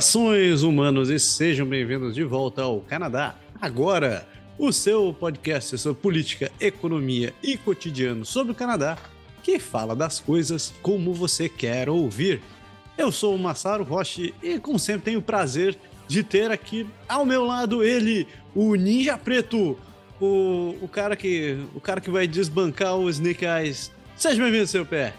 Saudações, humanos, e sejam bem-vindos de volta ao Canadá. Agora, o seu podcast sobre política, economia e cotidiano sobre o Canadá, que fala das coisas como você quer ouvir. Eu sou o Massaro Roche e, como sempre, tenho o prazer de ter aqui ao meu lado ele, o Ninja Preto, o, o, cara, que, o cara que vai desbancar o Snake Eyes. Seja bem-vindo, seu pé.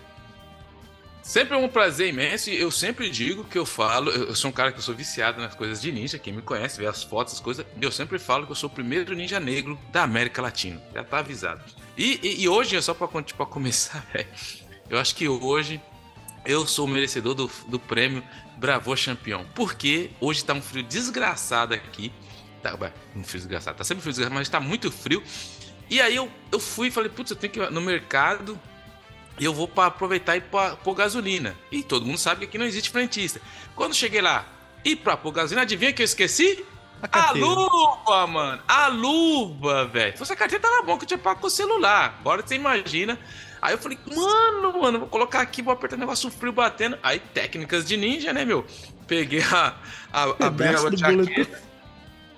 Sempre é um prazer imenso e eu sempre digo que eu falo, eu sou um cara que eu sou viciado nas coisas de ninja, quem me conhece, vê as fotos, as coisas, eu sempre falo que eu sou o primeiro ninja negro da América Latina, já tá avisado. E, e, e hoje, é só pra, pra começar, eu acho que hoje eu sou o merecedor do, do prêmio Bravo Champion, porque hoje tá um frio desgraçado aqui, tá, um frio desgraçado, tá sempre frio desgraçado, mas tá muito frio, e aí eu, eu fui e falei, putz, eu tenho que ir no mercado e eu vou para aproveitar e pôr gasolina. E todo mundo sabe que aqui não existe frentista. Quando cheguei lá e para pôr gasolina, adivinha que eu esqueci? A, a luva, mano. A luva, velho. Se fosse a carteira, tava bom que eu tinha pago com o celular. Agora você imagina. Aí eu falei, mano, mano, vou colocar aqui, vou apertar o negócio frio batendo. Aí, técnicas de ninja, né, meu? Peguei a. a, a, a jaqueta.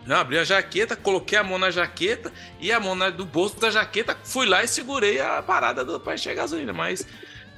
Não, abri a jaqueta, coloquei a mão na jaqueta e a mão na, do bolso da jaqueta, fui lá e segurei a parada do, pra encher gasolina. Mas,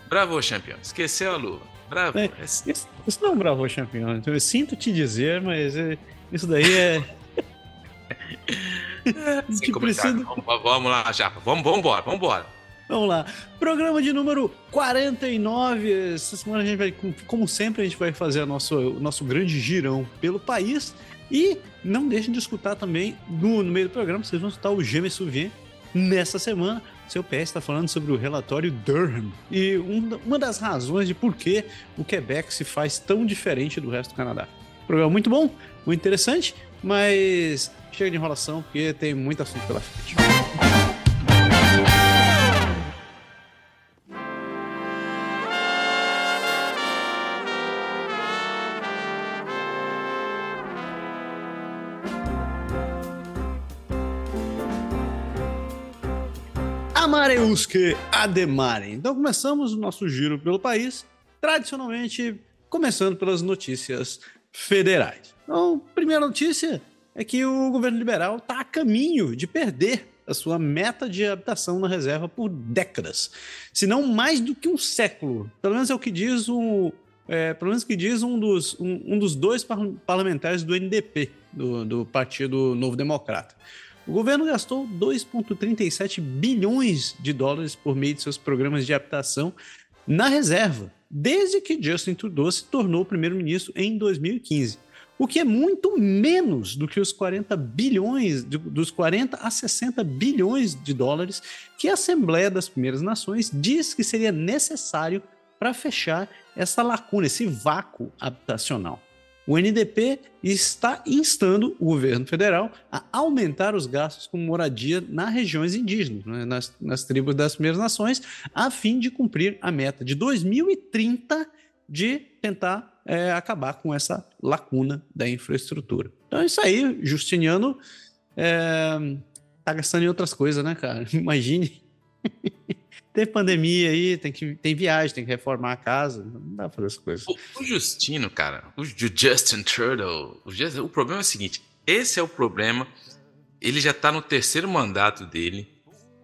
bravo, campeão. Esqueceu a luva. Bravo. É, isso, isso, não é um bravo, campeão. Eu sinto te dizer, mas é, isso daí é. é precisa... vamos, vamos, lá, Japa. Vamos, vamos embora, vamos embora. Vamos lá. Programa de número 49. Essa semana a gente vai, como sempre, a gente vai fazer nosso, o nosso grande girão pelo país. E não deixem de escutar também no, no meio do programa, vocês vão escutar o Gêmeo Souvien nessa semana. Seu PS está falando sobre o relatório Durham e um, uma das razões de por que o Quebec se faz tão diferente do resto do Canadá. Programa muito bom, muito interessante, mas chega de enrolação porque tem muito assunto pela frente. Amareuske Ademare. Então começamos o nosso giro pelo país, tradicionalmente começando pelas notícias federais. Então, primeira notícia é que o governo liberal está a caminho de perder a sua meta de habitação na reserva por décadas, se não mais do que um século. Pelo menos é o que diz um, é, pelo menos que diz um dos, um, um dos dois parlamentares do NDP, do, do Partido Novo Democrata. O governo gastou 2,37 bilhões de dólares por meio de seus programas de habitação na reserva, desde que Justin Trudeau se tornou primeiro-ministro em 2015. O que é muito menos do que os 40 bilhões, dos 40 a 60 bilhões de dólares que a Assembleia das Primeiras Nações diz que seria necessário para fechar essa lacuna, esse vácuo habitacional. O NDP está instando o governo federal a aumentar os gastos com moradia nas regiões indígenas, né, nas, nas tribos das Primeiras Nações, a fim de cumprir a meta de 2030 de tentar é, acabar com essa lacuna da infraestrutura. Então é isso aí, Justiniano é, tá gastando em outras coisas, né, cara? Imagine. Tem pandemia aí, tem, que, tem viagem, tem que reformar a casa. Não dá pra fazer essas coisas. O, o Justino, cara, o Justin Trudeau, o, o problema é o seguinte: esse é o problema. Ele já tá no terceiro mandato dele.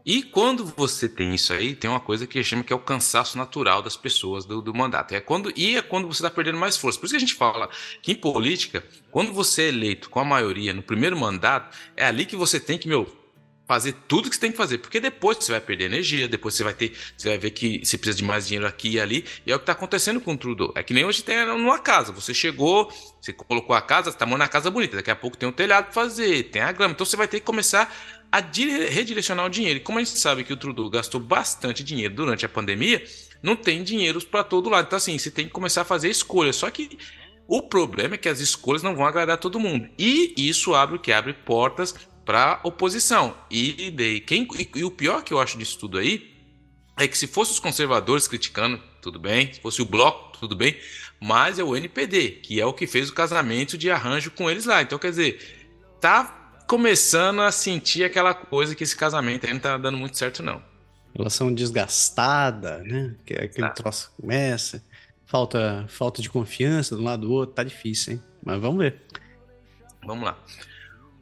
E quando você tem isso aí, tem uma coisa que chama que é o cansaço natural das pessoas do, do mandato. É quando, e é quando você está perdendo mais força. Por isso que a gente fala que em política, quando você é eleito com a maioria no primeiro mandato, é ali que você tem que, meu, fazer tudo que você tem que fazer, porque depois você vai perder energia, depois você vai ter, você vai ver que você precisa de mais dinheiro aqui e ali, e é o que está acontecendo com o Trudeau. É que nem hoje tem numa casa, você chegou, você colocou a casa, você está morando na casa bonita, daqui a pouco tem um telhado fazer, tem a grama, então você vai ter que começar a redirecionar o dinheiro. E como a gente sabe que o Trudeau gastou bastante dinheiro durante a pandemia, não tem dinheiro para todo lado. Então assim, você tem que começar a fazer escolhas. Só que o problema é que as escolhas não vão agradar todo mundo. E isso abre o que abre portas para oposição. E, e, quem, e, e, o pior que eu acho disso tudo aí é que se fosse os conservadores criticando, tudo bem, se fosse o bloco, tudo bem, mas é o NPD, que é o que fez o casamento de arranjo com eles lá. Então, quer dizer, tá começando a sentir aquela coisa que esse casamento aí não tá dando muito certo, não. Relação desgastada, né? Que é aquele tá. troço começa. Falta, falta de confiança de um lado do outro, tá difícil, hein? Mas vamos ver. Vamos lá.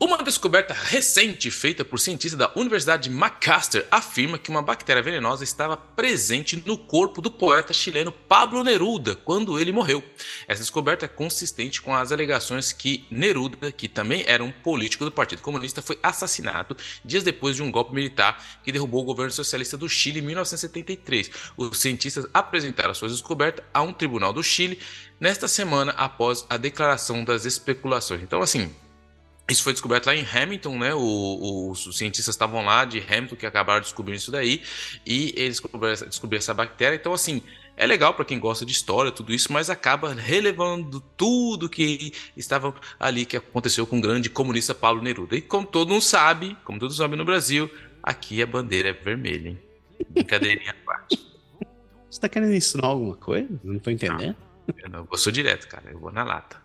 Uma descoberta recente feita por cientistas da Universidade de Macaster afirma que uma bactéria venenosa estava presente no corpo do poeta chileno Pablo Neruda quando ele morreu. Essa descoberta é consistente com as alegações que Neruda, que também era um político do Partido Comunista, foi assassinado dias depois de um golpe militar que derrubou o governo socialista do Chile em 1973. Os cientistas apresentaram suas descobertas a um tribunal do Chile nesta semana após a declaração das especulações. Então, assim, isso foi descoberto lá em Hamilton, né? O, o, os cientistas estavam lá de Hamilton que acabaram descobrindo isso daí e eles descobriram, essa bactéria. Então, assim, é legal para quem gosta de história, tudo isso, mas acaba relevando tudo que estava ali que aconteceu com o grande comunista Paulo Neruda. E como todo mundo sabe, como todos sabem no Brasil, aqui a bandeira é vermelha, hein? Brincadeirinha à parte. Você está querendo ensinar alguma coisa? Não estou entendendo. Não, eu, não, eu sou direto, cara. Eu vou na lata.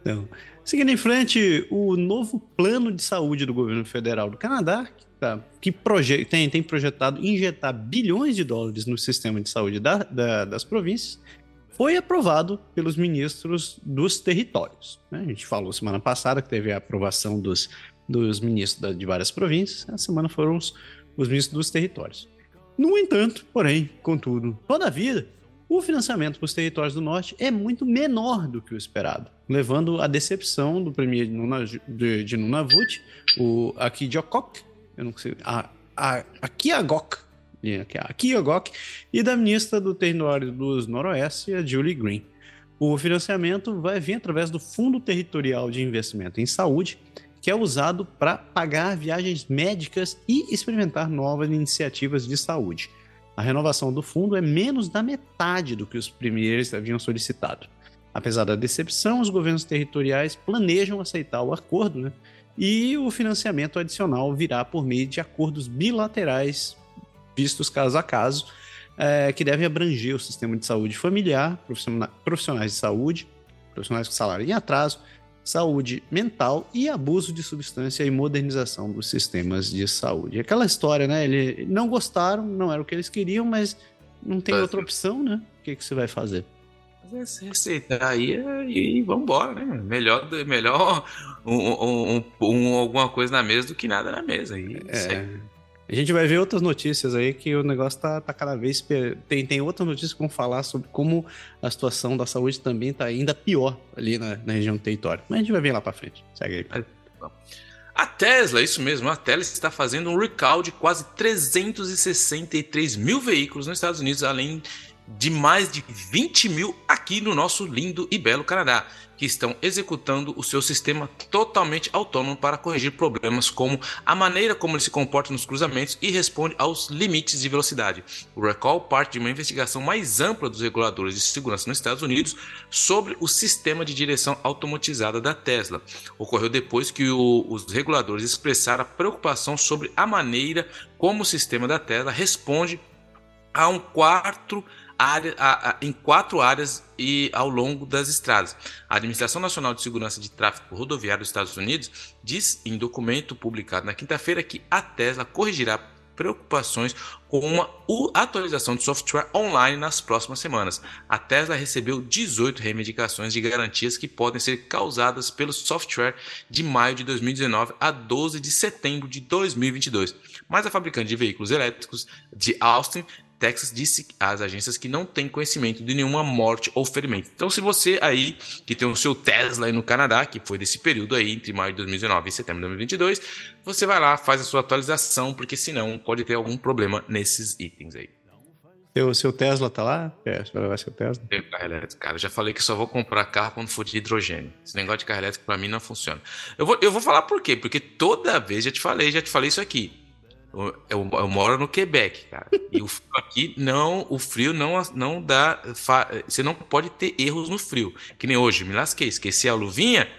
Então, seguindo em frente, o novo plano de saúde do governo federal do Canadá, que, tá, que proje tem, tem projetado injetar bilhões de dólares no sistema de saúde da, da, das províncias, foi aprovado pelos ministros dos territórios. Né? A gente falou semana passada que teve a aprovação dos, dos ministros de várias províncias, essa semana foram os, os ministros dos territórios. No entanto, porém, contudo, todavia, o financiamento para os territórios do norte é muito menor do que o esperado, levando à decepção do premier de, de Nunavut, o Akidiokok, eu não sei, a, a, Akiagok, e da ministra do Território dos Noroeste, a Julie Green. O financiamento vai vir através do Fundo Territorial de Investimento em Saúde, que é usado para pagar viagens médicas e experimentar novas iniciativas de saúde a renovação do fundo é menos da metade do que os primeiros haviam solicitado. Apesar da decepção, os governos territoriais planejam aceitar o acordo, né? E o financiamento adicional virá por meio de acordos bilaterais, vistos caso a caso, é, que devem abranger o sistema de saúde familiar, profissionais de saúde, profissionais com salário em atraso, saúde mental e abuso de substância e modernização dos sistemas de saúde. Aquela história, né? Eles não gostaram, não era o que eles queriam, mas não tem outra opção, né? O que, que você vai fazer? Receitar aí e vamos embora, né? Melhor, melhor um, um, um, alguma coisa na mesa do que nada na mesa. E é. A gente vai ver outras notícias aí que o negócio tá, tá cada vez. Tem, tem outras notícias que vão falar sobre como a situação da saúde também tá ainda pior ali na, na região do território. Mas a gente vai ver lá para frente. Segue aí. A Tesla, isso mesmo, a Tesla está fazendo um recall de quase 363 mil veículos nos Estados Unidos, além de mais de 20 mil aqui no nosso lindo e belo Canadá que estão executando o seu sistema totalmente autônomo para corrigir problemas como a maneira como ele se comporta nos cruzamentos e responde aos limites de velocidade. O recall parte de uma investigação mais ampla dos reguladores de segurança nos Estados Unidos sobre o sistema de direção automatizada da Tesla. Ocorreu depois que o, os reguladores expressaram preocupação sobre a maneira como o sistema da Tesla responde a um quarto área, a, a, em quatro áreas e ao longo das estradas. A Administração Nacional de Segurança de Tráfego Rodoviário dos Estados Unidos diz em documento publicado na quinta-feira que a Tesla corrigirá preocupações com uma atualização de software online nas próximas semanas. A Tesla recebeu 18 reivindicações de garantias que podem ser causadas pelo software de maio de 2019 a 12 de setembro de 2022. Mas a fabricante de veículos elétricos de Austin Texas disse às agências que não tem conhecimento de nenhuma morte ou ferimento. Então, se você aí que tem o seu Tesla aí no Canadá, que foi desse período aí entre maio de 2019 e setembro de 2022, você vai lá, faz a sua atualização, porque senão pode ter algum problema nesses itens aí. O seu Tesla tá lá? É, você vai levar seu Tesla? Tem carro elétrico, cara. Eu já falei que só vou comprar carro quando for de hidrogênio. Esse negócio de carro elétrico para mim não funciona. Eu vou, eu vou falar por quê? Porque toda vez, já te falei, já te falei isso aqui. Eu, eu, moro no Quebec, cara. E o frio aqui não, o frio não, não dá. Fa, você não pode ter erros no frio. Que nem hoje, me lasquei, esqueci a luvinha.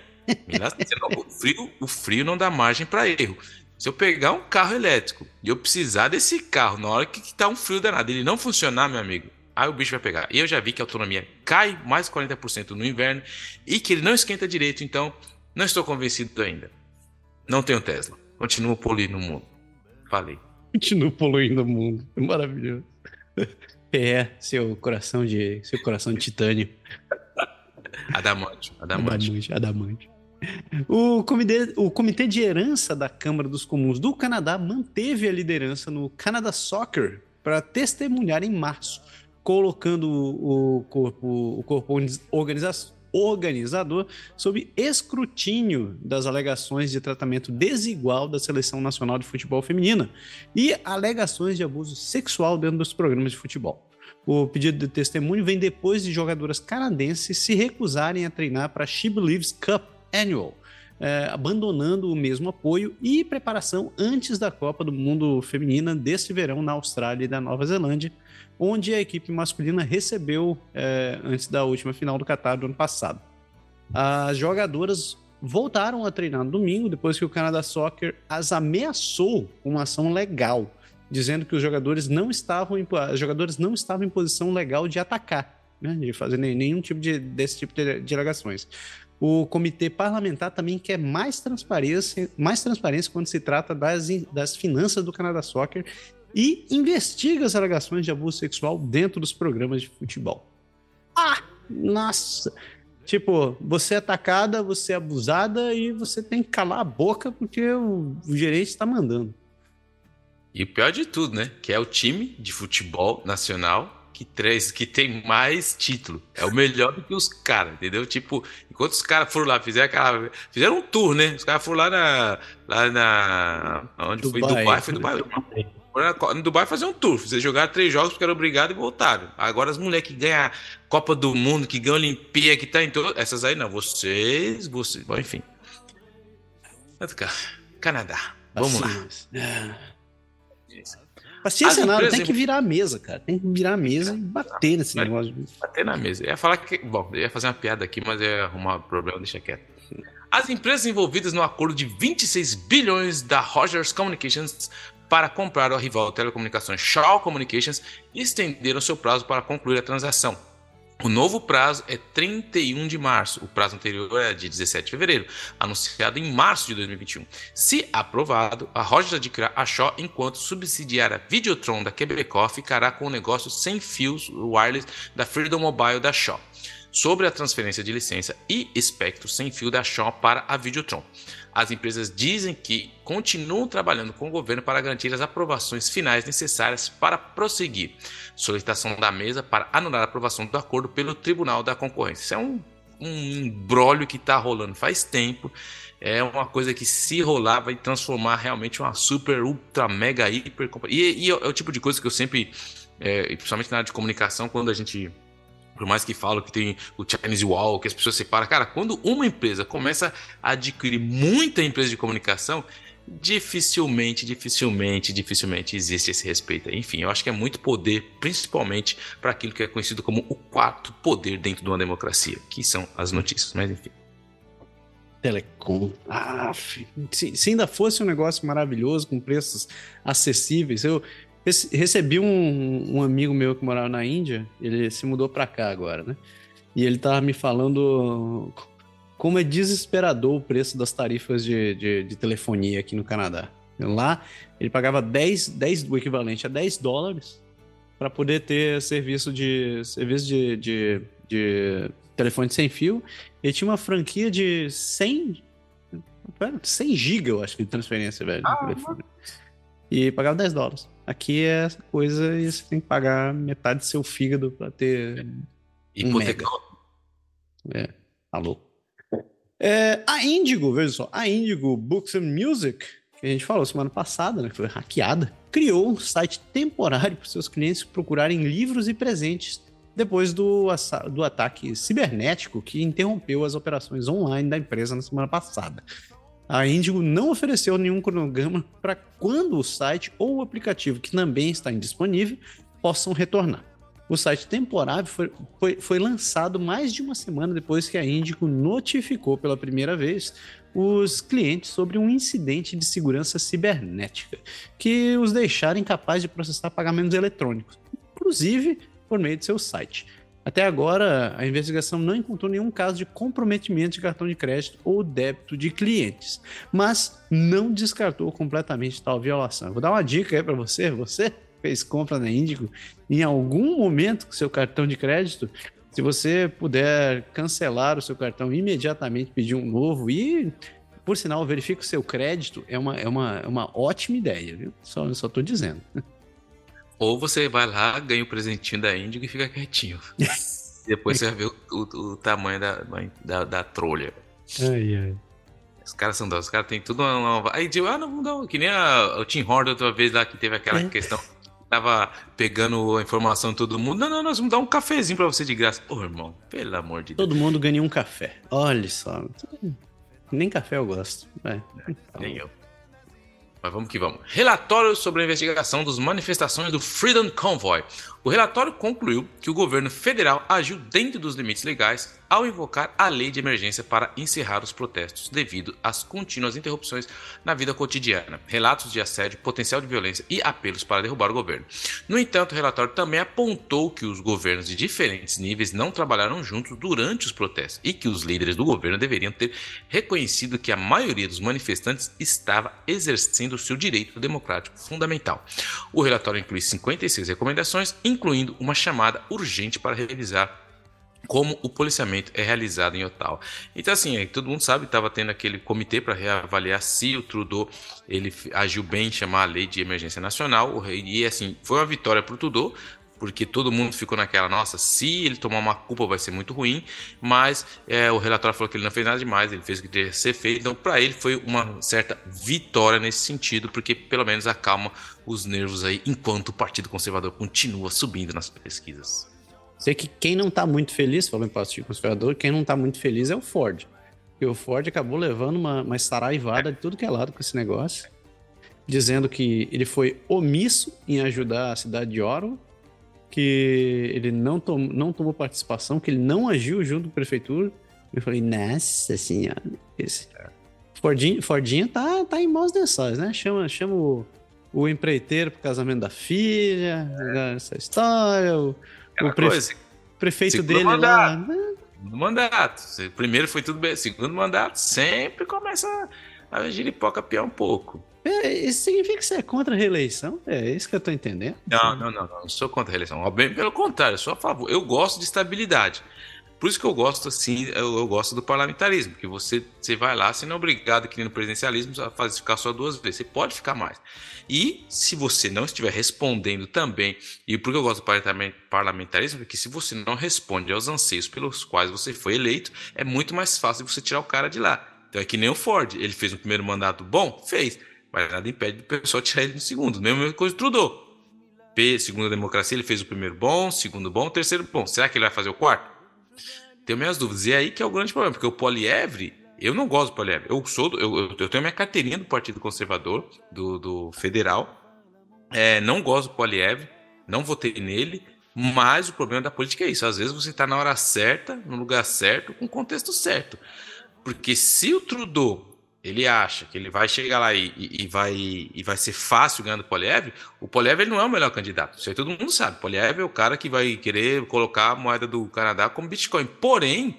Me lasquei. O, frio, o frio não dá margem para erro. Se eu pegar um carro elétrico e eu precisar desse carro na hora que, que tá um frio danado, ele não funcionar, meu amigo, aí o bicho vai pegar. E eu já vi que a autonomia cai mais 40% no inverno e que ele não esquenta direito, então não estou convencido ainda. Não tenho Tesla. Continuo poluindo o mundo. Falei. Continua poluindo o mundo. É maravilhoso. É, seu coração de. Seu coração de titânio. Adamante, adamante. Adamante, adamante. O comitê, o comitê de Herança da Câmara dos Comuns do Canadá manteve a liderança no Canada Soccer para testemunhar em março, colocando o corpo, o corpo organizador sob escrutínio das alegações de tratamento desigual da Seleção Nacional de Futebol Feminina e alegações de abuso sexual dentro dos programas de futebol. O pedido de testemunho vem depois de jogadoras canadenses se recusarem a treinar para a She Believes Cup Annual, é, abandonando o mesmo apoio e preparação antes da Copa do Mundo Feminina deste verão na Austrália e da Nova Zelândia, onde a equipe masculina recebeu é, antes da última final do Qatar do ano passado. As jogadoras voltaram a treinar no domingo depois que o Canada Soccer as ameaçou com uma ação legal, dizendo que os jogadores não estavam em, jogadores não estavam em posição legal de atacar, né, de fazer nenhum tipo de, desse tipo de, de alegações. O comitê parlamentar também quer mais transparência, mais transparência quando se trata das, das finanças do Canadá Soccer e investiga as alegações de abuso sexual dentro dos programas de futebol. Ah, nossa! Tipo, você é atacada, você é abusada e você tem que calar a boca porque o, o gerente está mandando. E o pior de tudo, né? Que é o time de futebol nacional que, três, que tem mais título. É o melhor do que os caras, entendeu? Tipo, enquanto os caras foram lá, fizeram, aquela, fizeram um tour, né? Os caras foram lá na. Lá na. Onde Dubai, foi? Dubai, foi Dubai. Foram no Dubai fazer um tour. Fizeram jogar três jogos porque eram obrigados e voltaram. Agora as mulheres que ganham Copa do Mundo, que ganham Olimpíada, que tá em todo. Essas aí não, vocês, vocês. Bom, enfim. Canadá. Vamos lá. Paciência nada, tem que virar a mesa, cara. Tem que virar a mesa e bater nesse negócio. Bater na mesa. Eu ia falar que. Bom, eu ia fazer uma piada aqui, mas ia arrumar um problema, deixa quieto. As empresas envolvidas no acordo de 26 bilhões da Rogers Communications para comprar o rival de telecomunicações Shaw Communications estenderam seu prazo para concluir a transação. O novo prazo é 31 de março. O prazo anterior é de 17 de fevereiro, anunciado em março de 2021. Se aprovado, a Rogers adquirirá a Shaw enquanto subsidiária Videotron da Quebecor ficará com o negócio sem fios wireless da Freedom Mobile da Shaw, sobre a transferência de licença e espectro sem fio da Shaw para a Videotron. As empresas dizem que continuam trabalhando com o governo para garantir as aprovações finais necessárias para prosseguir. Solicitação da mesa para anular a aprovação do acordo pelo Tribunal da Concorrência. Isso é um, um brólio que está rolando faz tempo. É uma coisa que, se rolar, vai transformar realmente uma super, ultra, mega, hiper. E, e é o tipo de coisa que eu sempre, é, principalmente na área de comunicação, quando a gente por mais que falam que tem o Chinese Wall, que as pessoas separam. Cara, quando uma empresa começa a adquirir muita empresa de comunicação, dificilmente, dificilmente, dificilmente existe esse respeito. Enfim, eu acho que é muito poder, principalmente para aquilo que é conhecido como o quarto poder dentro de uma democracia, que são as notícias. Mas enfim. Telecom. Ah, se, se ainda fosse um negócio maravilhoso, com preços acessíveis, eu, Recebi um, um amigo meu que morava na Índia, ele se mudou para cá agora, né? E ele tava me falando como é desesperador o preço das tarifas de, de, de telefonia aqui no Canadá. Lá, ele pagava 10, 10 o equivalente a 10 dólares para poder ter serviço de serviço de, de, de, telefone sem fio. Ele tinha uma franquia de 100 100 GB, eu acho, de transferência, velho. Ah, e pagava 10 dólares. Aqui é essa coisa e você tem que pagar metade do seu fígado para ter. Hipotecar. Um é, alô. É, a Indigo, veja só, a Indigo Books and Music, que a gente falou semana passada, né, que foi hackeada, criou um site temporário para seus clientes procurarem livros e presentes depois do, do ataque cibernético que interrompeu as operações online da empresa na semana passada a Indigo não ofereceu nenhum cronograma para quando o site ou o aplicativo, que também está indisponível, possam retornar. O site temporário foi, foi, foi, lançado mais de uma semana depois que a Indigo notificou pela primeira vez os clientes sobre um incidente de segurança cibernética que os deixaram incapazes de processar pagamentos eletrônicos, inclusive por meio de seu site. Até agora, a investigação não encontrou nenhum caso de comprometimento de cartão de crédito ou débito de clientes, mas não descartou completamente tal violação. vou dar uma dica aí para você, você fez compra na Índico, em algum momento com seu cartão de crédito, se você puder cancelar o seu cartão imediatamente, pedir um novo e, por sinal, verifique o seu crédito, é uma, é uma, é uma ótima ideia, viu? Só, só dizendo. Ou você vai lá, ganha o presentinho da Índico e fica quietinho. Depois você vai ver o, o, o tamanho da, da, da trolha. Ai, ai. Os caras são dois, os caras têm tudo uma, uma. Aí digo, ah, não, não, que nem a, o Tim Horton outra vez lá que teve aquela é. questão. Tava pegando a informação de todo mundo. Não, não, nós vamos dar um cafezinho pra você de graça. Ô, irmão, pelo amor de Deus. Todo mundo ganha um café. Olha só. Nem café eu gosto. É. Nem eu. Mas vamos que vamos. Relatório sobre a investigação das manifestações do Freedom Convoy. O relatório concluiu que o governo federal agiu dentro dos limites legais ao invocar a lei de emergência para encerrar os protestos devido às contínuas interrupções na vida cotidiana, relatos de assédio, potencial de violência e apelos para derrubar o governo. No entanto, o relatório também apontou que os governos de diferentes níveis não trabalharam juntos durante os protestos e que os líderes do governo deveriam ter reconhecido que a maioria dos manifestantes estava exercendo seu direito democrático fundamental. O relatório inclui 56 recomendações incluindo uma chamada urgente para revisar como o policiamento é realizado em Ottawa. Então assim, todo mundo sabe, estava tendo aquele comitê para reavaliar se o Trudeau ele agiu bem em chamar a lei de emergência nacional e assim foi uma vitória para o Trudeau, porque todo mundo ficou naquela, nossa, se ele tomar uma culpa vai ser muito ruim, mas é, o relatório falou que ele não fez nada demais, ele fez o que devia ser feito, então para ele foi uma certa vitória nesse sentido, porque pelo menos acalma os nervos aí, enquanto o Partido Conservador continua subindo nas pesquisas. Sei que quem não está muito feliz, falando em Partido Conservador, quem não está muito feliz é o Ford. Porque o Ford acabou levando uma, uma saraivada de tudo que é lado com esse negócio, dizendo que ele foi omisso em ajudar a cidade de Ottawa, que ele não, tom, não tomou participação, que ele não agiu junto com a prefeitura. Eu falei, nossa senhora, esse... Fordinho, Fordinho tá, tá em maus lençóis, né? Chama, chama o, o empreiteiro pro casamento da filha, essa história, o, o prefe... prefeito dele mandato. lá... Né? mandato. Primeiro foi tudo bem, segundo mandato sempre começa a giripoca piar um pouco. É, isso significa que você é contra a reeleição? É isso que eu tô entendendo. Não, não, não, não, não sou contra a reeleição. Bem pelo contrário, sou a favor. Eu gosto de estabilidade. Por isso que eu gosto assim, eu, eu gosto do parlamentarismo, que você, você vai lá, você não é obrigado aqui no presidencialismo a fazer ficar só duas vezes, você pode ficar mais. E se você não estiver respondendo também, e por que eu gosto do parlamentarismo, porque se você não responde aos anseios pelos quais você foi eleito, é muito mais fácil você tirar o cara de lá. Então é que nem o Ford, ele fez um primeiro mandato bom, fez mas nada impede o pessoal tirar ele no segundo. Mesma coisa do Trudeau. P, segundo a democracia, ele fez o primeiro bom, segundo bom, terceiro bom. Será que ele vai fazer o quarto? Tenho minhas dúvidas. E é aí que é o grande problema, porque o Polievre, eu não gosto do Polievre. Eu sou, do, eu, eu tenho minha carteirinha do Partido Conservador, do, do Federal. É, não gosto do Polievre, não votei nele. Mas o problema da política é isso. Às vezes você está na hora certa, no lugar certo, com o contexto certo. Porque se o Trudeau ele acha que ele vai chegar lá e, e, e, vai, e vai ser fácil ganhando o Poliev, o Poliev ele não é o melhor candidato. Isso aí todo mundo sabe. O Poliev é o cara que vai querer colocar a moeda do Canadá como Bitcoin. Porém,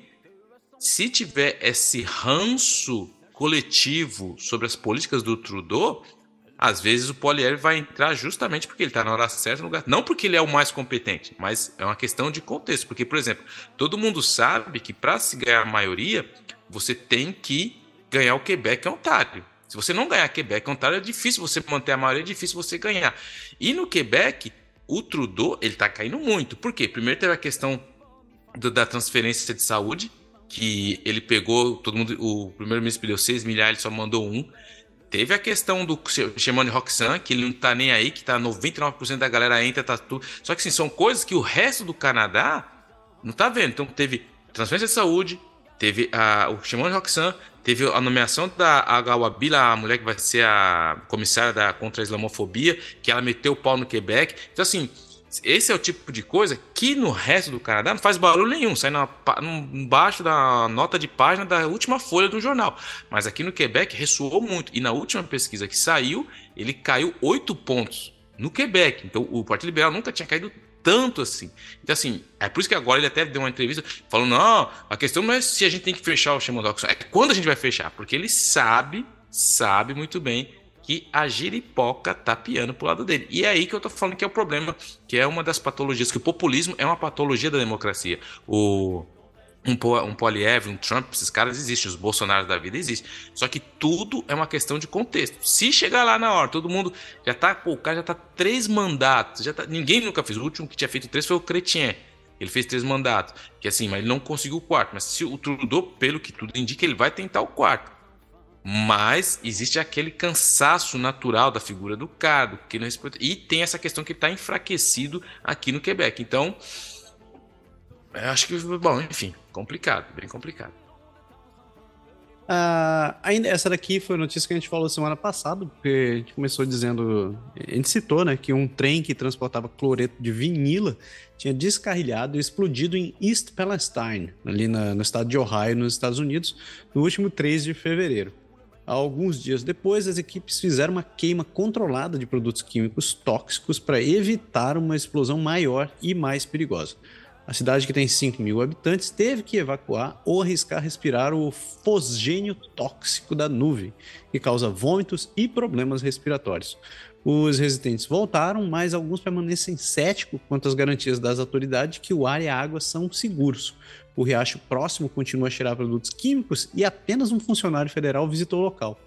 se tiver esse ranço coletivo sobre as políticas do Trudeau, às vezes o Poliev vai entrar justamente porque ele está na hora certa no lugar. Não porque ele é o mais competente, mas é uma questão de contexto. Porque, por exemplo, todo mundo sabe que para se ganhar a maioria, você tem que ganhar o Quebec é Ontário. Se você não ganhar Quebec e Ontário, é difícil você manter a maioria, é difícil você ganhar. E no Quebec, o Trudeau, ele tá caindo muito. Por quê? Primeiro teve a questão do, da transferência de saúde, que ele pegou, todo mundo, o primeiro-ministro pediu 6 milhares, ele só mandou um. Teve a questão do chamando de Roxanne, que ele não tá nem aí, que tá 99% da galera entra, tá tudo. Só que assim, são coisas que o resto do Canadá não tá vendo. Então teve transferência de saúde, teve a, o Shimon de Roxanne, Teve a nomeação da Agawabila, a mulher que vai ser a comissária da, contra a islamofobia, que ela meteu o pau no Quebec. Então, assim, esse é o tipo de coisa que no resto do Canadá não faz barulho nenhum, sai embaixo da nota de página da última folha do jornal. Mas aqui no Quebec ressoou muito. E na última pesquisa que saiu, ele caiu oito pontos no Quebec. Então o Partido Liberal nunca tinha caído tanto assim. Então, assim, é por isso que agora ele até deu uma entrevista falando: não, a questão não é se a gente tem que fechar o Shaman é quando a gente vai fechar, porque ele sabe, sabe muito bem que a giripoca tá piando pro lado dele. E é aí que eu tô falando que é o problema, que é uma das patologias, que o populismo é uma patologia da democracia. O um, um Poliev, um Trump, esses caras existem, os Bolsonaros da vida existem. Só que tudo é uma questão de contexto. Se chegar lá na hora, todo mundo já tá, pô, o cara já tá três mandatos, já tá, ninguém nunca fez. O último que tinha feito três foi o Chrétien. Ele fez três mandatos, que assim, mas ele não conseguiu o quarto. Mas se o Trudeau, pelo que tudo indica, ele vai tentar o quarto. Mas existe aquele cansaço natural da figura do cara, que não respeita. E tem essa questão que está enfraquecido aqui no Quebec. Então, acho que, bom, enfim, complicado, bem complicado. Uh, ainda essa daqui foi a notícia que a gente falou semana passada, porque a gente começou dizendo, a gente citou, né, que um trem que transportava cloreto de vinila tinha descarrilhado e explodido em East Palestine, ali na, no estado de Ohio, nos Estados Unidos, no último 3 de fevereiro. Alguns dias depois, as equipes fizeram uma queima controlada de produtos químicos tóxicos para evitar uma explosão maior e mais perigosa. A cidade, que tem 5 mil habitantes, teve que evacuar ou arriscar respirar o fosgênio tóxico da nuvem, que causa vômitos e problemas respiratórios. Os residentes voltaram, mas alguns permanecem céticos quanto às garantias das autoridades que o ar e a água são seguros. O riacho próximo continua a cheirar produtos químicos e apenas um funcionário federal visitou o local.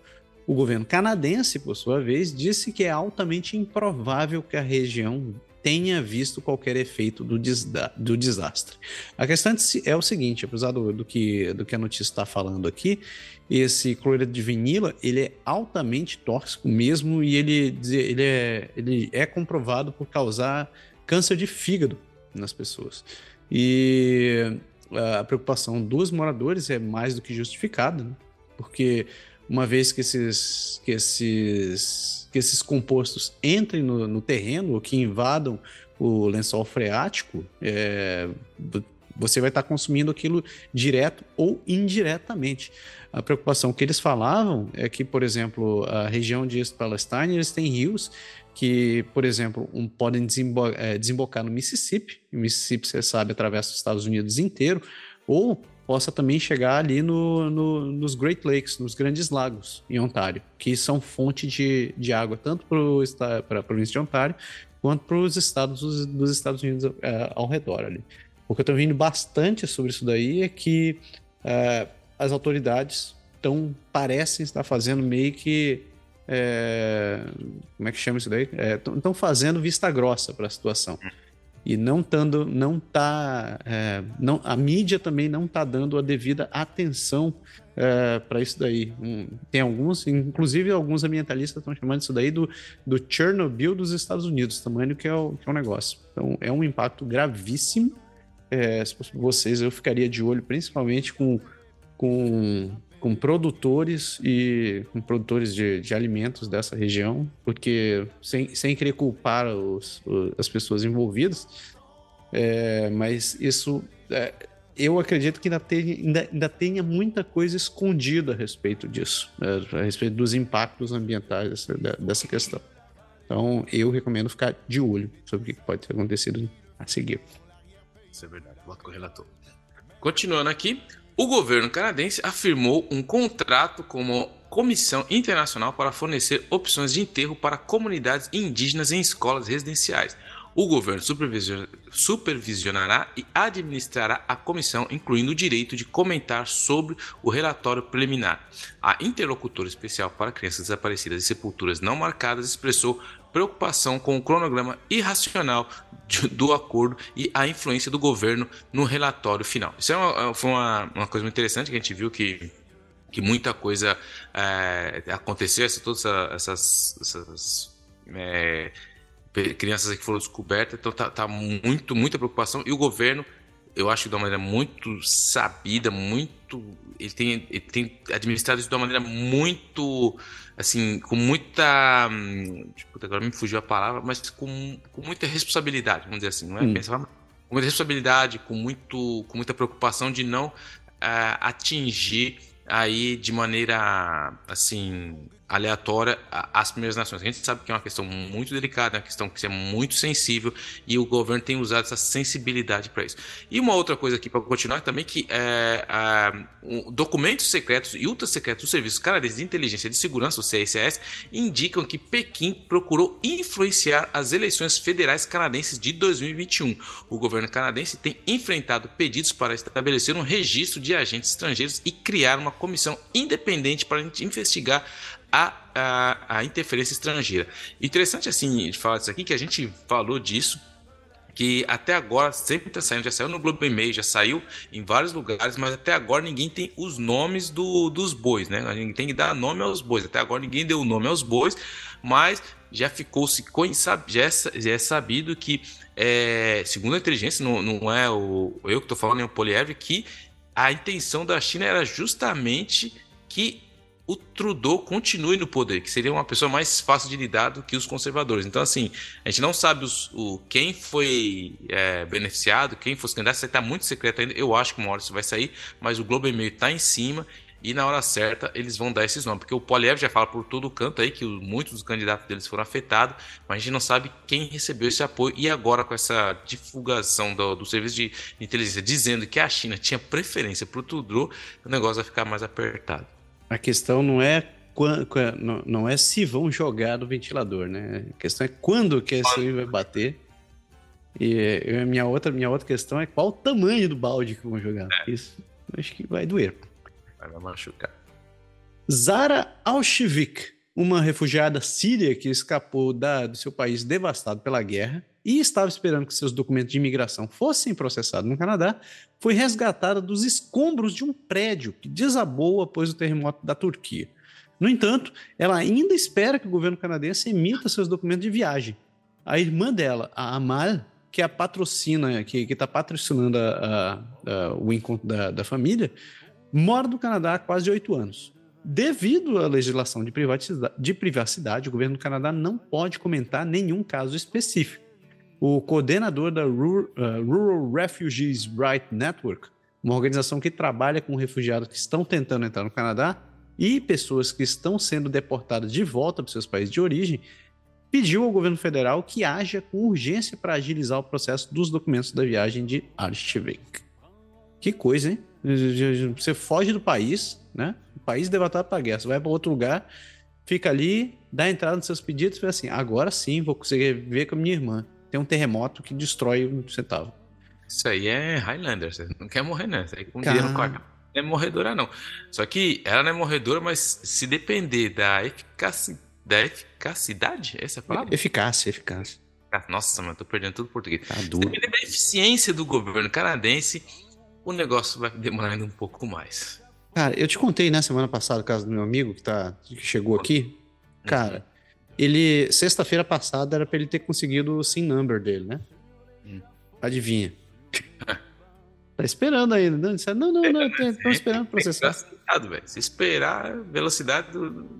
O governo canadense, por sua vez, disse que é altamente improvável que a região tenha visto qualquer efeito do, do desastre. A questão é o seguinte, apesar do, do, que, do que a notícia está falando aqui, esse cloreto de vinila ele é altamente tóxico mesmo e ele, ele, é, ele é comprovado por causar câncer de fígado nas pessoas. E a preocupação dos moradores é mais do que justificada, né? porque uma vez que esses, que esses, que esses compostos entrem no, no terreno ou que invadam o lençol freático, é, você vai estar consumindo aquilo direto ou indiretamente. A preocupação que eles falavam é que, por exemplo, a região de East Palestine, eles têm rios que, por exemplo, um, podem desembo é, desembocar no Mississippi, o Mississippi, você sabe, atravessa os Estados Unidos inteiro, ou possa também chegar ali no, no, nos Great Lakes, nos Grandes Lagos, em Ontário, que são fonte de, de água tanto para a província de Ontário quanto para os estados dos, dos, Estados Unidos é, ao redor ali. O que eu estou vendo bastante sobre isso daí é que é, as autoridades tão, parecem estar fazendo meio que. É, como é que chama isso daí? Estão é, fazendo vista grossa para a situação e não tando, não tá, é, não, a mídia também não está dando a devida atenção é, para isso daí. Tem alguns, inclusive alguns ambientalistas estão chamando isso daí do, do Chernobyl dos Estados Unidos, tamanho que é o, que é o negócio. Então é um impacto gravíssimo. É, se fosse vocês, eu ficaria de olho principalmente com, com com produtores e com produtores de, de alimentos dessa região, porque sem, sem querer culpar os, os, as pessoas envolvidas, é, mas isso é, eu acredito que ainda tenha, ainda, ainda tenha muita coisa escondida a respeito disso, né, a respeito dos impactos ambientais dessa, dessa questão. Então eu recomendo ficar de olho sobre o que pode ter acontecido a seguir. Isso é verdade, bota com o relator. Continuando aqui, o governo canadense afirmou um contrato com uma comissão internacional para fornecer opções de enterro para comunidades indígenas em escolas residenciais. O governo supervisionará e administrará a comissão, incluindo o direito de comentar sobre o relatório preliminar. A interlocutora especial para crianças desaparecidas e sepulturas não marcadas expressou preocupação com o cronograma irracional do acordo e a influência do governo no relatório final. Isso é uma, foi uma, uma coisa muito interessante que a gente viu que que muita coisa é, aconteceu, essa, todas essas, essas é, crianças que foram descobertas, então tá, tá, muito, muita preocupação. E o governo, eu acho que de uma maneira muito sabida, muito. Ele tem, ele tem administrado isso de uma maneira muito. Assim, com muita. Tipo, agora me fugiu a palavra, mas com, com muita responsabilidade, vamos dizer assim, não é? Hum. Pensar, com muita responsabilidade, com, muito, com muita preocupação de não uh, atingir aí de maneira assim aleatória às primeiras nações. A gente sabe que é uma questão muito delicada, é uma questão que é muito sensível e o governo tem usado essa sensibilidade para isso. E uma outra coisa aqui para continuar também que é, um, documentos secretos e ultra secretos dos serviços canadenses de inteligência e de segurança, o CSS, indicam que Pequim procurou influenciar as eleições federais canadenses de 2021. O governo canadense tem enfrentado pedidos para estabelecer um registro de agentes estrangeiros e criar uma comissão independente para investigar a, a, a interferência estrangeira. Interessante assim de falar disso aqui, que a gente falou disso que até agora sempre está saindo, já saiu no Globo e-mail, já saiu em vários lugares, mas até agora ninguém tem os nomes do, dos bois, né? A gente tem que dar nome aos bois. Até agora ninguém deu nome aos bois, mas já ficou se é, já é sabido que, é, segundo a inteligência, não, não é o eu que estou falando, nem o Poliev, que a intenção da China era justamente que o Trudeau continue no poder, que seria uma pessoa mais fácil de lidar do que os conservadores. Então, assim, a gente não sabe os, o, quem foi é, beneficiado, quem fosse candidato, isso está muito secreto ainda. Eu acho que uma hora isso vai sair, mas o Globo e-mail está em cima e na hora certa eles vão dar esses nomes. Porque o Poliev já fala por todo canto aí que muitos dos candidatos deles foram afetados, mas a gente não sabe quem recebeu esse apoio. E agora, com essa divulgação do, do serviço de inteligência dizendo que a China tinha preferência para o Trudeau, o negócio vai ficar mais apertado. A questão não é não é se vão jogar no ventilador, né? A questão é quando que esse aí vai bater. E a minha outra, minha outra questão é qual o tamanho do balde que vão jogar. É. Isso acho que vai doer. Vai machucar. Zara Alshivik, uma refugiada síria que escapou da, do seu país devastado pela guerra e estava esperando que seus documentos de imigração fossem processados no Canadá, foi resgatada dos escombros de um prédio que desabou após o terremoto da Turquia. No entanto, ela ainda espera que o governo canadense emita seus documentos de viagem. A irmã dela, a Amal, que a patrocina, que está patrocinando a, a, a, o encontro da, da família, mora no Canadá há quase oito anos. Devido à legislação de privacidade, de privacidade, o governo do Canadá não pode comentar nenhum caso específico o coordenador da Rural, Rural Refugees Right Network, uma organização que trabalha com refugiados que estão tentando entrar no Canadá e pessoas que estão sendo deportadas de volta para seus países de origem, pediu ao governo federal que haja com urgência para agilizar o processo dos documentos da viagem de Archivik. Que coisa, hein? Você foge do país, né? O país devastado para a guerra. Você vai para outro lugar, fica ali, dá entrada nos seus pedidos e fala assim: agora sim vou conseguir ver com a minha irmã tem um terremoto que destrói o centavo. Isso aí é Highlander, você não quer morrer, né? Isso aí, como Car... não é morredora, não. Só que ela não é morredora, mas se depender da, eficaci... da eficacidade, essa é a palavra? Eficácia, eficácia. Nossa, mano, tô perdendo tudo português. Tá duro. Se depender da eficiência do governo canadense, o negócio vai demorar ainda um pouco mais. Cara, eu te contei na né, semana passada o caso do meu amigo que, tá, que chegou aqui. Cara, uhum. Ele, sexta-feira passada, era pra ele ter conseguido o SIM number dele, né? Hum. Adivinha. tá esperando ainda. Não, não, não, não, estão esperando processar. Se esperar, velocidade,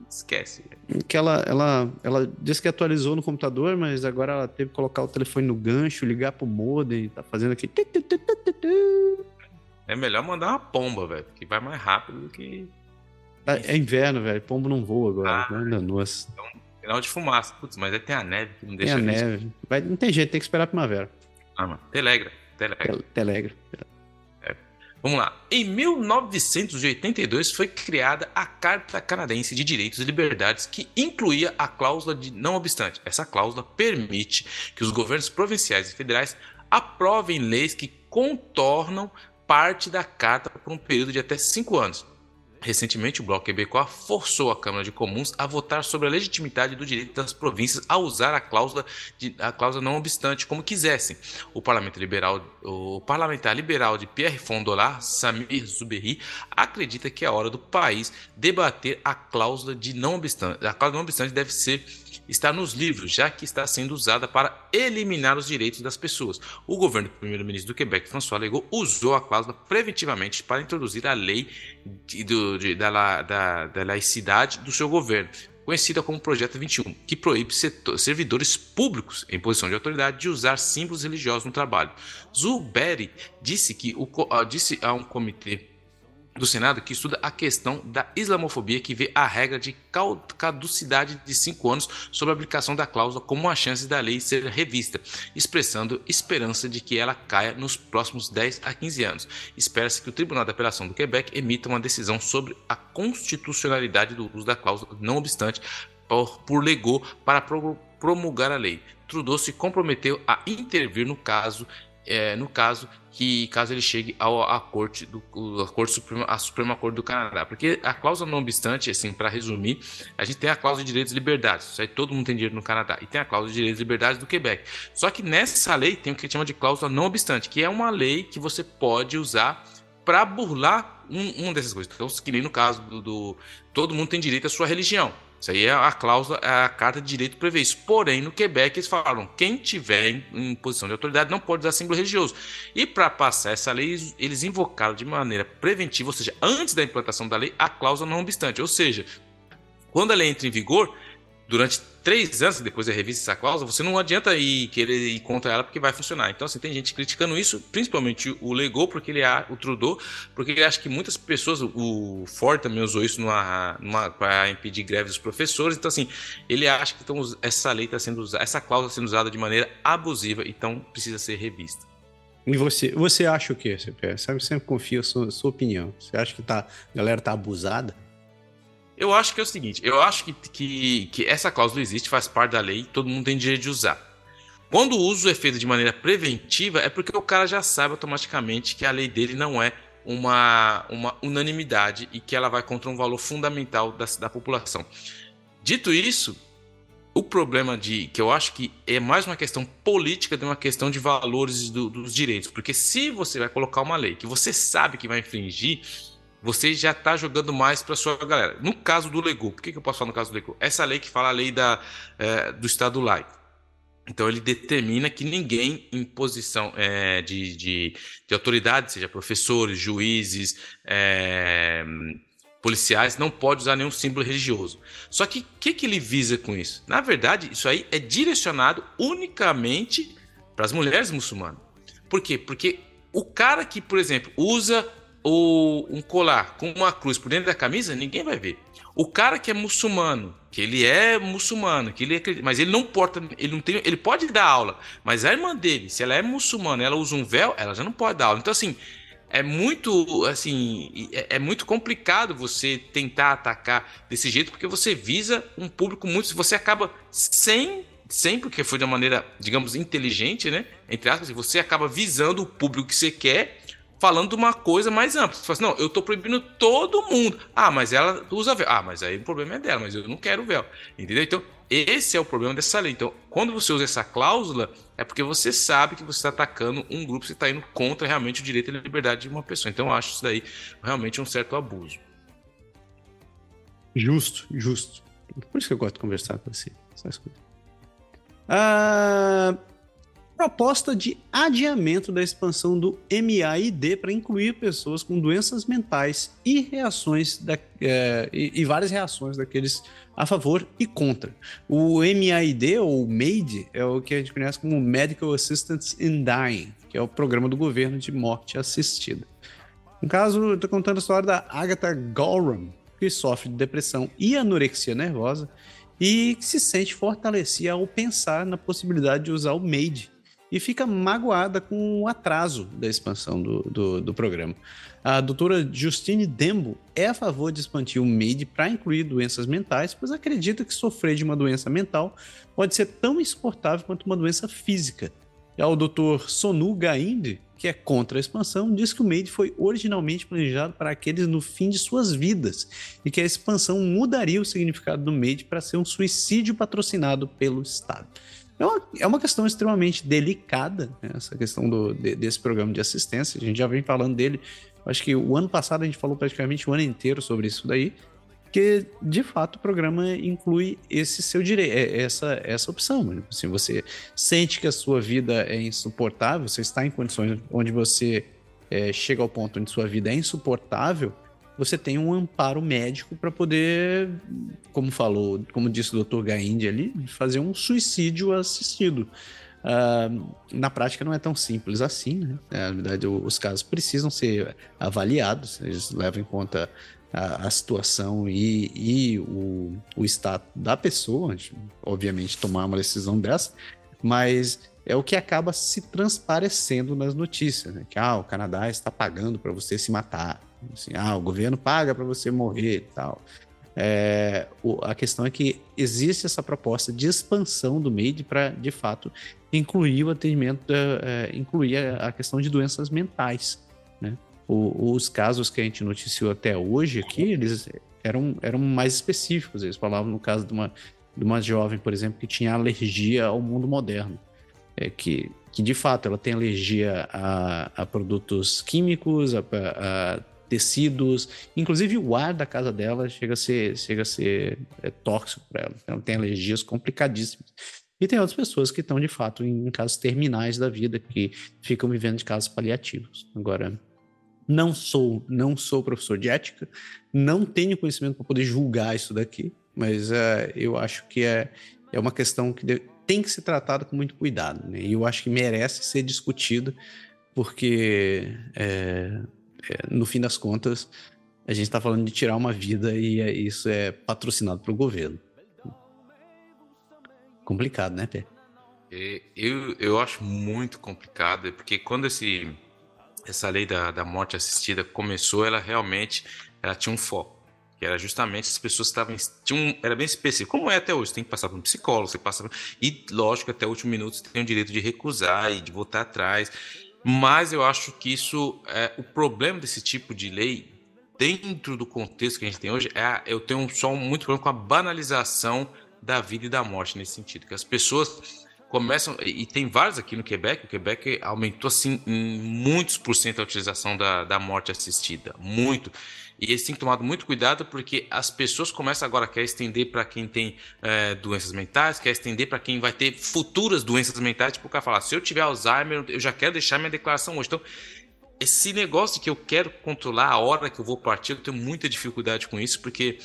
esquece. Que ela, ela, ela disse que atualizou no computador, mas agora ela teve que colocar o telefone no gancho, ligar pro modem, tá fazendo aqui. É melhor mandar uma pomba, velho, que vai mais rápido do que. É inverno, velho. Pombo não voa agora. Ah, né? Nossa. Então Sinal de fumaça. Putz, mas aí tem a neve que não deixa. Tem a neve. Vai, não tem jeito, tem que esperar a primavera. Ah, mano. Telegra. Telegra. Telegra. É. Vamos lá. Em 1982 foi criada a Carta Canadense de Direitos e Liberdades, que incluía a cláusula de não obstante. Essa cláusula permite que os governos provinciais e federais aprovem leis que contornam parte da carta por um período de até cinco anos. Recentemente, o Bloco Quebecois forçou a Câmara de Comuns a votar sobre a legitimidade do direito das províncias a usar a cláusula, de, a cláusula não obstante como quisessem. O, parlamento liberal, o parlamentar liberal de Pierre Fondolar, Samir Zuberry, acredita que é hora do país debater a cláusula de não obstante. A cláusula não obstante deve ser está nos livros, já que está sendo usada para eliminar os direitos das pessoas. O governo do primeiro-ministro do Quebec, François Legault, usou a cláusula preventivamente para introduzir a lei de, do, de, da, da, da laicidade do seu governo, conhecida como Projeto 21, que proíbe setor, servidores públicos em posição de autoridade de usar símbolos religiosos no trabalho. Zuberi disse que o, disse a um comitê do Senado que estuda a questão da islamofobia, que vê a regra de caducidade de cinco anos sobre a aplicação da cláusula como uma chance da lei ser revista, expressando esperança de que ela caia nos próximos 10 a 15 anos. Espera-se que o Tribunal de Apelação do Quebec emita uma decisão sobre a constitucionalidade do uso da cláusula, não obstante, por, por legou para promulgar a lei. Trudeau se comprometeu a intervir no caso é, no caso que caso ele chegue ao, à corte do a corte suprema, a Suprema Corte do Canadá, porque a cláusula não obstante, assim, para resumir, a gente tem a cláusula de direitos e liberdades, isso aí todo mundo tem direito no Canadá, e tem a cláusula de direitos e liberdades do Quebec. Só que nessa lei tem o que chama de cláusula não obstante, que é uma lei que você pode usar para burlar um, uma dessas coisas. Então, que nem no caso do, do todo mundo tem direito à sua religião. Isso aí é a cláusula, é a carta de direito prevê isso. Porém, no Quebec, eles falaram: quem tiver em, em posição de autoridade não pode usar símbolo religioso. E para passar essa lei, eles invocaram de maneira preventiva, ou seja, antes da implantação da lei, a cláusula não obstante. Ou seja, quando a lei entra em vigor, durante três anos depois da revista essa cláusula, você não adianta ir querer ir contra ela porque vai funcionar. Então, assim, tem gente criticando isso, principalmente o Legou, porque ele o Trudeau, porque ele acha que muitas pessoas, o Ford também usou isso para impedir greves dos professores. Então, assim, ele acha que então, essa lei está sendo usada, essa cláusula está sendo usada de maneira abusiva, então precisa ser revista. E você, você acha o quê, CPS? Sabe, sempre confia a sua, sua opinião. Você acha que tá, a galera tá abusada? Eu acho que é o seguinte, eu acho que, que, que essa cláusula existe, faz parte da lei, todo mundo tem direito de usar. Quando o uso é feito de maneira preventiva, é porque o cara já sabe automaticamente que a lei dele não é uma, uma unanimidade e que ela vai contra um valor fundamental da, da população. Dito isso, o problema de que eu acho que é mais uma questão política do que uma questão de valores do, dos direitos, porque se você vai colocar uma lei que você sabe que vai infringir, você já está jogando mais para sua galera. No caso do Lego, por que, que eu posso falar no caso do Lego? Essa lei que fala a lei da, é, do Estado laico. Então ele determina que ninguém em posição é, de, de, de, autoridade, seja professores, juízes, é, policiais, não pode usar nenhum símbolo religioso. Só que o que, que ele visa com isso? Na verdade, isso aí é direcionado unicamente para as mulheres muçulmanas. Por quê? Porque o cara que, por exemplo, usa o, um colar com uma cruz por dentro da camisa, ninguém vai ver. O cara que é muçulmano, que ele é muçulmano, que ele é, mas ele não porta, ele não tem, ele pode dar aula, mas a irmã dele, se ela é muçulmana, ela usa um véu, ela já não pode dar aula. Então assim, é muito assim, é, é muito complicado você tentar atacar desse jeito porque você visa um público muito, você acaba sem sem porque foi de uma maneira, digamos, inteligente, né? Entre aspas, você acaba visando o público que você quer falando de uma coisa mais ampla. Você fala assim, não, eu estou proibindo todo mundo. Ah, mas ela usa véu. Ah, mas aí o problema é dela, mas eu não quero véu. Entendeu? Então, esse é o problema dessa lei. Então, quando você usa essa cláusula, é porque você sabe que você está atacando um grupo, você está indo contra realmente o direito e a liberdade de uma pessoa. Então, eu acho isso daí realmente um certo abuso. Justo, justo. Por isso que eu gosto de conversar com você. Essas coisas. Ah proposta de adiamento da expansão do MAID para incluir pessoas com doenças mentais e reações da, é, e, e, várias reações daqueles a favor e contra. O MAID ou MAID é o que a gente conhece como Medical Assistance in Dying, que é o programa do governo de morte assistida. No caso, eu estou contando a história da Agatha Gorham, que sofre de depressão e anorexia nervosa e que se sente fortalecida ao pensar na possibilidade de usar o MAID e fica magoada com o atraso da expansão do, do, do programa. A doutora Justine Dembo é a favor de expandir o MAID para incluir doenças mentais, pois acredita que sofrer de uma doença mental pode ser tão insuportável quanto uma doença física. Já o Dr. Sonu Gainde, que é contra a expansão, diz que o MAID foi originalmente planejado para aqueles no fim de suas vidas e que a expansão mudaria o significado do MAID para ser um suicídio patrocinado pelo Estado. É uma, é uma questão extremamente delicada, né, essa questão do, de, desse programa de assistência. A gente já vem falando dele, acho que o ano passado a gente falou praticamente o ano inteiro sobre isso daí, que de fato o programa inclui esse seu direito, é, essa, essa opção. Né? Assim, você sente que a sua vida é insuportável, você está em condições onde você é, chega ao ponto onde sua vida é insuportável, você tem um amparo médico para poder, como falou, como disse o Dr. Gainde ali, fazer um suicídio assistido. uh, na prática não é tão simples assim, né? Na verdade, os casos precisam ser avaliados, eles levam em conta a, a situação e, e o, o status da pessoa, obviamente, tomar uma decisão dessa, mas é o que acaba se transparecendo nas notícias, né? Que ah, o Canadá está pagando para você se matar, assim, ah, o governo paga para você morrer e tal. É, o, a questão é que existe essa proposta de expansão do MAID para, de fato, incluir o atendimento, é, incluir a, a, questão de doenças mentais. Né? O, os casos que a gente noticiou até hoje aqui, eles eram, eram mais específicos. Eles falavam no caso de uma, de uma jovem, por exemplo, que tinha alergia ao mundo moderno. É, que, que de fato ela tem alergia a, a produtos químicos, a, a tecidos, inclusive o ar da casa dela chega a ser, chega a ser é, tóxico para ela. Ela tem alergias complicadíssimas. E tem outras pessoas que estão, de fato, em, casos terminais da vida, que ficam vivendo de casos paliativos. Agora, não sou, não sou professor de ética, não tenho conhecimento para poder julgar isso daqui, mas uh, eu acho que é, é uma questão que de, tem que ser tratada com muito cuidado, né? E eu acho que merece ser discutido, porque é, é, no fim das contas, a gente está falando de tirar uma vida e é, isso é patrocinado pelo governo. Complicado, né, Pé? Eu, eu acho muito complicado, porque quando esse, essa lei da, da morte assistida começou, ela realmente ela tinha um foco. Que era justamente as pessoas estavam. Tinham, era bem específico, como é até hoje. Tem que passar por um psicólogo, você passa. E, lógico, até o último minuto você tem o direito de recusar e de voltar atrás. Mas eu acho que isso é o problema desse tipo de lei dentro do contexto que a gente tem hoje é eu tenho só um, muito problema com a banalização da vida e da morte nesse sentido, que as pessoas começam e tem vários aqui no Quebec, o Quebec aumentou assim em muitos por cento a utilização da, da morte assistida, muito. E eles têm tomado muito cuidado porque as pessoas começam agora a querer estender para quem tem é, doenças mentais, quer estender para quem vai ter futuras doenças mentais. Tipo, o cara fala, se eu tiver Alzheimer, eu já quero deixar minha declaração hoje. Então, esse negócio que eu quero controlar a hora que eu vou partir, eu tenho muita dificuldade com isso, porque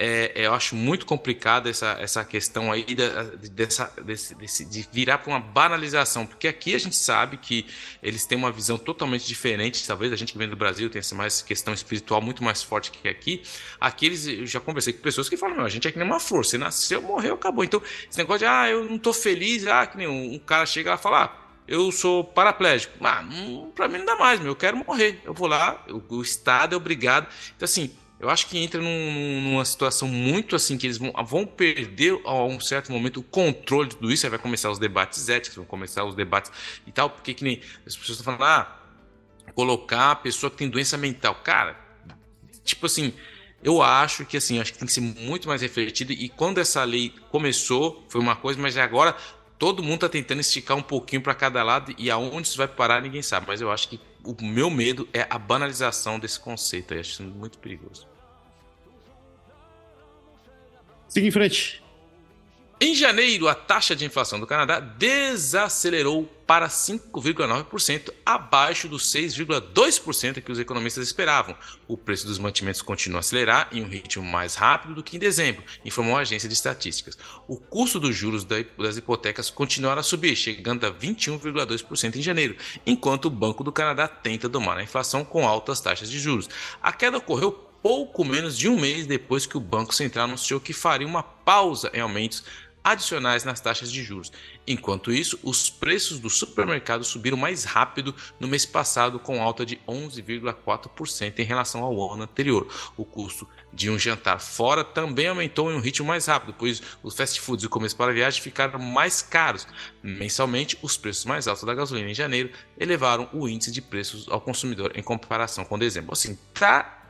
é, eu acho muito complicado essa, essa questão aí da, dessa, desse, desse, de virar para uma banalização, porque aqui a gente sabe que eles têm uma visão totalmente diferente, talvez a gente que vem do Brasil tenha essa mais questão espiritual muito mais forte que aqui. Aqui eles, eu já conversei com pessoas que falam, não, a gente é que nem uma flor, você nasceu, morreu, acabou. Então, esse negócio de, ah, eu não tô feliz, ah, que nem um, um cara chega lá e fala, ah, eu sou paraplégico. Ah, para mim não dá mais, meu, eu quero morrer. Eu vou lá, o Estado é obrigado. Então, assim, eu acho que entra num, numa situação muito assim que eles vão, vão perder a um certo momento o controle de tudo isso. Aí vai começar os debates éticos, vão começar os debates e tal, porque que nem as pessoas estão falando, ah, colocar a pessoa que tem doença mental. Cara, tipo assim, eu acho que assim, acho que tem que ser muito mais refletido. E quando essa lei começou, foi uma coisa, mas agora todo mundo está tentando esticar um pouquinho para cada lado e aonde isso vai parar ninguém sabe. Mas eu acho que o meu medo é a banalização desse conceito. Eu acho muito perigoso. Siga em frente. Em janeiro, a taxa de inflação do Canadá desacelerou para 5,9%, abaixo dos 6,2% que os economistas esperavam. O preço dos mantimentos continua a acelerar em um ritmo mais rápido do que em dezembro, informou a agência de estatísticas. O custo dos juros das hipotecas continuará a subir, chegando a 21,2% em janeiro, enquanto o Banco do Canadá tenta domar a inflação com altas taxas de juros. A queda ocorreu pouco menos de um mês depois que o Banco Central anunciou que faria uma pausa em aumentos adicionais nas taxas de juros. Enquanto isso, os preços do supermercado subiram mais rápido no mês passado, com alta de 11,4% em relação ao ano anterior. O custo de um jantar fora também aumentou em um ritmo mais rápido, pois os fast foods e começo para viagem ficaram mais caros. Mensalmente, os preços mais altos da gasolina em janeiro elevaram o índice de preços ao consumidor em comparação com dezembro. Assim, tá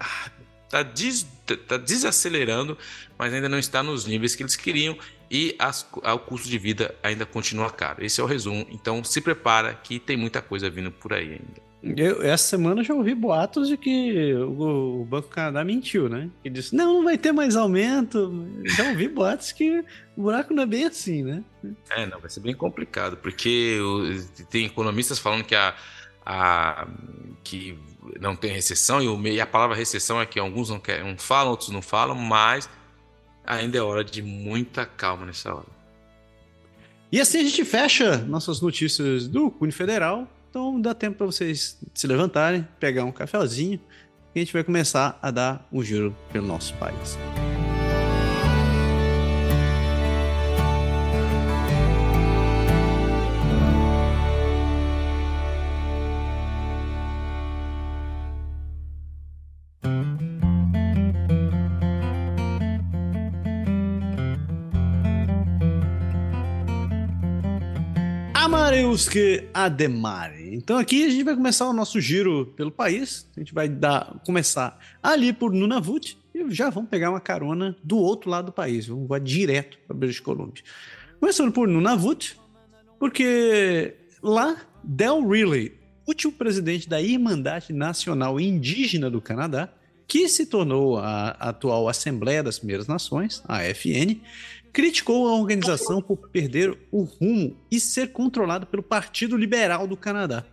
está des, tá desacelerando, mas ainda não está nos níveis que eles queriam e as, o custo de vida ainda continua caro. Esse é o resumo. Então se prepara que tem muita coisa vindo por aí ainda. Eu, essa semana eu já ouvi boatos de que o, o Banco Canadá mentiu, né? Que disse, não, não vai ter mais aumento. Já ouvi boatos que o buraco não é bem assim, né? É, não, vai ser bem complicado, porque tem economistas falando que a, a que não tem recessão, e, o, e a palavra recessão é que alguns não, querem, não falam, outros não falam, mas ainda é hora de muita calma nessa hora. E assim a gente fecha nossas notícias do Cunho Federal. Então dá tempo para vocês se levantarem, pegar um cafezinho e a gente vai começar a dar um giro pelo nosso país. Amareuske Ademare. Então aqui a gente vai começar o nosso giro pelo país. A gente vai dar, começar ali por Nunavut e já vamos pegar uma carona do outro lado do país. Vamos voar direto para British Columbia. Começando por Nunavut, porque lá Del Riley, último presidente da Irmandade Nacional Indígena do Canadá, que se tornou a atual Assembleia das Primeiras Nações, a FN, criticou a organização por perder o rumo e ser controlado pelo Partido Liberal do Canadá.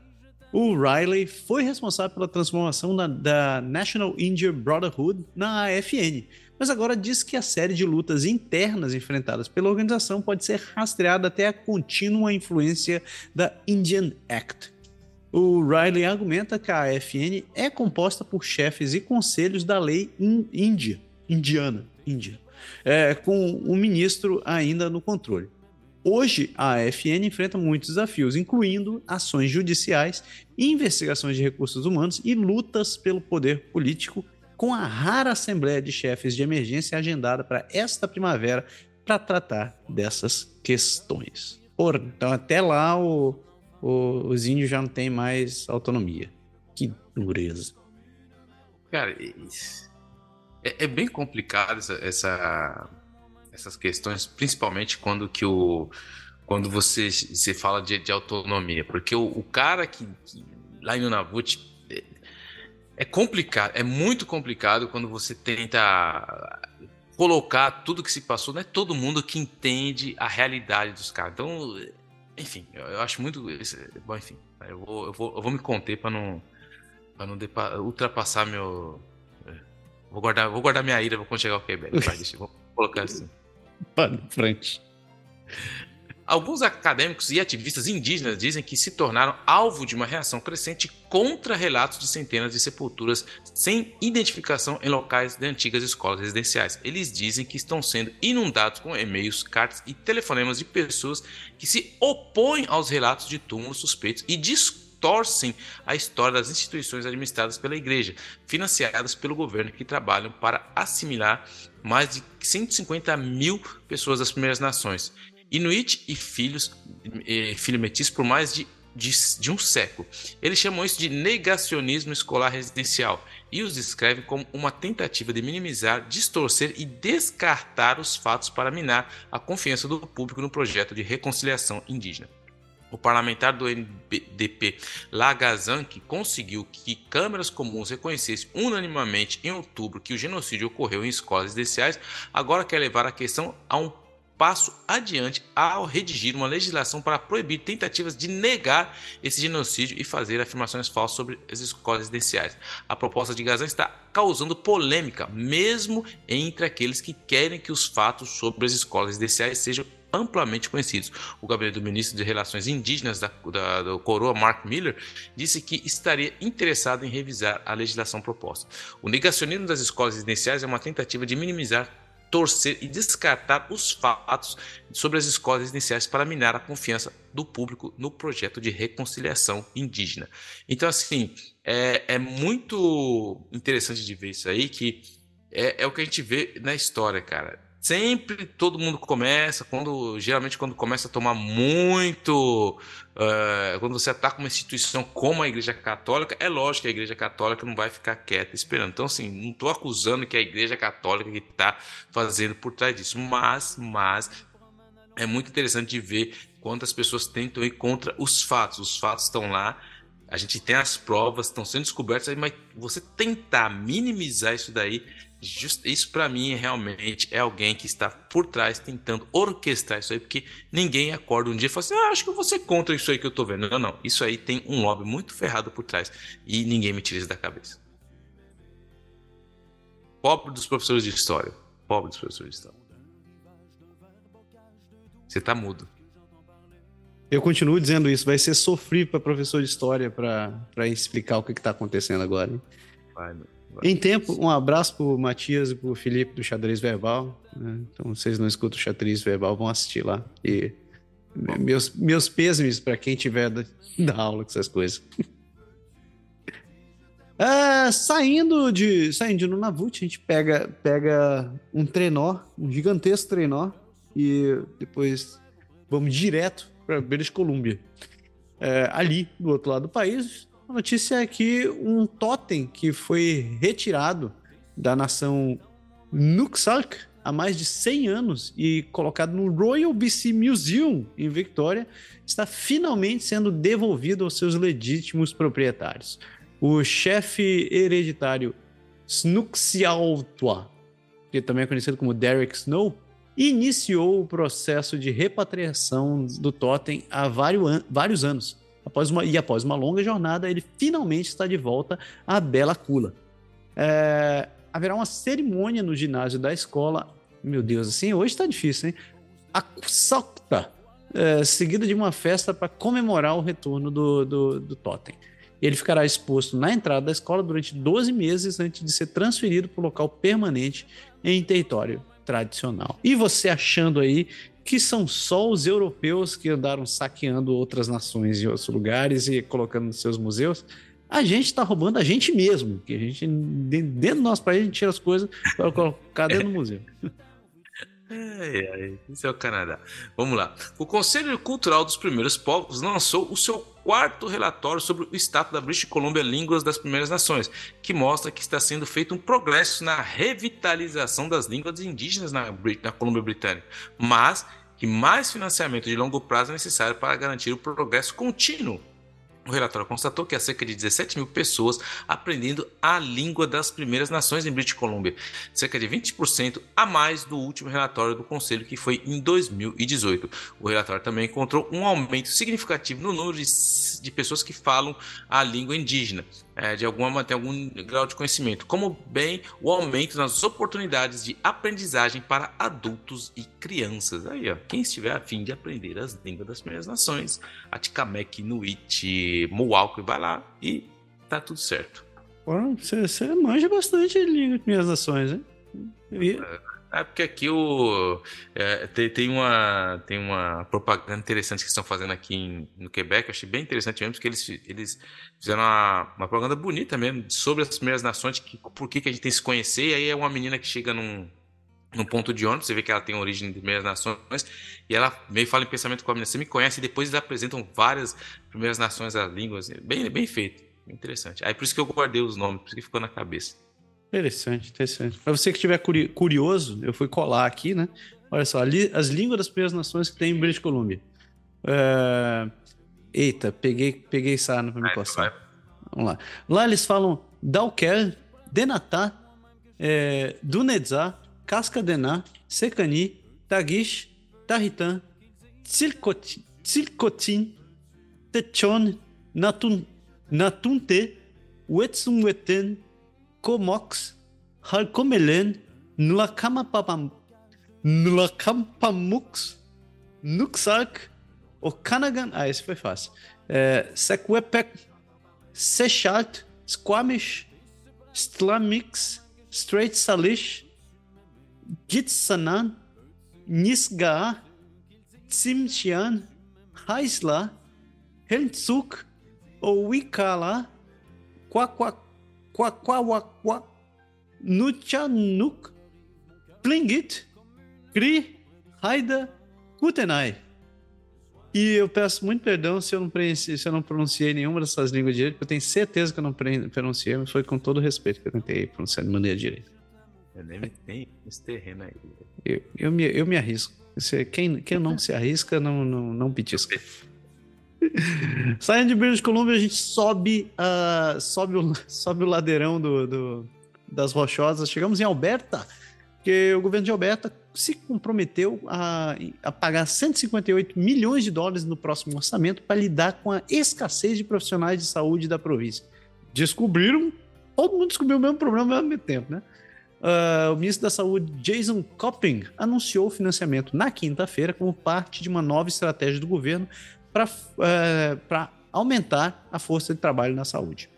O Riley foi responsável pela transformação da, da National Indian Brotherhood na AFN, mas agora diz que a série de lutas internas enfrentadas pela organização pode ser rastreada até a contínua influência da Indian Act. O Riley argumenta que a AFN é composta por chefes e conselhos da lei índia, indiana, índia é, com o ministro ainda no controle. Hoje, a AFN enfrenta muitos desafios, incluindo ações judiciais, investigações de recursos humanos e lutas pelo poder político, com a rara Assembleia de Chefes de Emergência agendada para esta primavera para tratar dessas questões. Por, então, até lá, o, o, os índios já não têm mais autonomia. Que dureza. Cara, isso é, é bem complicado essa, essa, essas questões, principalmente quando que o quando você, você fala de, de autonomia, porque o, o cara que, que, lá em Nunavut é, é complicado, é muito complicado quando você tenta colocar tudo que se passou, não é todo mundo que entende a realidade dos caras. Então, enfim, eu, eu acho muito. Bom, enfim, eu vou, eu vou, eu vou me conter para não, pra não ultrapassar meu, Vou guardar, vou guardar minha ira quando chegar o Quebec. deixa, vou colocar assim. Para frente. Alguns acadêmicos e ativistas indígenas dizem que se tornaram alvo de uma reação crescente contra relatos de centenas de sepulturas sem identificação em locais de antigas escolas residenciais. Eles dizem que estão sendo inundados com e-mails, cartas e telefonemas de pessoas que se opõem aos relatos de túmulos suspeitos e discutem distorcem a história das instituições administradas pela igreja, financiadas pelo governo, que trabalham para assimilar mais de 150 mil pessoas das primeiras nações. Inuit e filhos, filho metiz por mais de, de, de um século. Eles chamam isso de negacionismo escolar residencial e os descrevem como uma tentativa de minimizar, distorcer e descartar os fatos para minar a confiança do público no projeto de reconciliação indígena. O parlamentar do NDP Lagazanque conseguiu que câmeras comuns reconhecessem unanimamente em outubro que o genocídio ocorreu em escolas residenciais, agora quer levar a questão a um passo adiante ao redigir uma legislação para proibir tentativas de negar esse genocídio e fazer afirmações falsas sobre as escolas residenciais. A proposta de Gazan está causando polêmica, mesmo entre aqueles que querem que os fatos sobre as escolas residenciais sejam amplamente conhecidos. O gabinete do ministro de Relações Indígenas da, da, coroa, Mark Miller, disse que estaria interessado em revisar a legislação proposta. O negacionismo das escolas residenciais é uma tentativa de minimizar torcer e descartar os fatos sobre as escolas residenciais para minar a confiança do público no projeto de reconciliação indígena. Então, assim, é, é muito interessante de ver isso aí, que é, é, o que a gente vê na história, cara sempre todo mundo começa, quando geralmente quando começa a tomar muito, uh, quando você ataca uma instituição como a Igreja Católica, é lógico que a Igreja Católica não vai ficar quieta esperando. Então, assim, não estou acusando que a Igreja Católica que está fazendo por trás disso, mas, mas é muito interessante de ver quantas pessoas tentam ir contra os fatos. Os fatos estão lá. A gente tem as provas, estão sendo descobertas, mas você tentar minimizar isso daí Just, isso para mim realmente é alguém que está por trás tentando orquestrar isso aí, porque ninguém acorda um dia e fala assim: ah, acho que eu vou ser contra isso aí que eu tô vendo. Não, não. Isso aí tem um lobby muito ferrado por trás e ninguém me tira isso da cabeça. Pobre dos professores de história. Pobre dos professores de história. Você tá mudo. Eu continuo dizendo isso, vai ser sofrer para professor de história para explicar o que está acontecendo agora. Vai, vai. Em tempo, um abraço pro Matias e pro Felipe do Xadrez Verbal. Né? Então, vocês não escutam o Xadrez Verbal, vão assistir lá. E meus, meus pêsames para quem tiver da, da aula com essas coisas. É, saindo de saindo de Nunavut, a gente pega, pega um trenó, um gigantesco trenó, e depois vamos direto para British Columbia. É, ali, do outro lado do país, a notícia é que um totem que foi retirado da nação Nuksalk há mais de 100 anos e colocado no Royal BC Museum em Victoria está finalmente sendo devolvido aos seus legítimos proprietários. O chefe hereditário Snuxialtua, que também é conhecido como Derek Snow, iniciou o processo de repatriação do totem há vários anos. Após uma, e após uma longa jornada, ele finalmente está de volta à Bela Cula. É, haverá uma cerimônia no ginásio da escola. Meu Deus, assim, hoje está difícil, hein? A Kusakta, é, seguida de uma festa para comemorar o retorno do, do, do totem. Ele ficará exposto na entrada da escola durante 12 meses antes de ser transferido para o local permanente em território tradicional. E você achando aí que são só os europeus que andaram saqueando outras nações em outros lugares e colocando nos seus museus, a gente está roubando a gente mesmo, que a gente dentro do nosso país a gente tira as coisas para colocar dentro do museu. É, o Canadá. Vamos lá. O Conselho Cultural dos Primeiros Povos lançou o seu quarto relatório sobre o status da British Columbia Línguas das Primeiras Nações, que mostra que está sendo feito um progresso na revitalização das línguas indígenas na, na Colômbia Britânica, mas que mais financiamento de longo prazo é necessário para garantir o progresso contínuo o relatório constatou que há cerca de 17 mil pessoas aprendendo a língua das primeiras nações em British Columbia, cerca de 20% a mais do último relatório do Conselho, que foi em 2018. O relatório também encontrou um aumento significativo no número de, de pessoas que falam a língua indígena, é, de alguma tem algum grau de conhecimento, como bem o aumento nas oportunidades de aprendizagem para adultos e crianças. Aí, ó, quem estiver afim de aprender as línguas das primeiras nações, Atikamekw, Inuit, Mohawk, vai lá e tá tudo certo. Você, manja bastante língua das primeiras nações, hein? É porque aqui o, é, tem, tem, uma, tem uma propaganda interessante que estão fazendo aqui em, no Quebec. Eu achei bem interessante mesmo, porque eles, eles fizeram uma, uma propaganda bonita mesmo sobre as primeiras nações, que, por que, que a gente tem que se conhecer. E aí é uma menina que chega num, num ponto de ônibus, você vê que ela tem origem de primeiras nações, e ela meio fala em pensamento com a menina, você me conhece, e depois eles apresentam várias primeiras nações, as línguas, bem, bem feito, interessante. Aí por isso que eu guardei os nomes, por isso que ficou na cabeça. Interessante, interessante. Para você que estiver curioso, eu fui colar aqui, né? Olha só, ali, as línguas das primeiras nações que tem em British Columbia. É... Eita, peguei, peguei sarna para me passar. Vamos lá. Lá eles falam Dalker, Denatá, é, Dunedzá, Cascadená, Secani, Tagish, Tarritan, Tsilkotin, Techon, Natun, Natunte, Wetsumweten, Comox, Harcomelen, Nulakampamux, Nuxark, Okanagan. Ah, esse foi fácil. É, Sechart, Squamish, Stlamix, Straight Salish, Gitsanan, Nisgaa, Tsimchian, Haisla, Helntsuk, Owikala, Quaquac Quaquawaqua, Nuchanuk, Plingit, Kri, Haida, Kutenai. E eu peço muito perdão se eu não, se eu não pronunciei nenhuma dessas línguas direito, porque eu tenho certeza que eu não pronunciei, mas foi com todo respeito que eu tentei pronunciar de maneira direita. Eu nem, nem esse terreno aí. Eu, eu, me, eu me arrisco. Quem, quem não se arrisca, não, não, não petisca. Saindo de British Columbia, a gente sobe, uh, sobe, o, sobe o ladeirão do, do, das Rochosas. Chegamos em Alberta, que o governo de Alberta se comprometeu a, a pagar 158 milhões de dólares no próximo orçamento para lidar com a escassez de profissionais de saúde da província. Descobriram, todo mundo descobriu o mesmo problema ao mesmo tempo, né? Uh, o ministro da Saúde, Jason Copping, anunciou o financiamento na quinta-feira como parte de uma nova estratégia do governo para é, aumentar a força de trabalho na saúde.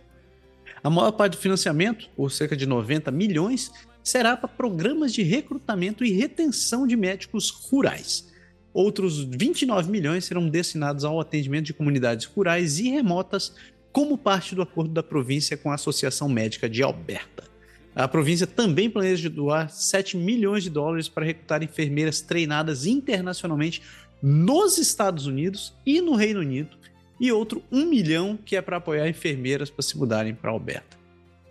A maior parte do financiamento, ou cerca de 90 milhões, será para programas de recrutamento e retenção de médicos rurais. Outros 29 milhões serão destinados ao atendimento de comunidades rurais e remotas, como parte do acordo da província com a Associação Médica de Alberta. A província também planeja doar 7 milhões de dólares para recrutar enfermeiras treinadas internacionalmente nos Estados Unidos e no Reino Unido, e outro 1 milhão que é para apoiar enfermeiras para se mudarem para Alberta.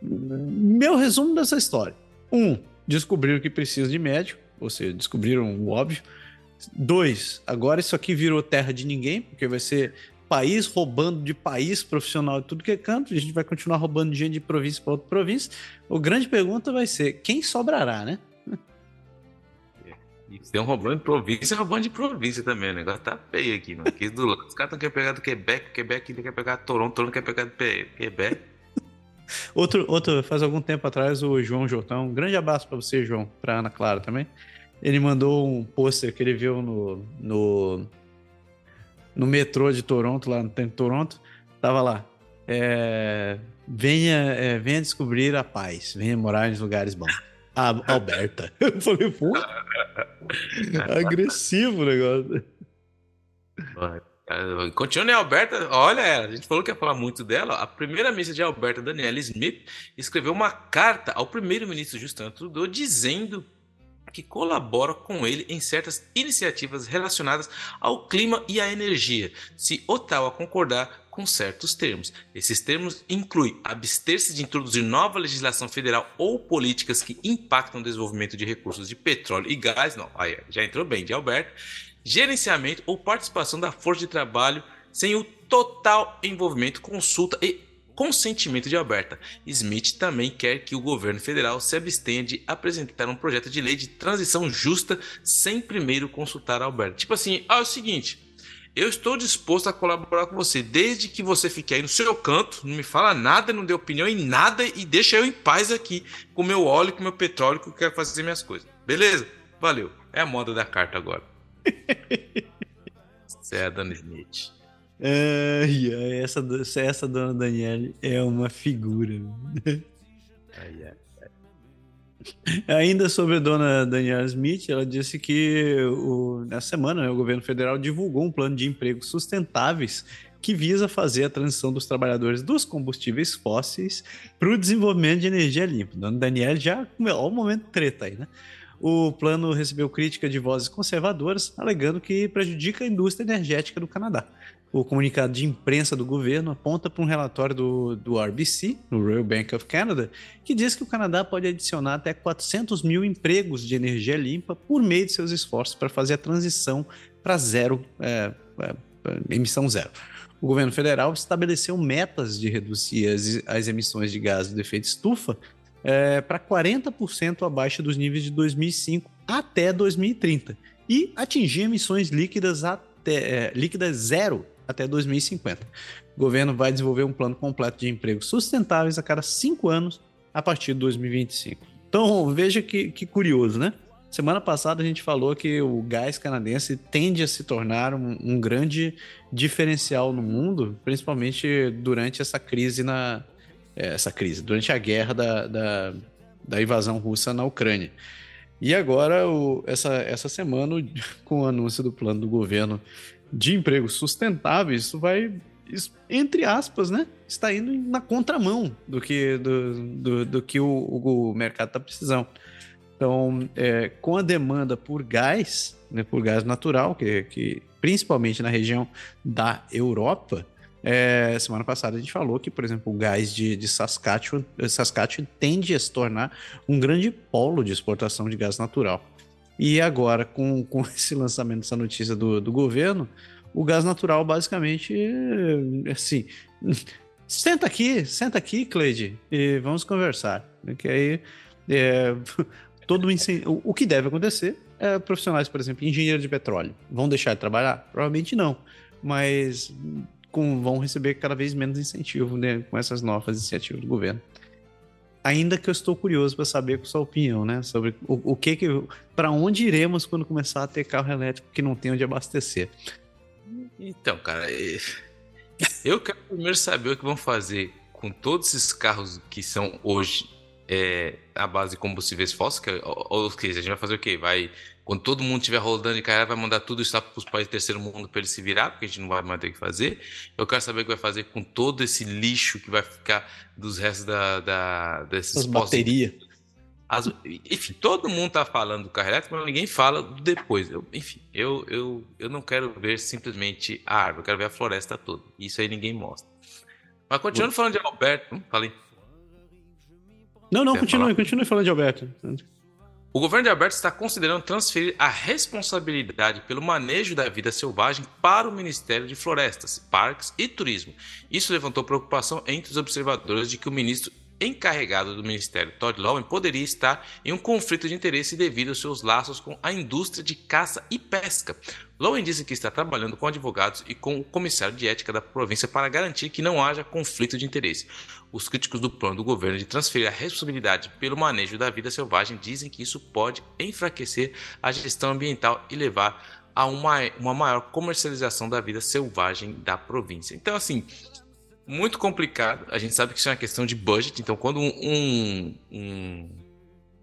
Meu resumo dessa história: um, descobriram que precisa de médico, ou seja, descobriram o óbvio. Dois, agora isso aqui virou terra de ninguém, porque vai ser país roubando de país profissional de tudo que é canto, a gente vai continuar roubando de gente de província para outra província. A grande pergunta vai ser: quem sobrará, né? E tem um roubando de província roubando de província também. O negócio tá feio aqui, mano. Aqui do lado, os caras não querem pegar do Quebec, Quebec não quer pegar Toronto, Toronto quer pegar do Quebec. Outro, outro, faz algum tempo atrás, o João Jotão, um grande abraço para você, João, para Ana Clara também. Ele mandou um pôster que ele viu no, no, no metrô de Toronto, lá no tempo de Toronto. Tava lá. É, venha, é, venha descobrir a paz, venha morar em lugares bons. A, Alberta. Eu falei, pô. agressivo o negócio. Continua em Alberta, olha, a gente falou que ia falar muito dela. A primeira ministra de Alberta, Daniela Smith, escreveu uma carta ao primeiro-ministro Justin Trudeau dizendo que colabora com ele em certas iniciativas relacionadas ao clima e à energia, se Ottawa concordar com certos termos. Esses termos incluem abster-se de introduzir nova legislação federal ou políticas que impactam o desenvolvimento de recursos de petróleo e gás, não, aí já entrou bem, de Alberta, gerenciamento ou participação da força de trabalho sem o total envolvimento, consulta e consentimento de Alberta. Smith também quer que o governo federal se abstenha de apresentar um projeto de lei de transição justa sem primeiro consultar Alberta. Tipo assim, ah, é o seguinte, eu estou disposto a colaborar com você, desde que você fique aí no seu canto, não me fala nada, não dê opinião em nada e deixa eu em paz aqui com meu óleo, com meu petróleo, que eu quero fazer minhas coisas. Beleza? Valeu. É a moda da carta agora. Você é a Dona Smith. Ai, essa, essa dona Daniele é uma figura. Ai, ai. Ainda sobre a dona Daniela Smith, ela disse que o, nessa semana né, o governo federal divulgou um plano de empregos sustentáveis que visa fazer a transição dos trabalhadores dos combustíveis fósseis para o desenvolvimento de energia limpa. Dona Daniela já, olha o momento treta aí, né? O plano recebeu crítica de vozes conservadoras, alegando que prejudica a indústria energética do Canadá. O comunicado de imprensa do governo aponta para um relatório do, do RBC, no Royal Bank of Canada, que diz que o Canadá pode adicionar até 400 mil empregos de energia limpa por meio de seus esforços para fazer a transição para zero, é, é, emissão zero. O governo federal estabeleceu metas de reduzir as, as emissões de gases de efeito estufa é, para 40% abaixo dos níveis de 2005 até 2030 e atingir emissões líquidas, até, é, líquidas zero até 2050. O governo vai desenvolver um plano completo de empregos sustentáveis a cada cinco anos a partir de 2025. Então veja que, que curioso, né? Semana passada a gente falou que o gás canadense tende a se tornar um, um grande diferencial no mundo, principalmente durante essa crise na, é, essa crise, durante a guerra da, da, da invasão russa na Ucrânia. E agora, o, essa, essa semana, com o anúncio do plano do governo de empregos sustentáveis, isso vai, entre aspas, né? Está indo na contramão do que, do, do, do que o, o mercado está precisando. Então, é, com a demanda por gás, né, por gás natural, que, que principalmente na região da Europa, é, semana passada a gente falou que, por exemplo, o gás de, de Saskatchewan, Saskatchewan tende a se tornar um grande polo de exportação de gás natural. E agora, com, com esse lançamento dessa notícia do, do governo, o gás natural basicamente, assim, senta aqui, senta aqui, Cleide, e vamos conversar. Que aí, é, todo o, o que deve acontecer é profissionais, por exemplo, engenheiros de petróleo, vão deixar de trabalhar? Provavelmente não, mas com, vão receber cada vez menos incentivo né, com essas novas iniciativas do governo. Ainda que eu estou curioso para saber com sua opinião, né, sobre o, o que que, para onde iremos quando começar a ter carro elétrico que não tem onde abastecer. Então, cara, eu quero primeiro saber o que vão fazer com todos esses carros que são hoje é, a base de combustíveis fósseis, que, ou, ou que a gente vai fazer o quê? Vai, quando todo mundo estiver rodando e carregar, vai mandar tudo isso para os países do terceiro mundo para eles se virar, porque a gente não vai mais ter que fazer. Eu quero saber o que vai fazer com todo esse lixo que vai ficar dos restos da, da desses As baterias. As, enfim, todo mundo tá falando do carro elétrico, mas ninguém fala do depois. Eu, enfim, eu, eu, eu não quero ver simplesmente a árvore, eu quero ver a floresta toda. Isso aí ninguém mostra. Mas continuando falando de Alberto. Falei. Não, não, continue, continue falando de Alberto. O governo de Alberto está considerando transferir a responsabilidade pelo manejo da vida selvagem para o Ministério de Florestas, Parques e Turismo. Isso levantou preocupação entre os observadores de que o ministro encarregado do Ministério, Todd Lowen, poderia estar em um conflito de interesse devido aos seus laços com a indústria de caça e pesca. Lowen disse que está trabalhando com advogados e com o comissário de ética da província para garantir que não haja conflito de interesse. Os críticos do plano do governo de transferir a responsabilidade pelo manejo da vida selvagem dizem que isso pode enfraquecer a gestão ambiental e levar a uma, uma maior comercialização da vida selvagem da província. Então, assim, muito complicado. A gente sabe que isso é uma questão de budget, então quando um, um,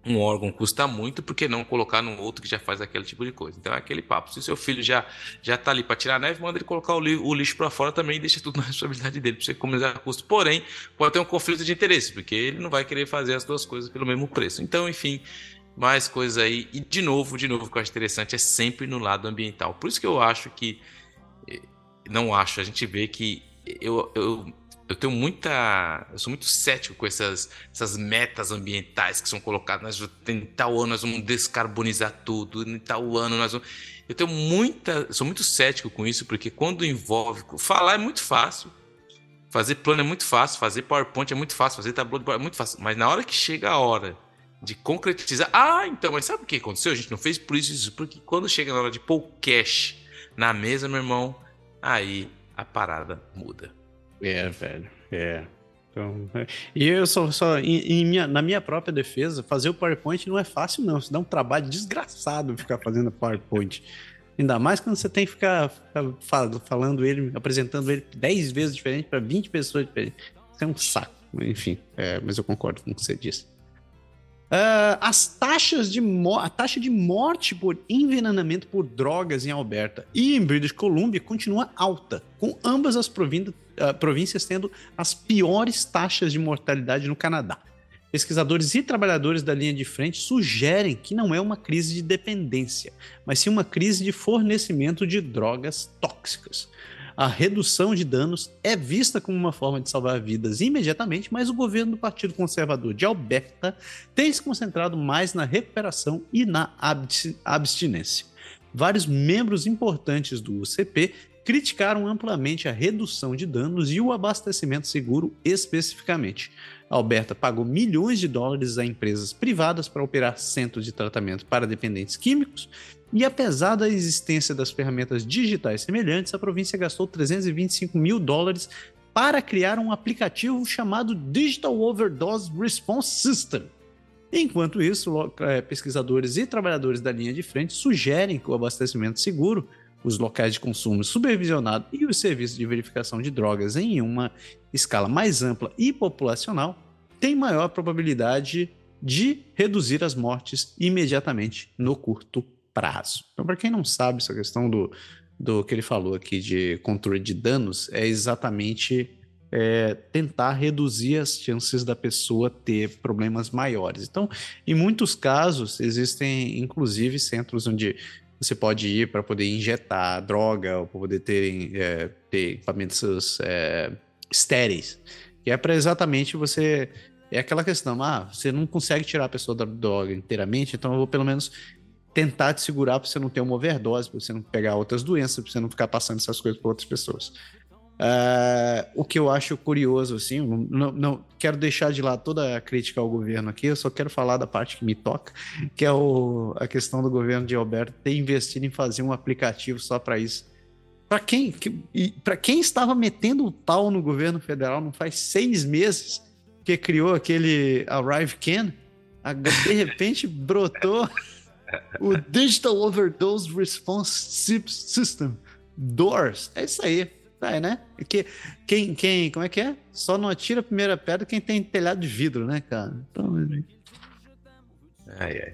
um órgão custa muito, por que não colocar no outro que já faz aquele tipo de coisa? Então é aquele papo. Se o seu filho já já tá ali para tirar neve, manda ele colocar o, li, o lixo para fora também e deixa tudo na responsabilidade dele, para você economizar custo. Porém, pode ter um conflito de interesse, porque ele não vai querer fazer as duas coisas pelo mesmo preço. Então, enfim, mais coisas aí. E de novo, de novo, o que eu acho interessante é sempre no lado ambiental. Por isso que eu acho que. Eh, não acho, a gente vê que eu, eu, eu tenho muita. Eu sou muito cético com essas, essas metas ambientais que são colocadas. Nós, em tal ano nós vamos descarbonizar tudo, em tal ano nós vamos. Eu tenho muita. Sou muito cético com isso, porque quando envolve. Falar é muito fácil. Fazer plano é muito fácil, fazer PowerPoint é muito fácil, fazer de é muito fácil. Mas na hora que chega a hora de concretizar. Ah, então, mas sabe o que aconteceu? A gente não fez por isso, isso, porque quando chega na hora de pôr o cash na mesa, meu irmão, aí a parada muda. É, velho. É. Então. E eu só, só em, em minha, na minha própria defesa, fazer o PowerPoint não é fácil, não. Isso dá um trabalho desgraçado ficar fazendo PowerPoint. Ainda mais quando você tem que ficar, ficar falando ele, apresentando ele 10 vezes diferente para 20 pessoas diferentes. Isso é um saco. Enfim, é, mas eu concordo com o que você disse. Uh, as taxas de a taxa de morte por envenenamento por drogas em Alberta e em British Columbia continua alta, com ambas as uh, províncias tendo as piores taxas de mortalidade no Canadá. Pesquisadores e trabalhadores da linha de frente sugerem que não é uma crise de dependência, mas sim uma crise de fornecimento de drogas tóxicas a redução de danos é vista como uma forma de salvar vidas imediatamente, mas o governo do Partido Conservador de Alberta tem se concentrado mais na recuperação e na abstinência. Vários membros importantes do UCP criticaram amplamente a redução de danos e o abastecimento seguro especificamente. A Alberta pagou milhões de dólares a empresas privadas para operar centros de tratamento para dependentes químicos e apesar da existência das ferramentas digitais semelhantes, a província gastou 325 mil dólares para criar um aplicativo chamado Digital Overdose Response System. Enquanto isso, é, pesquisadores e trabalhadores da linha de frente sugerem que o abastecimento seguro, os locais de consumo supervisionado e os serviços de verificação de drogas em uma escala mais ampla e populacional têm maior probabilidade de reduzir as mortes imediatamente no curto prazo. Então, para quem não sabe, essa questão do, do que ele falou aqui de controle de danos é exatamente é, tentar reduzir as chances da pessoa ter problemas maiores. Então, em muitos casos, existem inclusive centros onde você pode ir para poder injetar droga ou para poder ter, é, ter equipamentos é, estéreis, que é para exatamente você. É aquela questão, ah, você não consegue tirar a pessoa da droga inteiramente, então eu vou pelo menos tentar te segurar para você não ter uma overdose, para você não pegar outras doenças, para você não ficar passando essas coisas para outras pessoas. Uh, o que eu acho curioso, assim, não, não, quero deixar de lado toda a crítica ao governo aqui, eu só quero falar da parte que me toca, que é o, a questão do governo de Alberto ter investido em fazer um aplicativo só para isso. Para quem, que, para quem estava metendo o pau no governo federal não faz seis meses que criou aquele Arrive Can, de repente brotou o Digital Overdose Response System. Doors. É isso aí. Tá, né? Que, quem, quem, como é que é? Só não atira a primeira pedra quem tem telhado de vidro, né, cara? Então, ai, ai.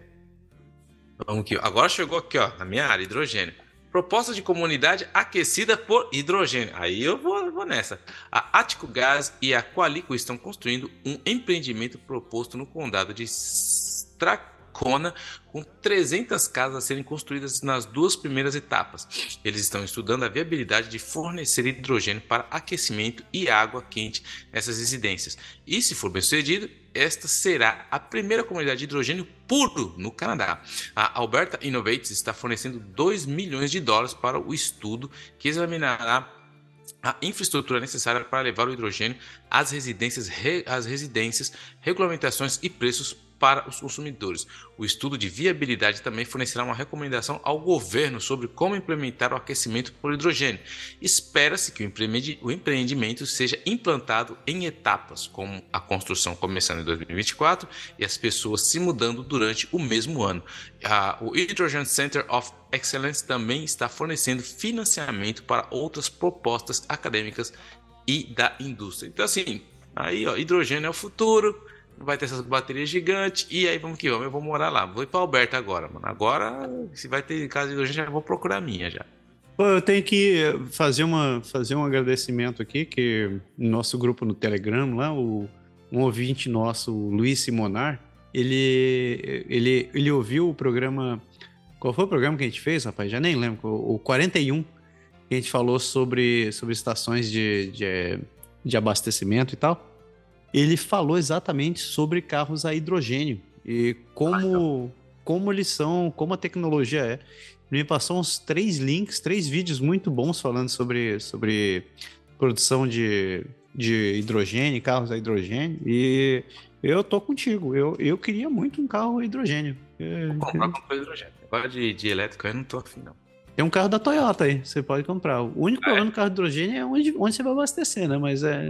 Vamos aqui. Agora chegou aqui, ó, na minha área, hidrogênio. Proposta de comunidade aquecida por hidrogênio. Aí eu vou, vou nessa. A Ático Gás e a Qualico estão construindo um empreendimento proposto no condado de Strac Kona, com 300 casas a serem construídas nas duas primeiras etapas. Eles estão estudando a viabilidade de fornecer hidrogênio para aquecimento e água quente nessas residências. E se for bem sucedido, esta será a primeira comunidade de hidrogênio puro no Canadá. A Alberta Innovates está fornecendo 2 milhões de dólares para o estudo que examinará a infraestrutura necessária para levar o hidrogênio às residências, às residências regulamentações e preços para os consumidores. O estudo de viabilidade também fornecerá uma recomendação ao governo sobre como implementar o aquecimento por hidrogênio. Espera-se que o empreendimento seja implantado em etapas, com a construção começando em 2024 e as pessoas se mudando durante o mesmo ano. o Hydrogen Center of Excellence também está fornecendo financiamento para outras propostas acadêmicas e da indústria. Então, assim, aí, ó, hidrogênio é o futuro vai ter essas baterias gigantes, e aí vamos que vamos, eu vou morar lá. Vou ir pra Alberta agora, mano. Agora, se vai ter casa de hidrogênio, já vou procurar a minha já. Pô, eu tenho que fazer, uma, fazer um agradecimento aqui, que no nosso grupo no Telegram, lá, o, um ouvinte nosso, o Luiz Simonar, ele, ele, ele ouviu o programa. Qual foi o programa que a gente fez, rapaz? Já nem lembro. O 41, que a gente falou sobre, sobre estações de, de, de abastecimento e tal ele falou exatamente sobre carros a hidrogênio e como, como eles são, como a tecnologia é. Ele me passou uns três links, três vídeos muito bons falando sobre, sobre produção de, de hidrogênio, carros a hidrogênio, e eu tô contigo. Eu, eu queria muito um carro a hidrogênio. Vou comprar com hidrogênio. Agora de, de elétrico eu não tô afim, não. Tem um carro da Toyota aí, você pode comprar. O único ah, problema é? do carro de hidrogênio é onde, onde você vai abastecer, né? Mas é,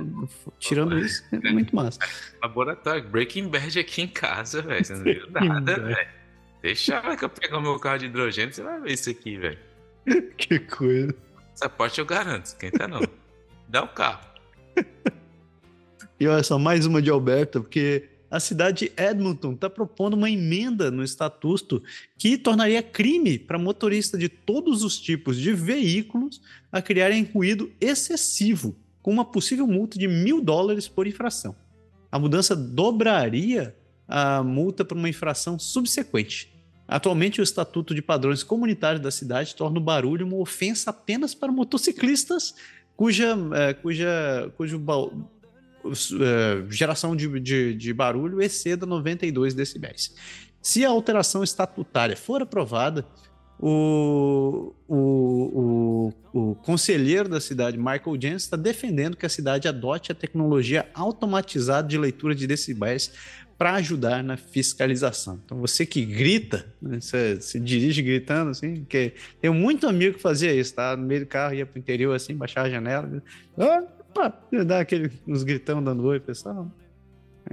tirando isso, é muito massa. Laboratório, Breaking Bad aqui em casa, velho. Você não viu nada, velho. Deixa que eu pegar o meu carro de hidrogênio, você vai ver isso aqui, velho. Que coisa. Essa parte eu garanto, quem tá não. Dá o carro. E olha só, mais uma de Alberta, porque a cidade de Edmonton está propondo uma emenda no estatuto que tornaria crime para motorista de todos os tipos de veículos a criarem ruído excessivo, com uma possível multa de mil dólares por infração. A mudança dobraria a multa por uma infração subsequente. Atualmente, o Estatuto de Padrões Comunitários da cidade torna o barulho uma ofensa apenas para motociclistas cuja, é, cuja, cujo uh, geração de, de, de barulho exceda 92 decibéis. Se a alteração estatutária for aprovada, o, o, o, o, conselheiro da cidade, Michael Jens, está defendendo que a cidade adote a tecnologia automatizada de leitura de decibéis para ajudar na fiscalização. Então, você que grita, né, você se dirige gritando, assim, que tem muito amigo que fazia isso, tá? No meio do carro, ia para o interior, assim, baixar a janela. Ah, Pá, dar aquele, uns gritão dando oi, pessoal.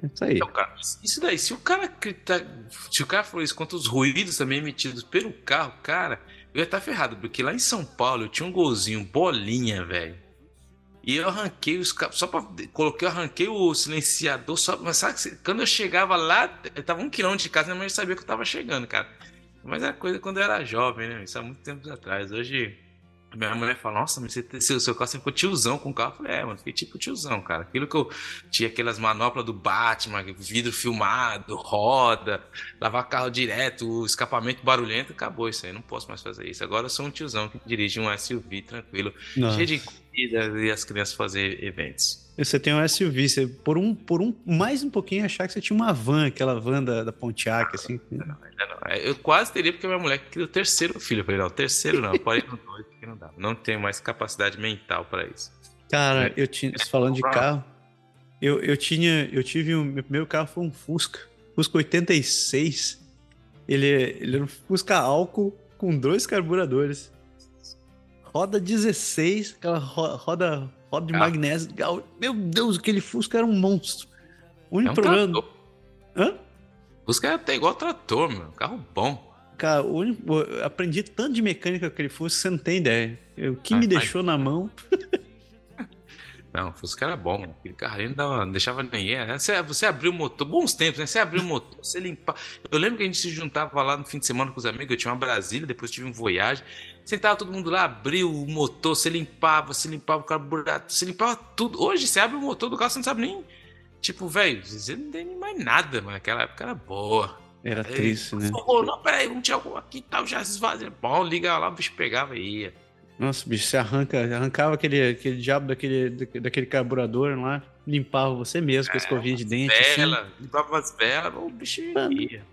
É isso aí. Então, cara, isso daí, se o cara gritar, se o cara for isso contra os ruídos também emitidos pelo carro, cara, eu ia estar tá ferrado, porque lá em São Paulo eu tinha um golzinho, bolinha, velho. E eu arranquei os só pra. Coloquei, arranquei o silenciador, só. Mas sabe quando eu chegava lá, eu tava um quilômetro de casa, minha mãe sabia que eu tava chegando, cara. Mas era coisa quando eu era jovem, né? Isso há muito tempo atrás. Hoje minha mulher fala, nossa, mas você, seu, seu carro você ficou tiozão com o carro. Eu falei, é, mano, fiquei tipo tiozão, cara. Aquilo que eu tinha aquelas manoplas do Batman, vidro filmado, roda, lavar carro direto, o escapamento barulhento, acabou isso aí. Não posso mais fazer isso. Agora eu sou um tiozão que dirige um SUV tranquilo, nossa. cheio de comida e as crianças fazer eventos. Você tem um SUV, você por um, por um mais um pouquinho achar que você tinha uma van, aquela van da, da Pontiac, assim. Não, não, não. Eu quase teria, porque minha mulher queria o terceiro filho. Eu falei, não, o terceiro não, pode ir no dois, porque não dá. Não tenho mais capacidade mental para isso. Cara, eu tinha, falando de carro, eu, eu tinha, eu tive um, meu primeiro carro foi um Fusca, Fusca 86. Ele, ele era um Fusca álcool com dois carburadores. Roda 16, aquela roda roda de ah. magnésio. Meu Deus, aquele Fusca era um monstro. O único é um problema. Trator. Hã? Fusca é até igual trator, meu. Carro bom. Cara, eu aprendi tanto de mecânica que aquele Fusca, você não tem ideia. O que ah, me deixou na mão. Não, o Fusca era bom. Aquele carro ali não, não deixava ninguém. Né? Você, você abriu o motor, bons tempos, né? Você abriu o motor, você limpava. Eu lembro que a gente se juntava lá no fim de semana com os amigos. Eu tinha uma Brasília, depois tive um Voyage. Sentava todo mundo lá, abriu o motor, você limpava, você limpava o carburador, você limpava tudo. Hoje você abre o motor do carro, você não sabe nem. Tipo, velho, você não tem nem mais nada, mas naquela época era boa. Era Aí, triste, né? Falou, não, peraí, vamos tirar aqui e tal, já se esvazia. Bom, liga lá, o bicho pegava e ia. Nossa, bicho, você arranca, arrancava aquele, aquele diabo daquele, daquele carburador lá, limpava você mesmo com a escovinha de dente. Vela, assim. limpava as velas, o bicho ia.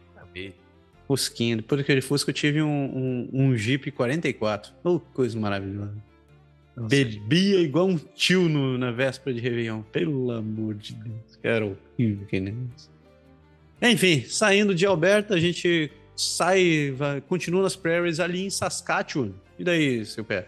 Fusquinha. Depois daquele Fusca eu tive um, um, um Jeep 44. Oh, coisa maravilhosa. Nossa, Bebia igual um tio no, na véspera de Réveillon. Pelo amor de Deus. Era horrível aquele negócio. Enfim, saindo de Alberta, a gente sai, vai, continua nas prairies ali em Saskatchewan. E daí, seu pé?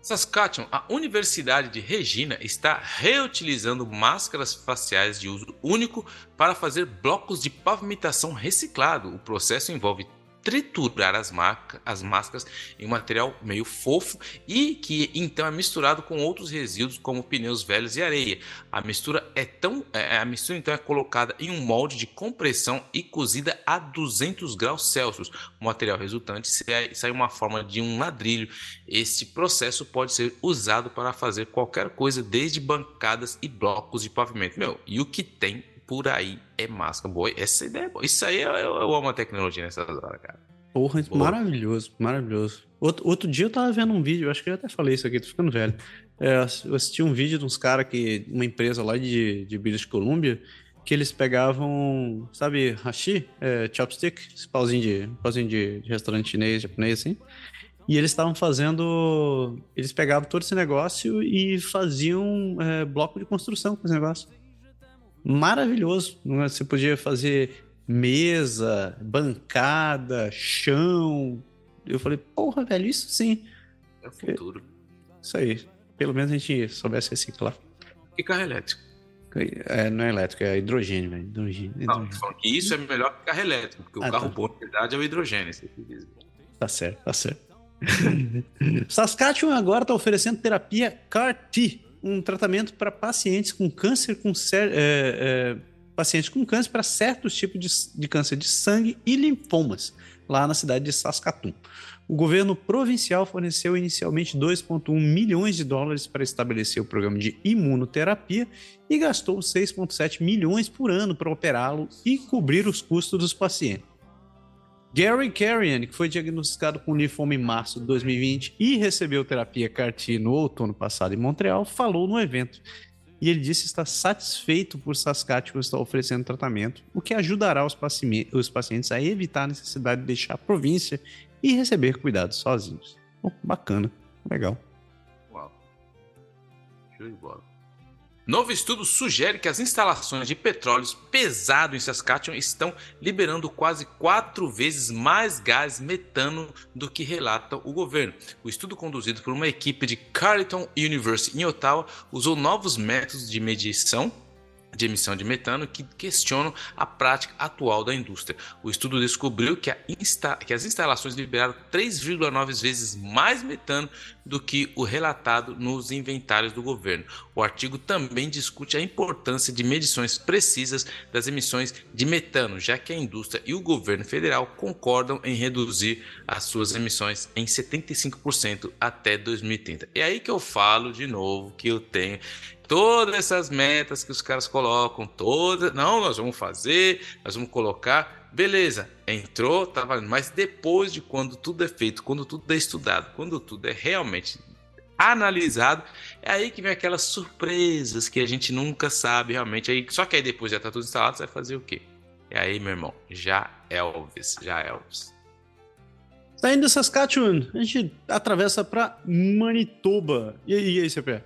Saskatchewan, a Universidade de Regina está reutilizando máscaras faciais de uso único para fazer blocos de pavimentação reciclado. O processo envolve triturar as, as máscaras em um material meio fofo e que então é misturado com outros resíduos como pneus velhos e areia. A mistura é tão é, a mistura então é colocada em um molde de compressão e cozida a 200 graus Celsius. O material resultante sai uma forma de um ladrilho. Este processo pode ser usado para fazer qualquer coisa, desde bancadas e blocos de pavimento. Meu, e o que tem por aí é máscara. Boa, essa ideia é boa. Isso aí eu, eu amo a tecnologia nessas horas, cara. Porra, boa. maravilhoso, maravilhoso. Outro, outro dia eu tava vendo um vídeo, acho que eu até falei isso aqui, tô ficando velho. É, eu assisti um vídeo de uns caras que, uma empresa lá de, de British Columbia, que eles pegavam, sabe, hashi, é, chopstick, esse pauzinho de, pauzinho de, de restaurante chinês, japonês, assim. E eles estavam fazendo. Eles pegavam todo esse negócio e faziam é, bloco de construção com esse negócio maravilhoso. É? Você podia fazer mesa, bancada, chão. Eu falei, porra, velho, isso sim. É o futuro. Isso aí. Pelo menos a gente soubesse reciclar. E carro elétrico? É, não é elétrico, é hidrogênio, velho. Hidrogênio, hidrogênio. Não, que isso é melhor que carro elétrico, porque ah, o carro tá. bom, na verdade, é o hidrogênio. Tá certo, tá certo. Saskatchewan agora está oferecendo terapia CAR-T um tratamento para pacientes com câncer, com é, é, pacientes com câncer para certos tipos de, de câncer de sangue e linfomas, lá na cidade de Saskatoon. O governo provincial forneceu inicialmente 2,1 milhões de dólares para estabelecer o programa de imunoterapia e gastou 6,7 milhões por ano para operá-lo e cobrir os custos dos pacientes. Gary Carrion, que foi diagnosticado com linfoma em março de 2020 e recebeu terapia CAR-T no outono passado em Montreal, falou no evento. E ele disse estar satisfeito por Saskatchewan estar oferecendo tratamento, o que ajudará os, paci os pacientes a evitar a necessidade de deixar a província e receber cuidados sozinhos. Bacana, legal. Uau. Show de bola. Novo estudo sugere que as instalações de petróleo pesado em Saskatchewan estão liberando quase quatro vezes mais gás metano do que relata o governo. O estudo conduzido por uma equipe de Carleton University em Ottawa usou novos métodos de medição de emissão de metano que questionam a prática atual da indústria. O estudo descobriu que, insta que as instalações liberaram 3,9 vezes mais metano do que o relatado nos inventários do governo. O artigo também discute a importância de medições precisas das emissões de metano, já que a indústria e o governo federal concordam em reduzir as suas emissões em 75% até 2030. É aí que eu falo de novo que eu tenho todas essas metas que os caras colocam, todas, não, nós vamos fazer, nós vamos colocar, beleza, entrou, tá valendo, mas depois de quando tudo é feito, quando tudo é estudado, quando tudo é realmente analisado, é aí que vem aquelas surpresas que a gente nunca sabe realmente, aí, só que aí depois já tá tudo instalado, você vai fazer o quê? E aí, meu irmão, já Elvis, já Elvis. Saindo de Saskatchewan, a gente atravessa para Manitoba. E aí, e aí, CP?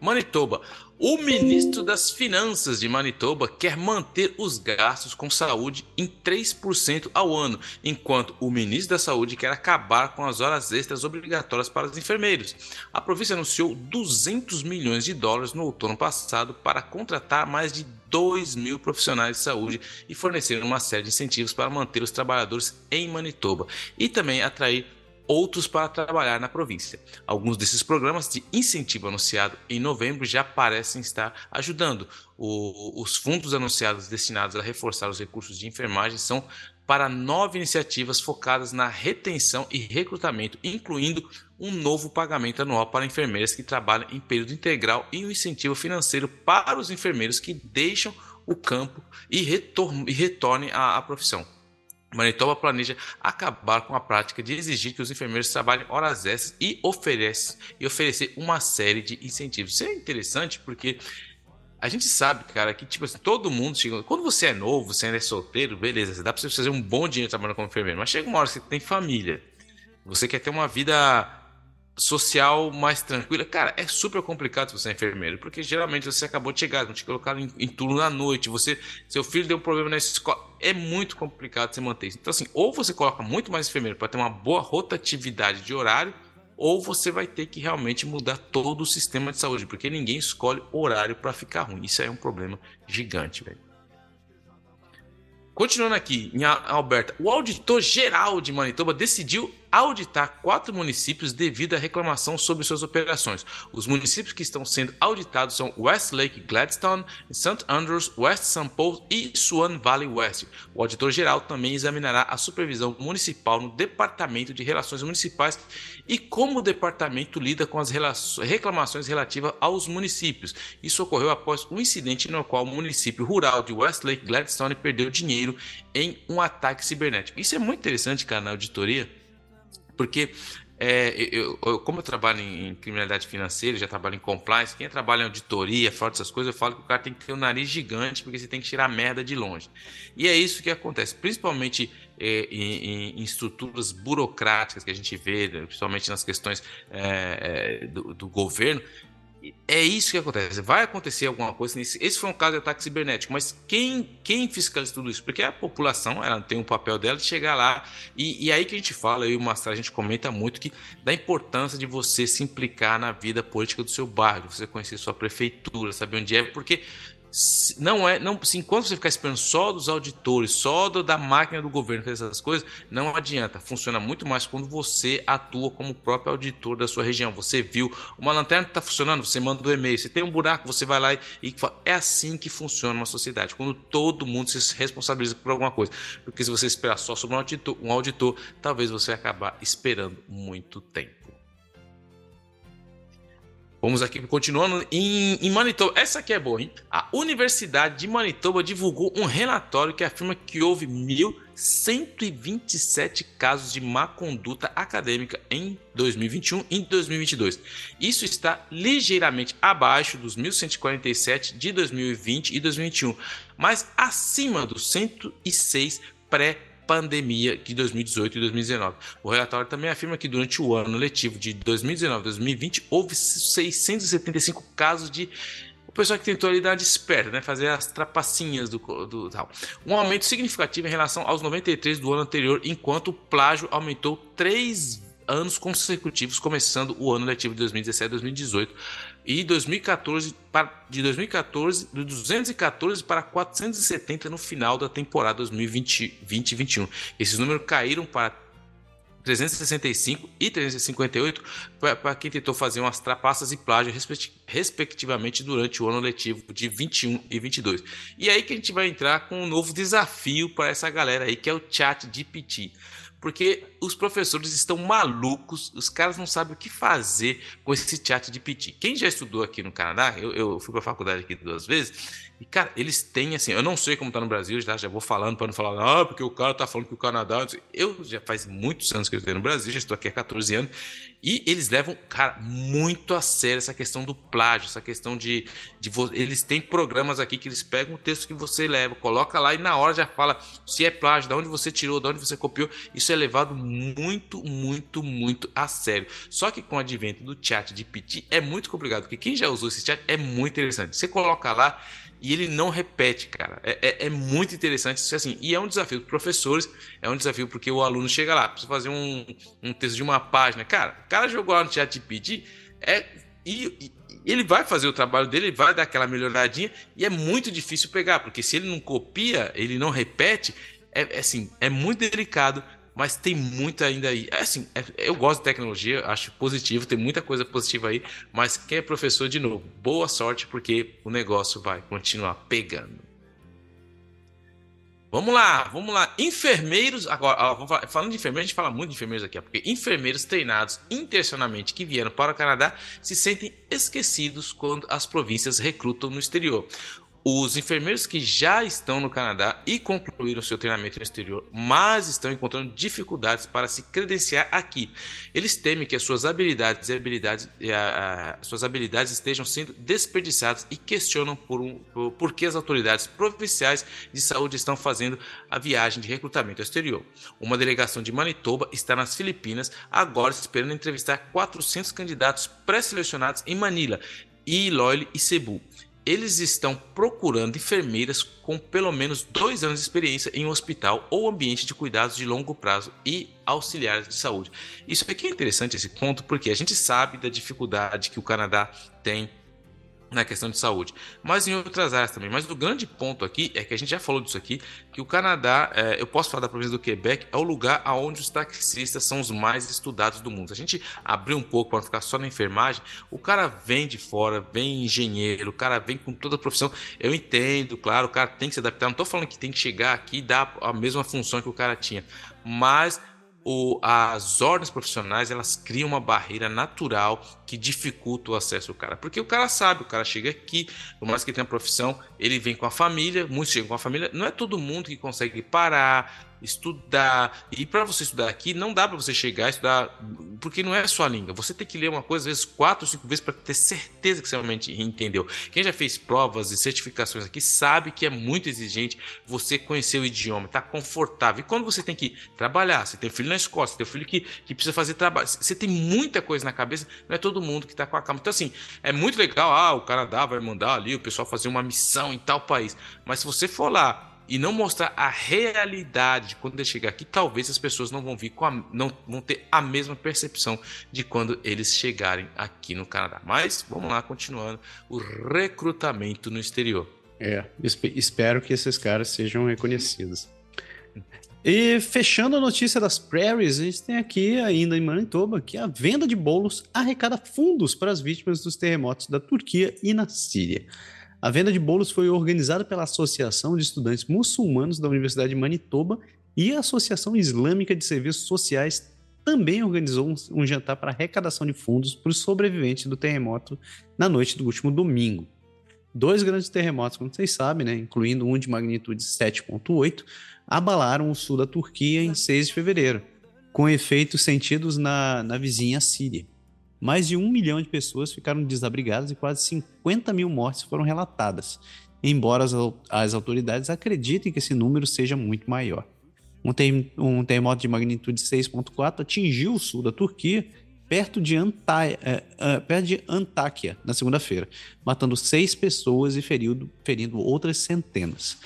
Manitoba. O ministro das Finanças de Manitoba quer manter os gastos com saúde em 3% ao ano, enquanto o ministro da Saúde quer acabar com as horas extras obrigatórias para os enfermeiros. A província anunciou 200 milhões de dólares no outono passado para contratar mais de 2 mil profissionais de saúde e fornecer uma série de incentivos para manter os trabalhadores em Manitoba e também atrair outros para trabalhar na província. Alguns desses programas de incentivo anunciado em novembro já parecem estar ajudando. O, os fundos anunciados destinados a reforçar os recursos de enfermagem são para nove iniciativas focadas na retenção e recrutamento, incluindo um novo pagamento anual para enfermeiras que trabalham em período integral e um incentivo financeiro para os enfermeiros que deixam o campo e, e retornem à, à profissão. Manitoba planeja acabar com a prática de exigir que os enfermeiros trabalhem horas extras e oferece e oferecer uma série de incentivos. Isso é interessante porque a gente sabe, cara, que tipo assim, todo mundo chega. Quando você é novo, você ainda é solteiro, beleza, dá para você fazer um bom dinheiro trabalhando como enfermeiro, mas chega uma hora que você tem família, você quer ter uma vida social mais tranquila, cara, é super complicado se você é enfermeiro, porque geralmente você acabou de chegar, não te colocaram em, em turno na noite, você, seu filho deu um problema na escola, é muito complicado você manter isso. Então assim, ou você coloca muito mais enfermeiro para ter uma boa rotatividade de horário, ou você vai ter que realmente mudar todo o sistema de saúde, porque ninguém escolhe horário para ficar ruim. Isso é um problema gigante, velho. Continuando aqui em Alberta, o auditor geral de Manitoba decidiu auditar quatro municípios devido à reclamação sobre suas operações. Os municípios que estão sendo auditados são Westlake Gladstone, St. Andrews, West St. Paul e Swan Valley West. O auditor geral também examinará a supervisão municipal no Departamento de Relações Municipais e como o departamento lida com as reclamações relativas aos municípios. Isso ocorreu após um incidente no qual o município rural de Westlake Gladstone perdeu dinheiro em um ataque cibernético. Isso é muito interessante, cara, na auditoria porque é, eu, eu, como eu trabalho em, criminalidade financeira, já trabalho em compliance, quem trabalha em auditoria, fora dessas coisas, eu falo que o cara tem que ter um nariz gigante, porque você tem que tirar merda de longe. E é isso que acontece, principalmente é, em, em, estruturas burocráticas que a gente vê, principalmente nas questões é, é do, do governo, é isso que acontece. Vai acontecer alguma coisa nisso. Esse foi um caso de ataque cibernético, mas quem, quem fiscaliza tudo isso? Porque a população ela tem um papel dela de chegar lá. E, e aí que a gente fala, eu e o Mastra, a gente comenta muito que da importância de você se implicar na vida política do seu bairro, você conhecer sua prefeitura, saber onde é, porque não é, não, se enquanto você ficar esperando só dos auditores, só do, da máquina do governo fazer essas coisas, não adianta. Funciona muito mais quando você atua como próprio auditor da sua região. Você viu uma lanterna está funcionando, você manda um e-mail. Você tem um buraco, você vai lá e, e é assim que funciona uma sociedade. Quando todo mundo se responsabiliza por alguma coisa. Porque se você esperar só sobre um auditor, um auditor talvez você acabar esperando muito tempo. Vamos aqui continuando em, em, Manitoba. Essa aqui é boa, hein? A Universidade de Manitoba divulgou um relatório que afirma que houve 1.127 casos de má conduta acadêmica em 2021 e 2022. Isso está ligeiramente abaixo dos 1.147 de 2020 e 2021, mas acima dos 106 pré pandemia de 2018 e 2019. O relatório também afirma que durante o ano letivo de 2019 e 2020 houve 675 casos de o pessoal que tentou ali dar de esperto, né? Fazer as trapacinhas do, do tal. Um aumento significativo em relação aos 93 do ano anterior, enquanto o plágio aumentou três anos consecutivos, começando o ano letivo de 2017 e 2018 e 2014 para, de 2014 de 214 para 470 no final da temporada 2020-21. Esses números caíram para 365 e 358 para quem tentou fazer umas trapaças e plágio respectivamente durante o ano letivo de 21 e 22. E aí que a gente vai entrar com um novo desafio para essa galera aí que é o chat GPT porque os professores estão malucos, os caras não sabem o que fazer com esse chat de PT. Quem já estudou aqui no Canadá, eu, eu fui para a faculdade aqui duas vezes, e cara, eles têm assim, eu não sei como tá no Brasil, já, já vou falando para não falar, ah, porque o cara tá falando que o Canadá. Eu já faz muitos anos que eu estou no Brasil, já estou aqui há 14 anos, E eles levam, cara, muito a sério essa questão do plágio, essa questão de, de eles têm programas aqui que eles pegam o texto que você leva, coloca lá e na hora já fala se é plágio, de onde você tirou, de onde você copiou. Isso é levado muito, muito, muito a sério. Só que com o advento do chat de PT é muito complicado, porque quem já usou esse chat é muito interessante. Você coloca lá e ele não repete, cara. É, é, é muito interessante isso assim. E é um desafio para professores, é um desafio porque o aluno chega lá, precisa fazer um, um texto de uma página. Cara, o cara jogou lá no chat GPT, é, e, e ele vai fazer o trabalho dele, ele vai dar aquela melhoradinha, e é muito difícil pegar, porque se ele não copia, ele não repete, é, é assim, é muito delicado mas tem muita ainda aí. É assim, é, eu gosto de tecnologia, acho positivo, tem muita coisa positiva aí, mas quem é professor, de novo, boa sorte, porque o negócio vai continuar pegando. Vamos lá, vamos lá. Enfermeiros, agora, falando de enfermeiros, a gente fala muito de enfermeiros aqui, porque enfermeiros treinados intencionalmente que vieram para o Canadá se sentem esquecidos quando as províncias recrutam no exterior. Os enfermeiros que já estão no Canadá e concluíram seu treinamento no exterior, mas estão encontrando dificuldades para se credenciar aqui. Eles temem que as suas habilidades habilidades, a, a, suas habilidades estejam sendo desperdiçadas e questionam por, um, por, por que as autoridades provinciais de saúde estão fazendo a viagem de recrutamento ao exterior. Uma delegação de Manitoba está nas Filipinas, agora esperando entrevistar 400 candidatos pré-selecionados em Manila, Iloilo e Cebu eles estão procurando enfermeiras com pelo menos dois anos de experiência em um hospital ou ambiente de cuidados de longo prazo e auxiliares de saúde. Isso aqui é interessante esse ponto porque a gente sabe da dificuldade que o Canadá tem na questão de saúde, mas em outras áreas também. Mas o grande ponto aqui é que a gente já falou disso aqui, que o Canadá, é, eu posso falar da província do Quebec, é o lugar onde os taxistas são os mais estudados do mundo. Se a gente abrir um pouco para ficar só na enfermagem, o cara vem de fora, vem engenheiro, o cara vem com toda a profissão. Eu entendo, claro, o cara tem que se adaptar. Não estou falando que tem que chegar aqui e dar a mesma função que o cara tinha, mas o, as ordens profissionais elas criam uma barreira natural que dificulta o acesso ao cara. Porque o cara sabe, o cara chega aqui, por mais que tenha profissão, ele vem com a família, muitos chegam com a família, não é todo mundo que consegue parar, estudar. E para você estudar aqui, não dá para você chegar e estudar, porque não é só a língua. Você tem que ler uma coisa, às vezes, quatro ou cinco vezes para ter certeza que você realmente entendeu. Quem já fez provas e certificações aqui sabe que é muito exigente você conhecer o idioma, tá confortável. E quando você tem que trabalhar, você tem filho na escola, você tem filho que, que precisa fazer trabalho, você tem muita coisa na cabeça, não é todo mundo que tá com a calma. Então, assim, é muito legal, ah, o Canadá vai mandar ali o pessoal fazer uma missão em tal país. Mas se você for lá e não mostrar a realidade quando ele chegar aqui, talvez as pessoas não vão vir com a, não vão ter a mesma percepção de quando eles chegarem aqui no Canadá. Mas vamos lá, continuando o recrutamento no exterior. É, espero que esses caras sejam reconhecidos. E fechando a notícia das prairies, a gente tem aqui ainda em Manitoba que a venda de bolos arrecada fundos para as vítimas dos terremotos da Turquia e na Síria. A venda de bolos foi organizada pela Associação de Estudantes Muçulmanos da Universidade de Manitoba e a Associação Islâmica de Serviços Sociais também organizou um, jantar para arrecadação de fundos para os sobreviventes do terremoto na noite do último domingo. Dois grandes terremotos, como vocês sabem, né, incluindo um de magnitude 7.8, abalaram o sul da Turquia em 6 de fevereiro, com efeitos sentidos na, na vizinha Síria. Mais de um milhão de pessoas ficaram desabrigadas e quase 50 mil mortes foram relatadas, embora as, autoridades acreditem que esse número seja muito maior. Um, ter, terremoto de magnitude 6.4 atingiu o sul da Turquia, perto de, Anta, é, é, perto de Antáquia, na segunda-feira, matando seis pessoas e ferindo, ferindo outras centenas.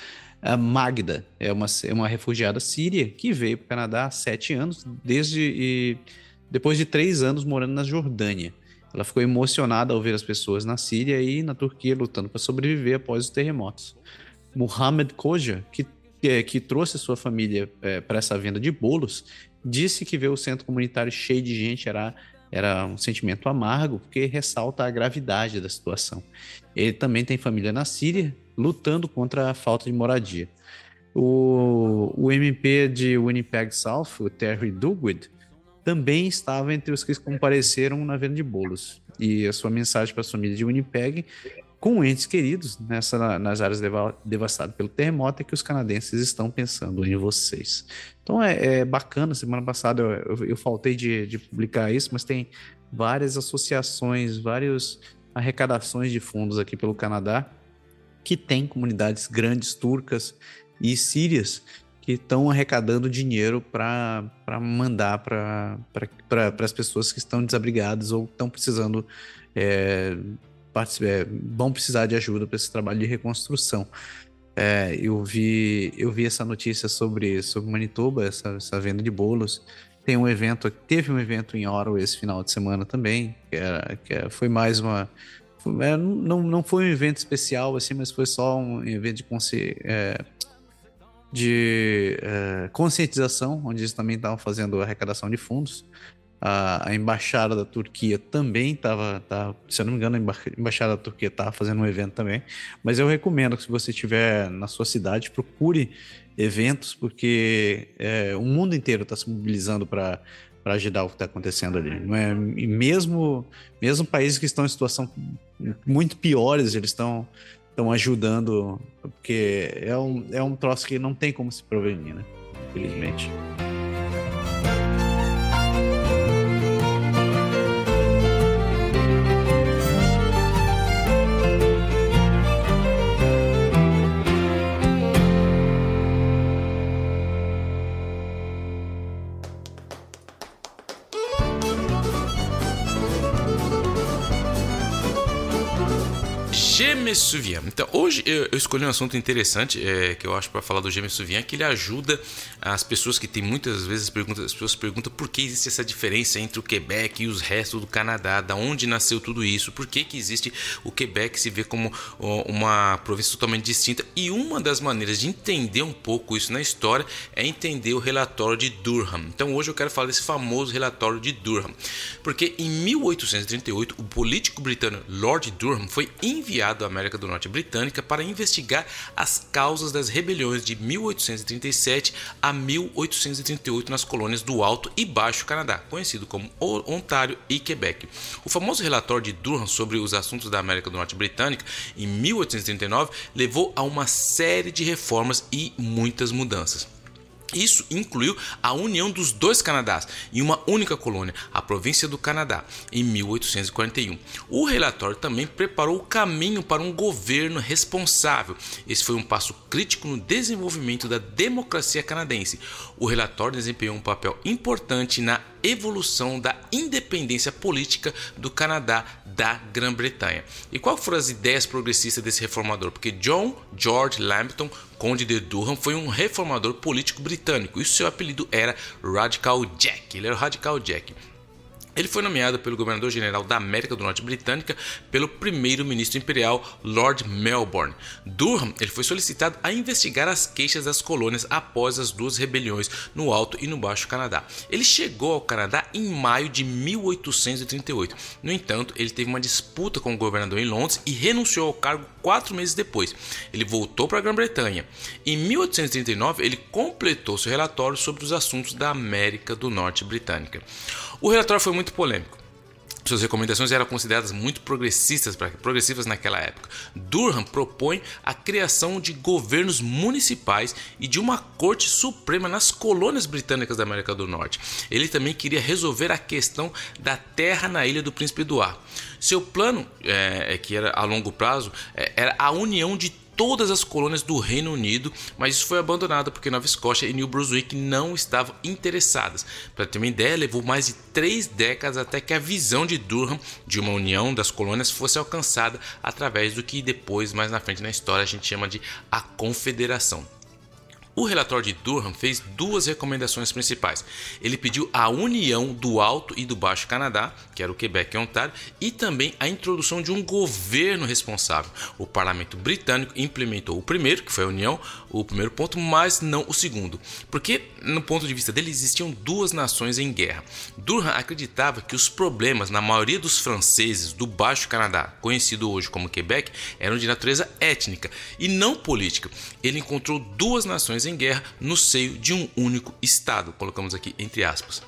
A Magda é uma, é uma refugiada síria que veio para o Canadá há sete anos, desde. E, depois de três anos morando na Jordânia. Ela ficou emocionada ao ver as pessoas na Síria e na Turquia lutando para sobreviver após os terremotos. Mohamed Koja, que, é, que trouxe sua família é, para essa venda de bolos, disse que ver o centro comunitário cheio de gente era, era um sentimento amargo, porque ressalta a gravidade da situação. Ele também tem família na Síria, lutando contra a falta de moradia. O, o MP de Winnipeg South, o Terry Dugwood, também estava entre os que compareceram na venda de bolos. E a sua mensagem para a família de Winnipeg com entes queridos nessa, nas áreas devastadas pelo terremoto é que os canadenses estão pensando em vocês. Então é, é bacana, semana passada eu, eu, eu faltei de, de, publicar isso, mas tem várias associações, várias arrecadações de fundos aqui pelo Canadá que tem comunidades grandes turcas e sírias que estão arrecadando dinheiro para mandar para pra, as pessoas que estão desabrigadas ou estão precisando é, é, vão precisar de ajuda para esse trabalho de reconstrução. É, eu, vi, eu vi essa notícia sobre, sobre Manitoba, essa, essa venda de bolos. Tem um evento, teve um evento em Ottawa esse final de semana também, que, era, que foi mais uma. É, não, não foi um evento especial, assim, mas foi só um evento de, consci, é, de é, conscientização, onde eles também estavam fazendo arrecadação de fundos. A, a, embaixada da Turquia também estava, tá, se eu não me engano, a embaixada da Turquia estava fazendo um evento também. Mas eu recomendo que, se você estiver na sua cidade, procure eventos, porque é, o mundo inteiro está se mobilizando para para ajudar o que está acontecendo ali. Não é? E mesmo, mesmo países que estão em situação muito piores, eles estão estão ajudando, porque é um, é um troço que não tem como se prevenir, né? Infelizmente. Gemesuvian. Então, hoje eu, escolhi um assunto interessante é, que eu acho para falar do Gemesuvian, que ele ajuda as pessoas que têm muitas vezes perguntas, as pessoas perguntam por que existe essa diferença entre o Quebec e os restos do Canadá, da onde nasceu tudo isso, por que, que existe o Quebec se vê como uma província totalmente distinta. E uma das maneiras de entender um pouco isso na história é entender o relatório de Durham. Então, hoje eu quero falar desse famoso relatório de Durham, porque em 1838 o político britânico Lord Durham foi enviado da América do Norte britânica para investigar as causas das rebeliões de 1837 a 1838 nas colônias do Alto e Baixo Canadá, conhecido como Ontário e Quebec. O famoso relatório de Durham sobre os assuntos da América do Norte britânica em 1839 levou a uma série de reformas e muitas mudanças. Isso incluiu a união dos dois Canadás em uma única colônia, a província do Canadá, em 1841. O relatório também preparou o caminho para um governo responsável. Esse foi um passo crítico no desenvolvimento da democracia canadense. O relatório desempenhou um papel importante na evolução da independência política do Canadá da Grã-Bretanha. E quais foram as ideias progressistas desse reformador? Porque John George Lambton, conde de Durham, foi um reformador político britânico e seu apelido era Radical Jack. Ele era o Radical Jack. Ele foi nomeado pelo governador-geral da América do Norte britânica pelo primeiro-ministro imperial Lord Melbourne. Durham ele foi solicitado a investigar as queixas das colônias após as duas rebeliões no Alto e no Baixo Canadá. Ele chegou ao Canadá em maio de 1838. No entanto, ele teve uma disputa com o governador em Londres e renunciou ao cargo quatro meses depois. Ele voltou para a Grã-Bretanha. Em 1839, ele completou seu relatório sobre os assuntos da América do Norte britânica. O relatório foi muito polêmico. Suas recomendações eram consideradas muito progressistas, progressivas naquela época. Durham propõe a criação de governos municipais e de uma corte suprema nas colônias britânicas da América do Norte. Ele também queria resolver a questão da terra na ilha do Príncipe Eduardo. Seu plano, é, que era a longo prazo, é, era a união de todas as colônias do Reino Unido, mas isso foi abandonado porque Nova Escócia e New Brunswick não estavam interessadas. Para ter uma ideia, levou mais de três décadas até que a visão de Durham de uma união das colônias fosse alcançada através do que depois, mais na frente na história, a gente chama de a Confederação. O relatório de Durham fez duas recomendações principais. Ele pediu a união do Alto e do Baixo Canadá, que era o Quebec e Ontário, e também a introdução de um governo responsável. O parlamento britânico implementou o primeiro, que foi a união, o primeiro ponto, mas não o segundo. Porque, no ponto de vista dele, existiam duas nações em guerra. Durham acreditava que os problemas na maioria dos franceses do Baixo Canadá, conhecido hoje como Quebec, eram de natureza étnica e não política. Ele encontrou duas nações em guerra no seio de um único Estado, colocamos aqui entre aspas.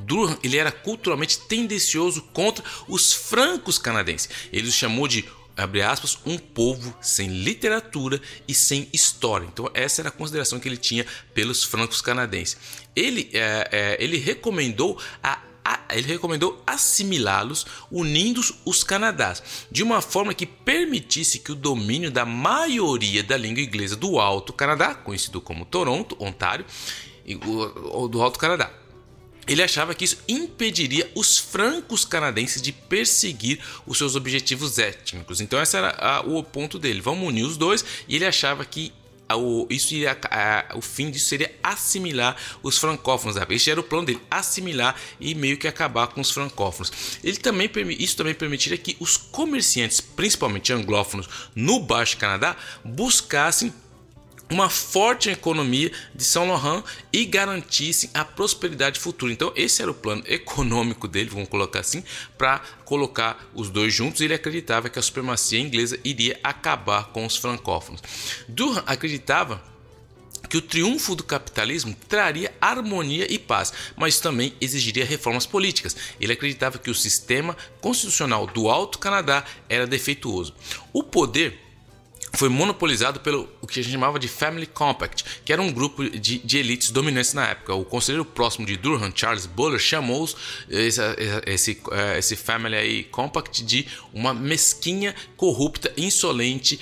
Durham ele era culturalmente tendencioso contra os francos canadenses. Ele os chamou de abre aspas, um povo sem literatura e sem história. Então essa era a consideração que ele tinha pelos francos canadenses. Ele, é, é, ele recomendou a ele recomendou assimilá-los, unindo os Canadás, de uma forma que permitisse que o domínio da maioria da língua inglesa do Alto Canadá, conhecido como Toronto, Ontário, ou do Alto Canadá, ele achava que isso impediria os francos canadenses de perseguir os seus objetivos étnicos. Então, esse era a, o ponto dele. Vamos unir os dois. E ele achava que o, isso iria, a, o fim disso seria assimilar os francófonos. Esse era o plano dele, assimilar e meio que acabar com os francófonos. Ele também, isso também permitiria que os comerciantes, principalmente anglófonos, no Baixo Canadá, buscassem uma forte economia de São Laurent e garantissem a prosperidade futura. Então, esse era o plano econômico dele, vamos colocar assim, para colocar os dois juntos. Ele acreditava que a supremacia inglesa iria acabar com os francófonos. Durham acreditava que o triunfo do capitalismo traria harmonia e paz, mas também exigiria reformas políticas. Ele acreditava que o sistema constitucional do Alto Canadá era defeituoso. O poder foi monopolizado pelo o que a gente chamava de Family Compact, que era um grupo de, de elites dominantes na época. O conselheiro próximo de Durham, Charles Buller, chamou esse, esse, eh, esse Family Compact de uma mesquinha, corrupta, insolente,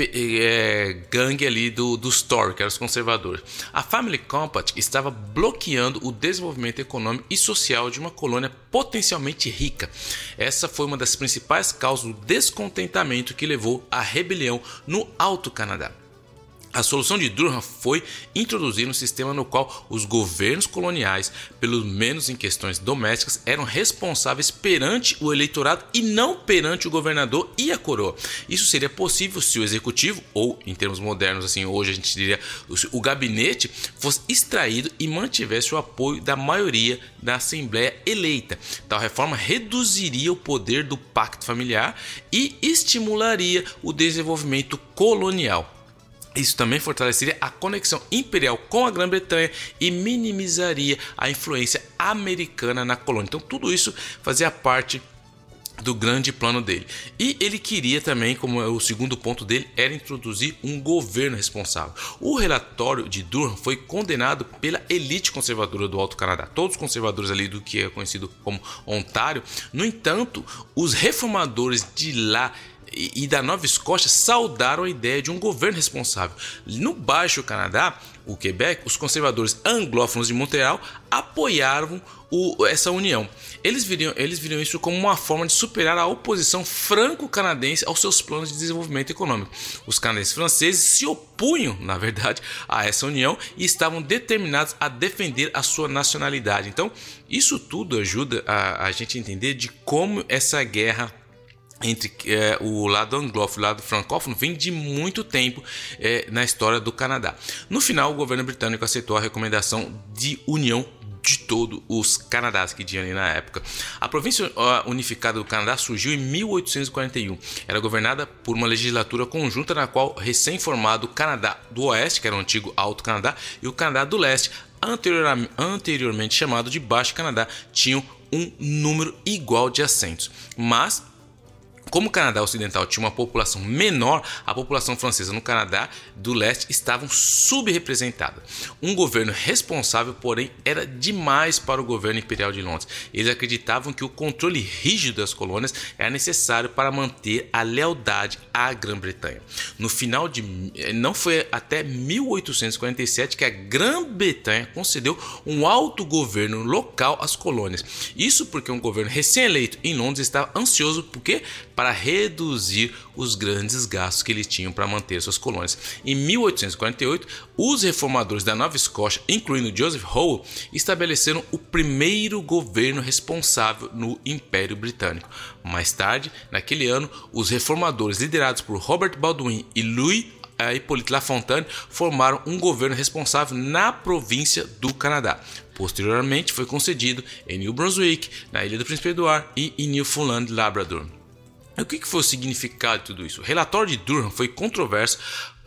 é, gangue ali do, do Store, que eram os conservadores. A Family Compact estava bloqueando o desenvolvimento econômico e social de uma colônia potencialmente rica. Essa foi uma das principais causas do descontentamento que levou à rebelião no Alto Canadá. A solução de Durham foi introduzir um sistema no qual os governos coloniais, pelo menos em questões domésticas, eram responsáveis perante o eleitorado e não perante o governador e a coroa. Isso seria possível se o executivo, ou em termos modernos, assim, hoje a gente diria o gabinete, fosse extraído e mantivesse o apoio da maioria da Assembleia eleita. Tal reforma reduziria o poder do pacto familiar e estimularia o desenvolvimento colonial. Isso também fortaleceria a conexão imperial com a Grã-Bretanha e minimizaria a influência americana na colônia. Então, tudo isso fazia parte do grande plano dele. E ele queria também, como é o segundo ponto dele, era introduzir um governo responsável. O relatório de Durham foi condenado pela elite conservadora do Alto Canadá, todos os conservadores ali do que é conhecido como Ontário. No entanto, os reformadores de lá e, da Nova Escócia saudaram a ideia de um governo responsável. No Baixo Canadá, o Quebec, os conservadores anglófonos de Montreal apoiaram o, essa união. Eles viriam, eles viriam isso como uma forma de superar a oposição franco-canadense aos seus planos de desenvolvimento econômico. Os canadenses franceses se opunham, na verdade, a essa união e estavam determinados a defender a sua nacionalidade. Então, isso tudo ajuda a, a gente entender de como essa guerra entre é, o lado anglófono e o lado francófono vem de muito tempo é, na história do Canadá. No final, o governo britânico aceitou a recomendação de união de todos os Canadás que tinha ali na época. A província unificada do Canadá surgiu em 1841. Era governada por uma legislatura conjunta na qual recém-formado Canadá do Oeste, que era o antigo Alto Canadá, e o Canadá do Leste, anteriormente chamado de Baixo Canadá, tinham um número igual de assentos. Mas como o Canadá Ocidental tinha uma população menor, a população francesa no Canadá do leste estava subrepresentada. Um governo responsável, porém, era demais para o governo imperial de Londres. Eles acreditavam que o controle rígido das colônias era necessário para manter a lealdade à Grã-Bretanha. No final de não foi até 1847 que a Grã-Bretanha concedeu um alto governo local às colônias. Isso porque um governo recém-eleito em Londres estava ansioso porque para reduzir os grandes gastos que eles tinham para manter suas colônias. Em 1848, os reformadores da Nova Escócia, incluindo Joseph Howe, estabeleceram o primeiro governo responsável no Império Britânico. Mais tarde, naquele ano, os reformadores liderados por Robert Baldwin e Louis Hippolyte Lafontaine formaram um governo responsável na província do Canadá. Posteriormente, foi concedido em New Brunswick, na Ilha do Príncipe Eduardo e em Newfoundland Labrador. O que foi o significado de tudo isso? O relatório de Durham foi controverso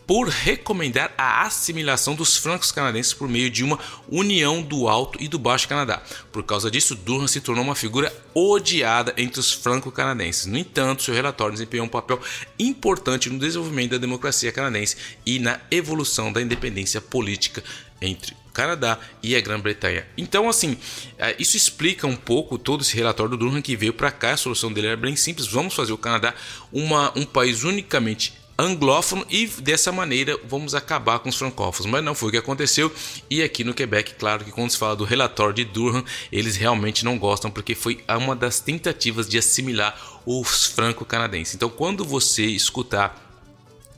por recomendar a assimilação dos francos canadenses por meio de uma união do Alto e do Baixo Canadá. Por causa disso, Durham se tornou uma figura odiada entre os franco-canadenses. No entanto, seu relatório desempenhou um papel importante no desenvolvimento da democracia canadense e na evolução da independência política entre Canadá e a Grã-Bretanha. Então, assim, é, isso explica um pouco todo esse relatório do Durham que veio para cá. A solução dele era bem simples: vamos fazer o Canadá uma, um país unicamente anglófono e dessa maneira vamos acabar com os francófonos. Mas não foi o que aconteceu. E aqui no Quebec, claro que quando se fala do relatório de Durham, eles realmente não gostam porque foi uma das tentativas de assimilar os franco-canadenses. Então, quando você escutar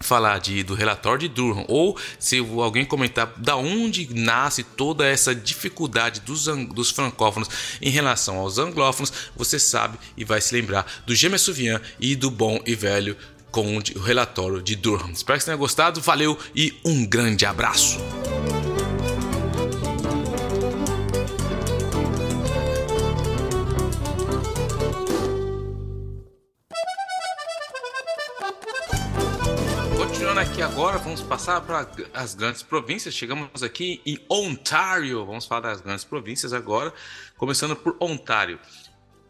falar de, do relatório de Durham ou se alguém comentar da onde nasce toda essa dificuldade dos, dos francófonos em relação aos anglófonos, você sabe e vai se lembrar do James Souvian e do bom e velho com o relatório de Durham. Espero que você tenha gostado, valeu e um grande abraço! Aqui agora, vamos passar para as grandes províncias. Chegamos aqui em Ontário. Vamos falar das grandes províncias agora, começando por Ontário.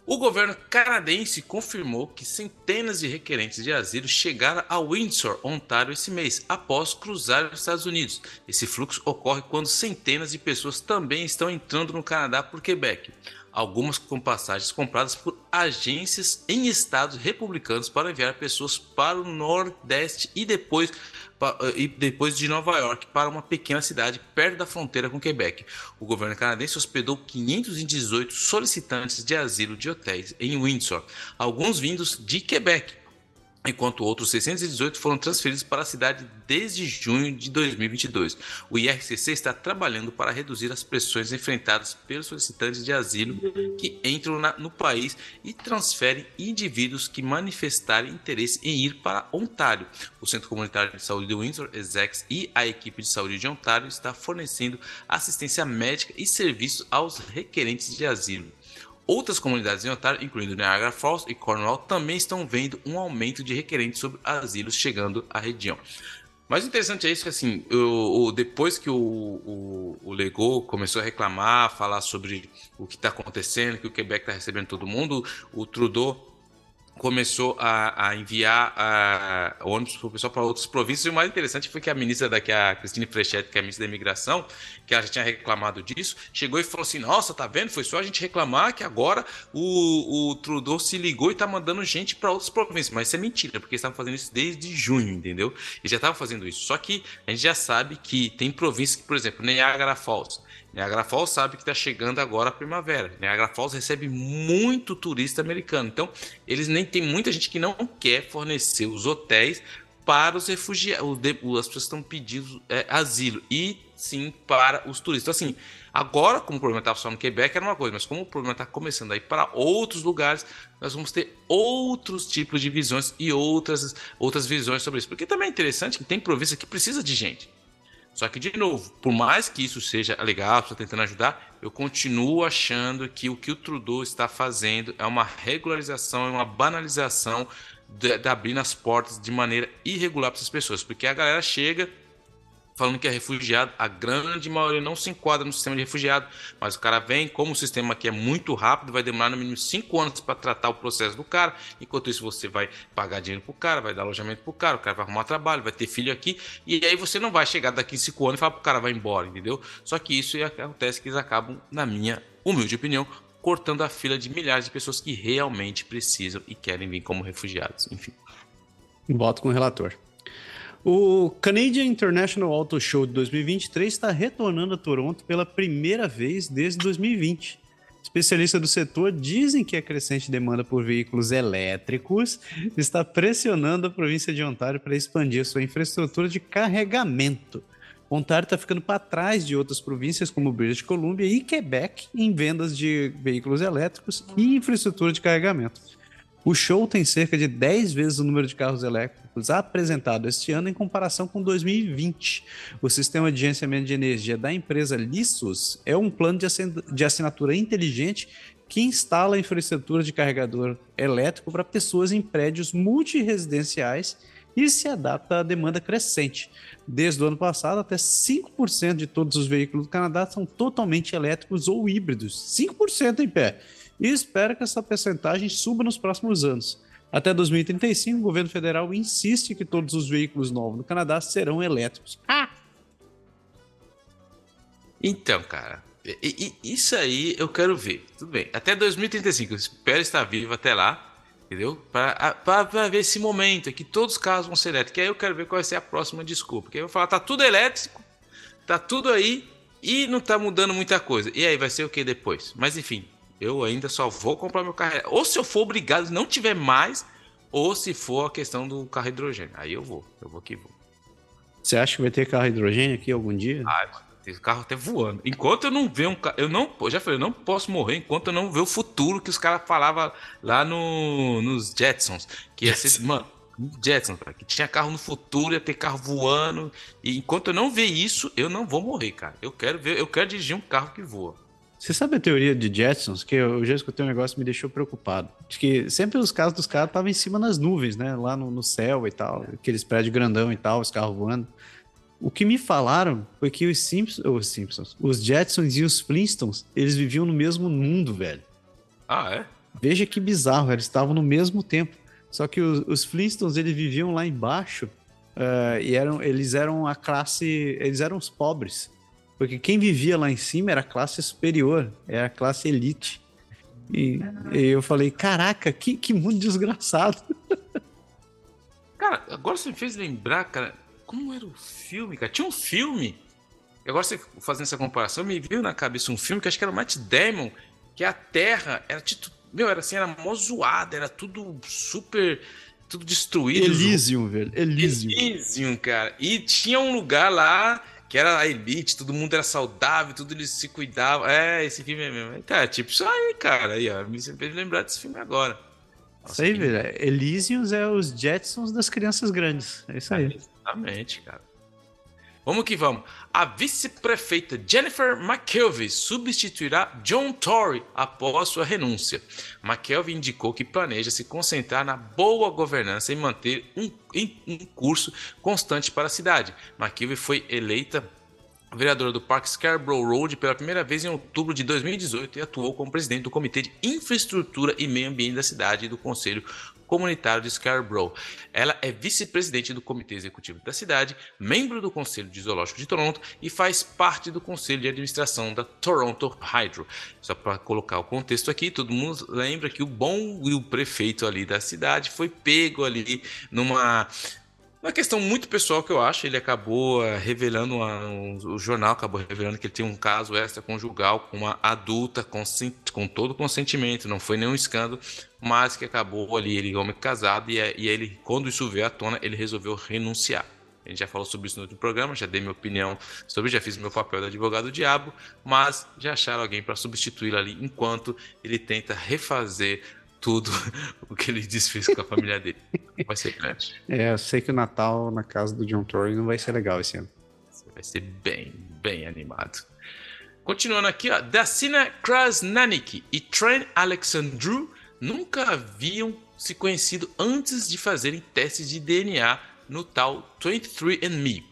O governo canadense confirmou que centenas de requerentes de asilo chegaram a Windsor, Ontário, esse mês, após cruzar os Estados Unidos. Esse fluxo ocorre quando centenas de pessoas também estão entrando no Canadá por Quebec, algumas com passagens compradas por agências em estados republicanos para enviar pessoas para o Nordeste e depois eh, e depois de Nova York para uma pequena cidade perto da fronteira com Quebec. O governo canadense hospedou 518 solicitantes de asilo de hotéis em Windsor, alguns vindos de Quebec enquanto outros 618 foram transferidos para a cidade desde junho de 2022. O IRCC está trabalhando para reduzir as pressões enfrentadas pelos solicitantes de asilo que entram na, no país e transferem indivíduos que manifestarem interesse em ir para Ontário. O Centro Comunitário de Saúde de Windsor, ESEX, e a equipe de saúde de Ontário está fornecendo assistência médica e serviços aos requerentes de asilo. Outras comunidades em Ontário, incluindo Niagara Falls e Cornwall, também estão vendo um aumento de requerentes sobre asilos chegando à região. Mas o interessante é isso que, assim, o, o depois que o, o, o Legault começou a reclamar, falar sobre o que está acontecendo, que o Quebec está recebendo todo mundo, o Trudeau começou a, a enviar a, ônibus para o pessoal para outras províncias. E o mais interessante foi que a ministra daqui, a Cristine Frechette, que é a ministra da Imigração, que ela já tinha reclamado disso, chegou e falou assim: Nossa, tá vendo? Foi só a gente reclamar que agora o, o Trudeau se ligou e tá mandando gente para outras províncias. Mas isso é mentira, porque eles estavam fazendo isso desde junho, entendeu? Eles já estavam fazendo isso. Só que a gente já sabe que tem províncias que, por exemplo, Niagara Falls Niagara Falls sabe que está chegando agora a primavera. Niagara Falls recebe muito turista americano. Então, eles nem tem muita gente que não quer fornecer os hotéis para os refugiados, as pessoas estão pedindo é, asilo e sim para os turistas. Então, assim, agora, como o problema estava só no Quebec, era uma coisa, mas como o problema está começando a ir para outros lugares, nós vamos ter outros tipos de visões e outras, outras visões sobre isso. Porque também é interessante que tem província que precisa de gente. Só que, de novo, por mais que isso seja legal, estou tentando ajudar, eu continuo achando que o que o Trudeau está fazendo é uma regularização, é uma banalização de, de abrir as portas de maneira irregular para essas pessoas. Porque a galera chega, falando que é refugiado, a grande maioria não se enquadra no sistema de refugiado, mas o cara vem, como o sistema aqui é muito rápido, vai demorar no mínimo 5 anos para tratar o processo do cara, enquanto isso você vai pagar dinheiro pro cara, vai dar alojamento pro cara, o cara vai arrumar trabalho, vai ter filho aqui, e aí você não vai chegar daqui 5 anos e falar pro cara vai embora, entendeu? Só que isso acontece que eles acabam, na minha humilde opinião, cortando a fila de milhares de pessoas que realmente precisam e querem vir como refugiados, enfim. Voto com o relator. O Canadian International Auto Show de 2023 está retornando a Toronto pela primeira vez desde 2020. Especialistas do setor dizem que a crescente demanda por veículos elétricos está pressionando a província de Ontário para expandir sua infraestrutura de carregamento. Ontário está ficando para trás de outras províncias como British Columbia e Quebec em vendas de veículos elétricos e infraestrutura de carregamento. O show tem cerca de 10 vezes o número de carros elétricos apresentado este ano em comparação com 2020. O sistema de gerenciamento de energia da empresa Lissus é um plano de assinatura inteligente que instala infraestrutura de carregador elétrico para pessoas em prédios multiresidenciais e se adapta à demanda crescente. Desde o ano passado, até 5% de todos os veículos do Canadá são totalmente elétricos ou híbridos. 5% em pé. E espera que essa percentagem suba nos próximos anos. Até 2035, o governo federal insiste que todos os veículos novos no Canadá serão elétricos. Ah! Então, cara, e, e, isso aí eu quero ver. Tudo bem. Até 2035, eu espero estar vivo até lá. Entendeu? Para ver esse momento que todos os carros vão ser elétricos. Aí eu quero ver qual vai ser a próxima desculpa. Porque aí eu vou falar, tá tudo elétrico, tá tudo aí e não tá mudando muita coisa. E aí vai ser o que depois? Mas enfim, eu ainda só vou comprar meu carro. Ou se eu for obrigado, não tiver mais, ou se for a questão do carro hidrogênio. Aí eu vou, eu vou que vou. Você acha que vai ter carro hidrogênio aqui algum dia? Mano. Tem carro até voando. Enquanto eu não ver um carro. Eu não. já falei, eu não posso morrer enquanto eu não ver o futuro que os caras falavam lá no, nos Jetsons. Que ia ser. Mano, Jetsons, cara, que tinha carro no futuro, ia ter carro voando. E enquanto eu não ver isso, eu não vou morrer, cara. Eu quero ver, eu quero dirigir um carro que voa. Você sabe a teoria de Jetsons? Que eu já escutei um negócio que me deixou preocupado. De que sempre os carros dos caras estavam em cima nas nuvens, né? Lá no, no céu e tal. Aqueles prédios grandão e tal, os carros voando. O que me falaram foi que os Simpsons, os Simpsons, os Jetsons e os Flintstones, eles viviam no mesmo mundo, velho. Ah, é? Veja que bizarro, eles estavam no mesmo tempo. Só que os, os Flintstones, eles viviam lá embaixo uh, e eram, eles eram a classe, eles eram os pobres. Porque quem vivia lá em cima era a classe superior, era a classe elite. E, e eu falei, caraca, que, que mundo desgraçado. Cara, agora você me fez lembrar, cara, como era o filme, cara? Tinha um filme. Agora você fazendo essa comparação, me veio na cabeça um filme que acho que era o Matt Damon, que a Terra era tipo. Meu, era assim, era mó zoada, era tudo super. Tudo destruído. Elysium, velho. Elysium. Elysium, cara. E tinha um lugar lá que era a elite, todo mundo era saudável, tudo eles se cuidavam. É, esse filme é mesmo. Tá, tipo, isso aí, cara. Aí, ó, me fez lembrar desse filme agora. Nossa, isso aí, velho. Elysium é os Jetsons das crianças grandes. É isso aí. Exatamente, cara. Vamos que vamos. A vice-prefeita Jennifer McKelvey substituirá John Tory após sua renúncia. McKelvey indicou que planeja se concentrar na boa governança e manter um, um curso constante para a cidade. McKelvey foi eleita vereadora do Parque Scarborough Road pela primeira vez em outubro de 2018 e atuou como presidente do Comitê de Infraestrutura e Meio Ambiente da cidade e do Conselho comunitário de Scarborough. Ela é vice-presidente do Comitê Executivo da cidade, membro do Conselho de Zoológico de Toronto e faz parte do Conselho de Administração da Toronto Hydro. Só para colocar o contexto aqui, todo mundo lembra que o bom e o prefeito ali da cidade foi pego ali numa uma questão muito pessoal que eu acho, ele acabou eh, revelando, uma, um, o jornal acabou revelando que ele tem um caso extraconjugal com uma adulta com, com todo consentimento, não foi nenhum escândalo, mas que acabou ali, ele homem casado, e, e ele, quando isso veio à tona, ele resolveu renunciar. A gente já falou sobre isso no outro programa, já dei minha opinião sobre, já fiz meu papel de advogado do diabo, mas já acharam alguém para substituí-lo ali enquanto ele tenta refazer tudo o que ele desfez com a família dele. Vai ser grande. É, eu sei que o Natal na casa do John Tory não vai ser legal esse ano. Vai ser bem, bem animado. Continuando aqui, ó, Dacina Krasnanik e Trent Alexandru nunca haviam se conhecido antes de fazerem testes de DNA no tal 23andMe,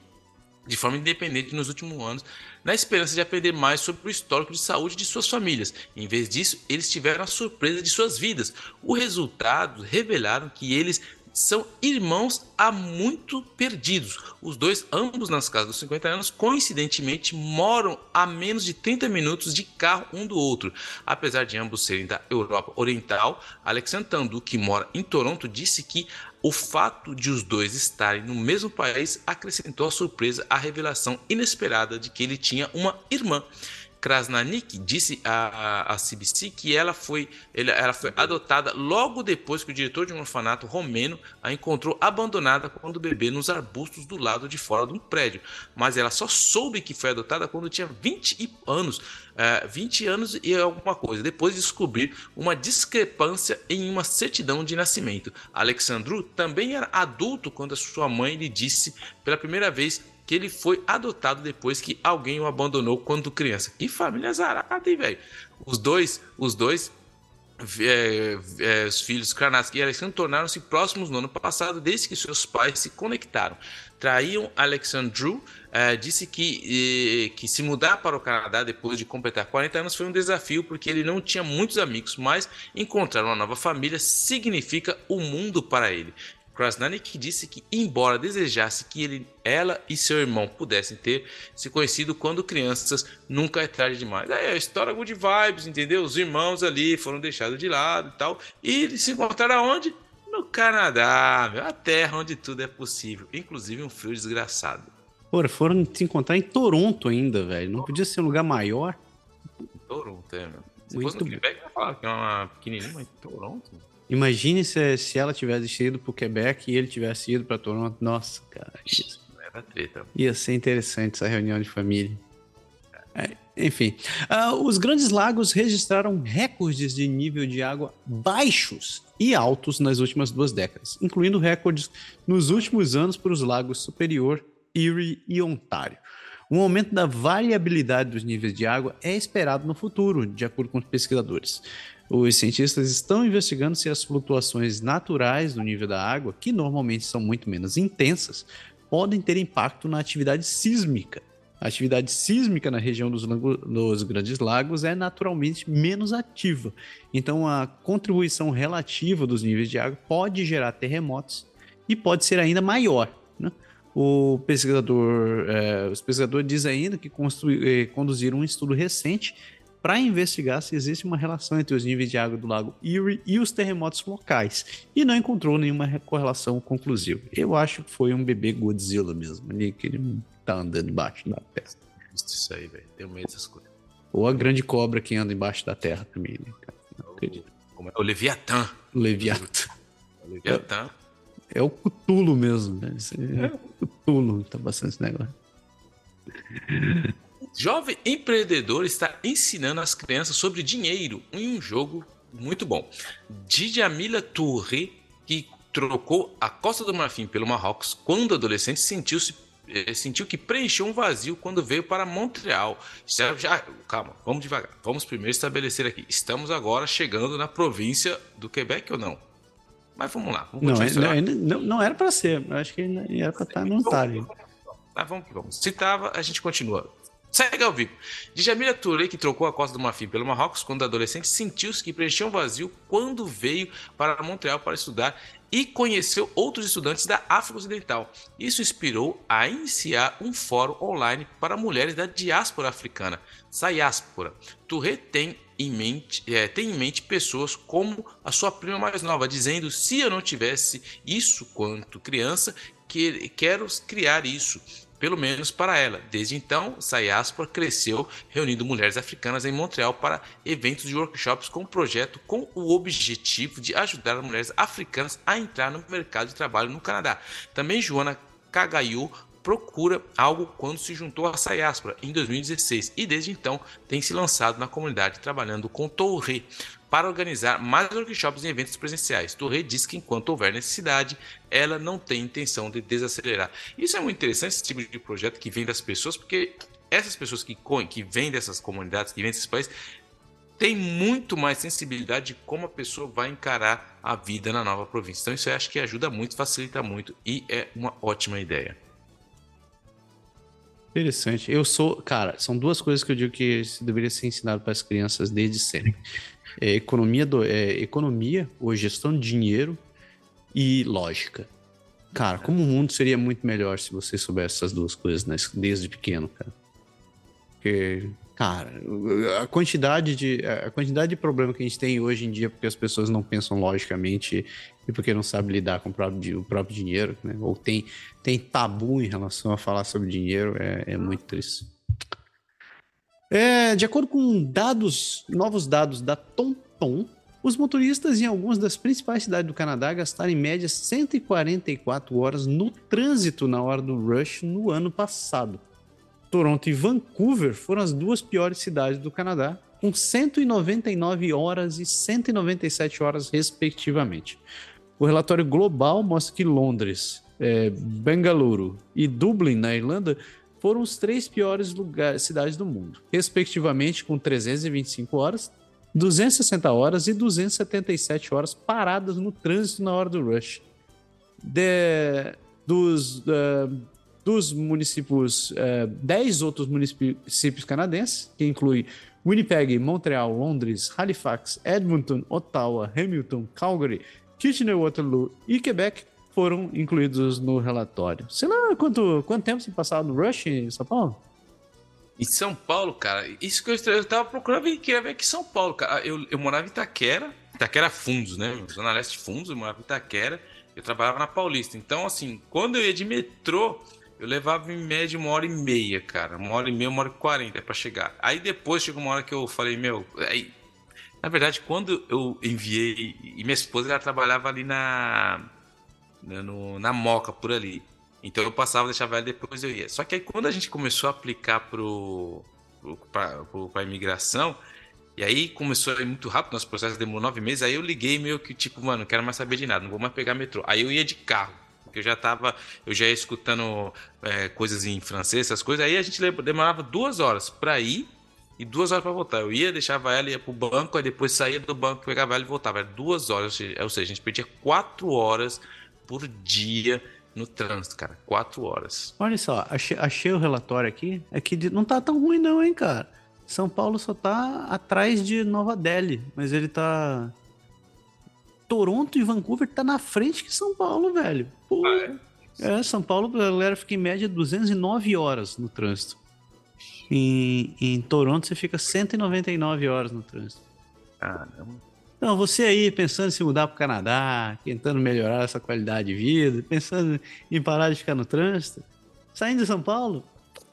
de forma independente nos últimos anos, na esperança de aprender mais sobre o histórico de saúde de suas famílias. Em vez disso, eles tiveram a surpresa de suas vidas. Os resultados revelaram que eles são irmãos há muito perdidos. Os dois, ambos nas casas dos 50 anos, coincidentemente moram a menos de 30 minutos de carro um do outro. Apesar de ambos serem da Europa Oriental, Alexandre Tandu, que mora em Toronto, disse que o fato de os dois estarem no mesmo país acrescentou a surpresa à revelação inesperada de que ele tinha uma irmã. Krasnanik disse à, à CBC que ela foi, ela foi adotada logo depois que o diretor de um orfanato romeno a encontrou abandonada quando bebê nos arbustos do lado de fora de um prédio. Mas ela só soube que foi adotada quando tinha 20 anos, uh, 20 anos e alguma coisa, depois de descobrir uma discrepância em uma certidão de nascimento. Alexandru também era adulto quando sua mãe lhe disse pela primeira vez que ele foi adotado depois que alguém o abandonou quando criança. Que família zarada, hein, velho? Os dois, os dois é, é, os filhos Kranatsky e Alexandre tornaram-se próximos no ano passado, desde que seus pais se conectaram. Traíam Alexandru, é, disse que, que se mudar para o Canadá depois de completar 40 anos foi um desafio, porque ele não tinha muitos amigos, mas encontrar uma nova família significa o mundo para ele. Krasnanik disse que, embora desejasse que ele, ela e seu irmão pudessem ter se conhecido quando crianças, nunca é tarde demais. Aí a história good vibes, entendeu? Os irmãos ali foram deixados de lado e tal. E eles se encontraram aonde? No Canadá, meu, a terra onde tudo é possível, inclusive um frio desgraçado. Porra, foram se encontrar em Toronto ainda, velho. Não podia ser um lugar maior? Toronto, é, meu. Se Muito fosse no Quebec, eu ia falar que é uma pequenininha, mas Toronto. Imagine se, se ela tivesse ido pro Quebec e ele tivesse ido para Toronto. Nossa, cara. Isso. Era treta. Ia ser interessante essa reunião de família. É, enfim, uh, os Grandes Lagos registraram recordes de nível de água baixos e altos nas últimas duas décadas, incluindo recordes nos últimos anos para os lagos Superior, Erie e Ontário. Um aumento da variabilidade dos níveis de água é esperado no futuro, de acordo com os pesquisadores. Os cientistas estão investigando se as flutuações naturais do nível da água, que normalmente são muito menos intensas, podem ter impacto na atividade sísmica. A atividade sísmica na região dos, dos, Grandes Lagos é naturalmente menos ativa. Então, a contribuição relativa dos níveis de água pode gerar terremotos e pode ser ainda maior. Né? O pesquisador, é, os pesquisadores dizem ainda que eh, conduziram um estudo recente para investigar se existe uma relação entre os níveis de água do lago Erie e os terremotos locais, e não encontrou nenhuma correlação conclusiva. Eu acho que foi um bebê Godzilla mesmo, ali que ele tá andando embaixo da terra. Isso aí, velho. Tenho medo dessas coisas. Ou a grande cobra que anda embaixo da terra também, né, cara? Não acredito. Como é? O Leviatã. Leviatã. O Leviatã. É, é o Cutulo mesmo, né? É, é o Cutulo tá passando esse negócio. Jovem empreendedor está ensinando as crianças sobre dinheiro em um jogo muito bom. Djamila Touré, que trocou a Costa do Marfim pelo Marrocos quando adolescente, sentiu-se eh, sentiu que preencheu um vazio quando veio para Montreal. Já, já, calma, vamos devagar. Vamos primeiro estabelecer aqui. Estamos agora chegando na província do Quebec ou não? Mas vamos lá. Vamos não, é, não, não, não, era para ser. Eu acho que era para estar no Ontário. Mas vamos que vamos. Se estava, a gente continua. Segue ao vivo. Djamila Touré, que trocou a Costa do Marfim pelo Marrocos quando adolescente, sentiu-se que preencheu um vazio quando veio para Montreal para estudar e conheceu outros estudantes da África Ocidental. Isso inspirou a iniciar um fórum online para mulheres da diáspora africana, Sayáspora. Touré tem em mente, é, tem em mente pessoas como a sua prima mais nova, dizendo: se eu não tivesse isso quanto criança, que, quero criar isso pelo menos para ela. Desde então, Sayaspa cresceu reunindo mulheres africanas em Montreal para eventos e workshops com um projeto com o objetivo de ajudar mulheres africanas a entrar no mercado de trabalho no Canadá. Também Joana Cagayu procura algo quando se juntou a Sayaspa em 2016 e desde então tem se lançado na comunidade trabalhando com Torre para organizar mais workshops e eventos presenciais. Torre diz que enquanto houver necessidade, ela não tem intenção de desacelerar. Isso é muito interessante, esse tipo de projeto que vem das pessoas, porque essas pessoas que, que vêm dessas comunidades, que vêm desses países, têm muito mais sensibilidade de como a pessoa vai encarar a vida na nova província. Então isso eu acho que ajuda muito, facilita muito e é uma ótima ideia. Interessante. Eu sou, cara, são duas coisas que eu digo que deveria ser ensinado para as crianças desde sempre é, economia, do, é, economia ou gestão de dinheiro e lógica. Cara, como o mundo seria muito melhor se você soubesse essas duas coisas né, desde pequeno, cara. Porque, cara, a quantidade de a quantidade de problema que a gente tem hoje em dia porque as pessoas não pensam logicamente e porque não sabem lidar com o próprio, o próprio dinheiro, né? Ou tem, tem tabu em relação a falar sobre dinheiro, é, é muito triste. É, de acordo com dados, novos dados da TomTom, os motoristas em algumas das principais cidades do Canadá gastaram em média 144 horas no trânsito na hora do rush no ano passado. Toronto e Vancouver foram as duas piores cidades do Canadá, com 199 horas e 197 horas, respectivamente. O relatório global mostra que Londres, é, Bengaluru e Dublin, na Irlanda, foram os três piores lugares, cidades do mundo, respectivamente com 325 horas, 260 horas e 277 horas paradas no trânsito na hora do rush. De, dos, uh, dos municípios, eh, 10 outros municípios canadenses, que inclui Winnipeg, Montreal, Londres, Halifax, Edmonton, Ottawa, Hamilton, Calgary, Kitchener-Waterloo e Quebec, foram incluídos no relatório. Sei lá quanto, quanto tempo você passava no Rush em São Paulo? Em São Paulo, cara, isso que eu, eu tava procurando e queria ver aqui em São Paulo, cara. Eu, eu morava em Itaquera, Itaquera Fundos, né? Zona Leste Fundos, eu morava em Itaquera, eu trabalhava na Paulista. Então, assim, quando eu ia de metrô, eu levava em média uma hora e meia, cara. Uma hora e meia, uma hora e quarenta para chegar. Aí depois chegou uma hora que eu falei, meu. Aí, na verdade, quando eu enviei. E minha esposa ela trabalhava ali na. Na, no, na Moca, por ali. Então eu passava, deixava ela depois eu ia. Só que aí quando a gente começou a aplicar pro, pro, pra, pra imigração, e aí começou a ir muito rápido, nosso processo demorou nove meses, aí eu liguei meio que tipo, mano, não quero mais saber de nada, não vou mais pegar metrô. Aí eu ia de carro, porque eu já tava, eu já ia escutando é, coisas em francês, essas coisas, aí a gente demorava duas horas para ir e duas horas para voltar. Eu ia, deixava ela, ia pro banco, aí depois saía do banco, pegava ela e voltava. Era duas horas, ou seja, a gente perdia quatro horas por dia no trânsito, cara. Quatro horas. Olha só, achei, achei o relatório aqui. É que não tá tão ruim, não, hein, cara. São Paulo só tá atrás de Nova Delhi, mas ele tá. Toronto e Vancouver tá na frente que São Paulo, velho. Pô. Ah, é? é, São Paulo, a galera fica em média 209 horas no trânsito. Em, em Toronto você fica 199 horas no trânsito. Caramba. Então, você aí pensando em se mudar para o Canadá, tentando melhorar essa qualidade de vida, pensando em parar de ficar no trânsito, saindo de São Paulo,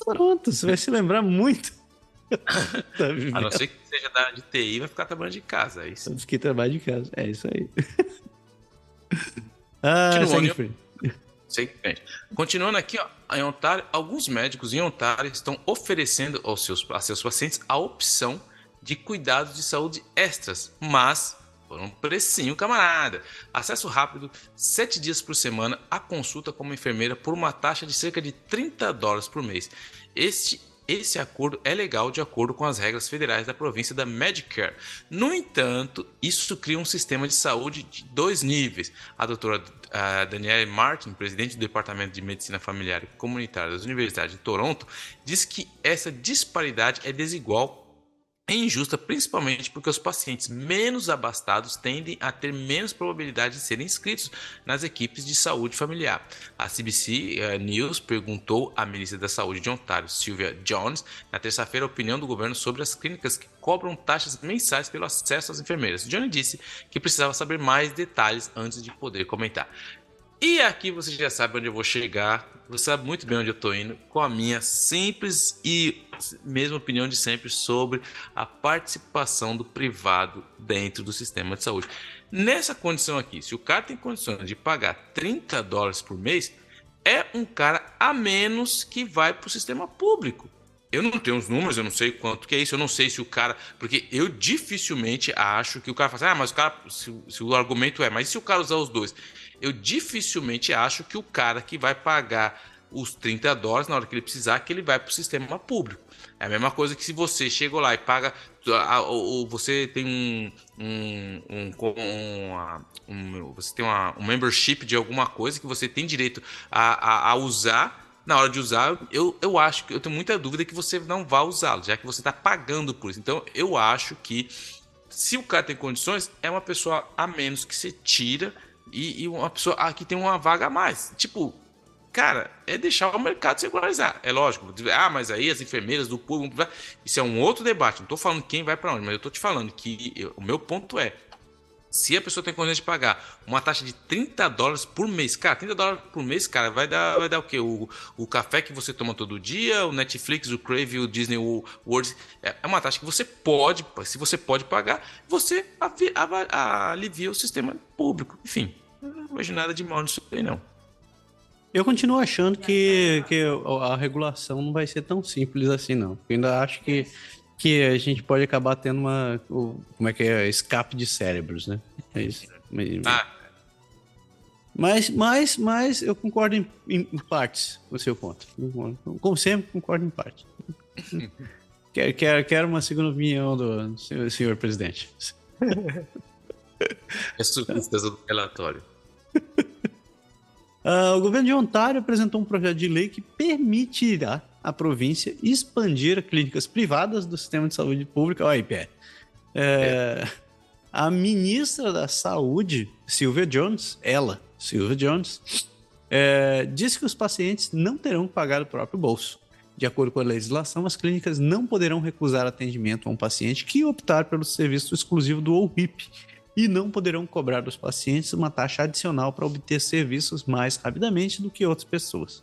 pronto, você vai se lembrar muito. A não ser que seja da de TI, vai ficar trabalhando de casa. É isso. Fiquei trabalhando de casa, é isso aí. ah, segue frente. Continuando aqui, ó, em Ontário, alguns médicos em Ontário estão oferecendo aos seus, a seus pacientes a opção de cuidados de saúde extras, mas por um precinho, camarada. Acesso rápido, 7 dias por semana, a consulta como enfermeira por uma taxa de cerca de 30 dólares por mês. Este esse acordo é legal de acordo com as regras federais da província da Medicare. No entanto, isso cria um sistema de saúde de dois níveis. A doutora Danielle Martin, presidente do Departamento de Medicina Familiar e Comunitária das Universidades de Toronto, diz que essa disparidade é desigual é injusta principalmente porque os pacientes menos abastados tendem a ter menos probabilidade de serem inscritos nas equipes de saúde familiar. A CBC eh, News perguntou à ministra da Saúde de Ontário, Sylvia Jones, na terça-feira a opinião do governo sobre as clínicas que cobram taxas mensais pelo acesso às enfermeiras. Johnny disse que precisava saber mais detalhes antes de poder comentar. E aqui você já sabe onde eu vou chegar, você sabe muito bem onde eu estou indo, com a minha simples e mesma opinião de sempre sobre a participação do privado dentro do sistema de saúde. Nessa condição aqui, se o cara tem condições de pagar 30 dólares por mês, é um cara a menos que vai para o sistema público. Eu não tenho os números, eu não sei quanto que é isso, eu não sei se o cara. Porque eu dificilmente acho que o cara fala assim, ah, mas o cara. Se, se o argumento é, mas e se o cara usar os dois? Eu dificilmente acho que o cara que vai pagar os 30 dólares na hora que ele precisar, que ele vai para o sistema público. É a mesma coisa que se você chegou lá e paga, ou você tem um, um, um, um você tem uma, um membership de alguma coisa que você tem direito a, a, a usar. Na hora de usar, eu, eu acho que eu tenho muita dúvida que você não vai usá-lo, já que você está pagando por isso. Então, eu acho que se o cara tem condições, é uma pessoa a menos que você tira e, e uma pessoa aqui tem uma vaga a mais. Tipo, cara, é deixar o mercado se regularizar. É lógico. Ah, mas aí as enfermeiras do público. Isso é um outro debate. Não estou falando quem vai para onde, mas eu estou te falando que eu, o meu ponto é. Se a pessoa tem condições de pagar uma taxa de 30 dólares por mês, cara, 30 dólares por mês, cara, vai dar, vai dar o quê? O, o café que você toma todo dia, o Netflix, o Crave, o Disney, o World. É, é uma taxa que você pode, se você pode pagar, você alivia o sistema público. Enfim, não vejo nada de mal nisso aí, não. Eu continuo achando que, que a regulação não vai ser tão simples assim, não. Eu ainda acho que, que a gente pode acabar tendo uma. Como é que é? Escape de cérebros, né? É isso. Ah. Mas, mas, mas eu concordo em, em, partes com o seu ponto. Como sempre, concordo em partes. Quero, quero, quero uma segunda opinião do senhor, senhor presidente. É surpresa do relatório. Uh, o governo de Ontário apresentou um projeto de lei que permitirá à província expandir clínicas privadas do sistema de saúde pública. Olha aí, Pé. É, é. A ministra da Saúde, Sylvia Jones, ela, Sylvia Jones, é, disse que os pacientes não terão que pagar do próprio bolso. De acordo com a legislação, as clínicas não poderão recusar atendimento a um paciente que optar pelo serviço exclusivo do OHIP, e não poderão cobrar dos pacientes uma taxa adicional para obter serviços mais rapidamente do que outras pessoas.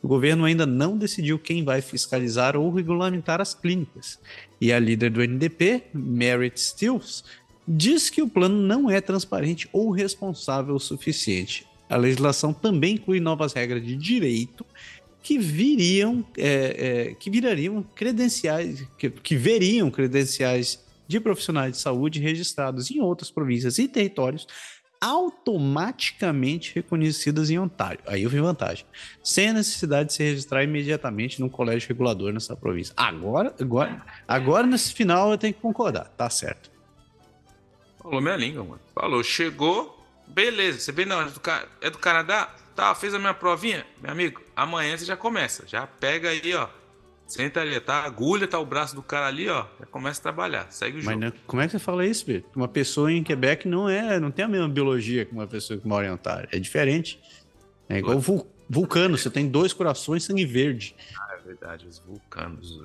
O governo ainda não decidiu quem vai fiscalizar ou regulamentar as clínicas. E a líder do NDP, Merit Stills, diz que o plano não é transparente ou responsável o suficiente. A legislação também inclui novas regras de direito que viriam, é, é, que virariam credenciais, que, que veriam credenciais de profissionais de saúde registrados em outras províncias e territórios automaticamente reconhecidas em Ontário. Aí eu vi vantagem. Sem a necessidade de se registrar imediatamente num colégio regulador nessa província. Agora, agora, agora nesse final eu tenho que concordar, tá certo. Falou minha língua, mano. Falou, chegou, beleza. Você vê, não, é do, é do Canadá? Tá, fez a minha provinha? Meu amigo, amanhã você já começa. Já pega aí, ó, Senta ali, tá? A agulha, tá o braço do cara ali, ó. Já começa a trabalhar. Segue o jogo. Mas como é que você fala isso, Pedro? Uma pessoa em Quebec não é, não tem a mesma biologia que uma pessoa que mora em Ontário. É diferente. É igual vul vulcano, você tem dois corações sangue verde. Ah, é verdade, os vulcanos.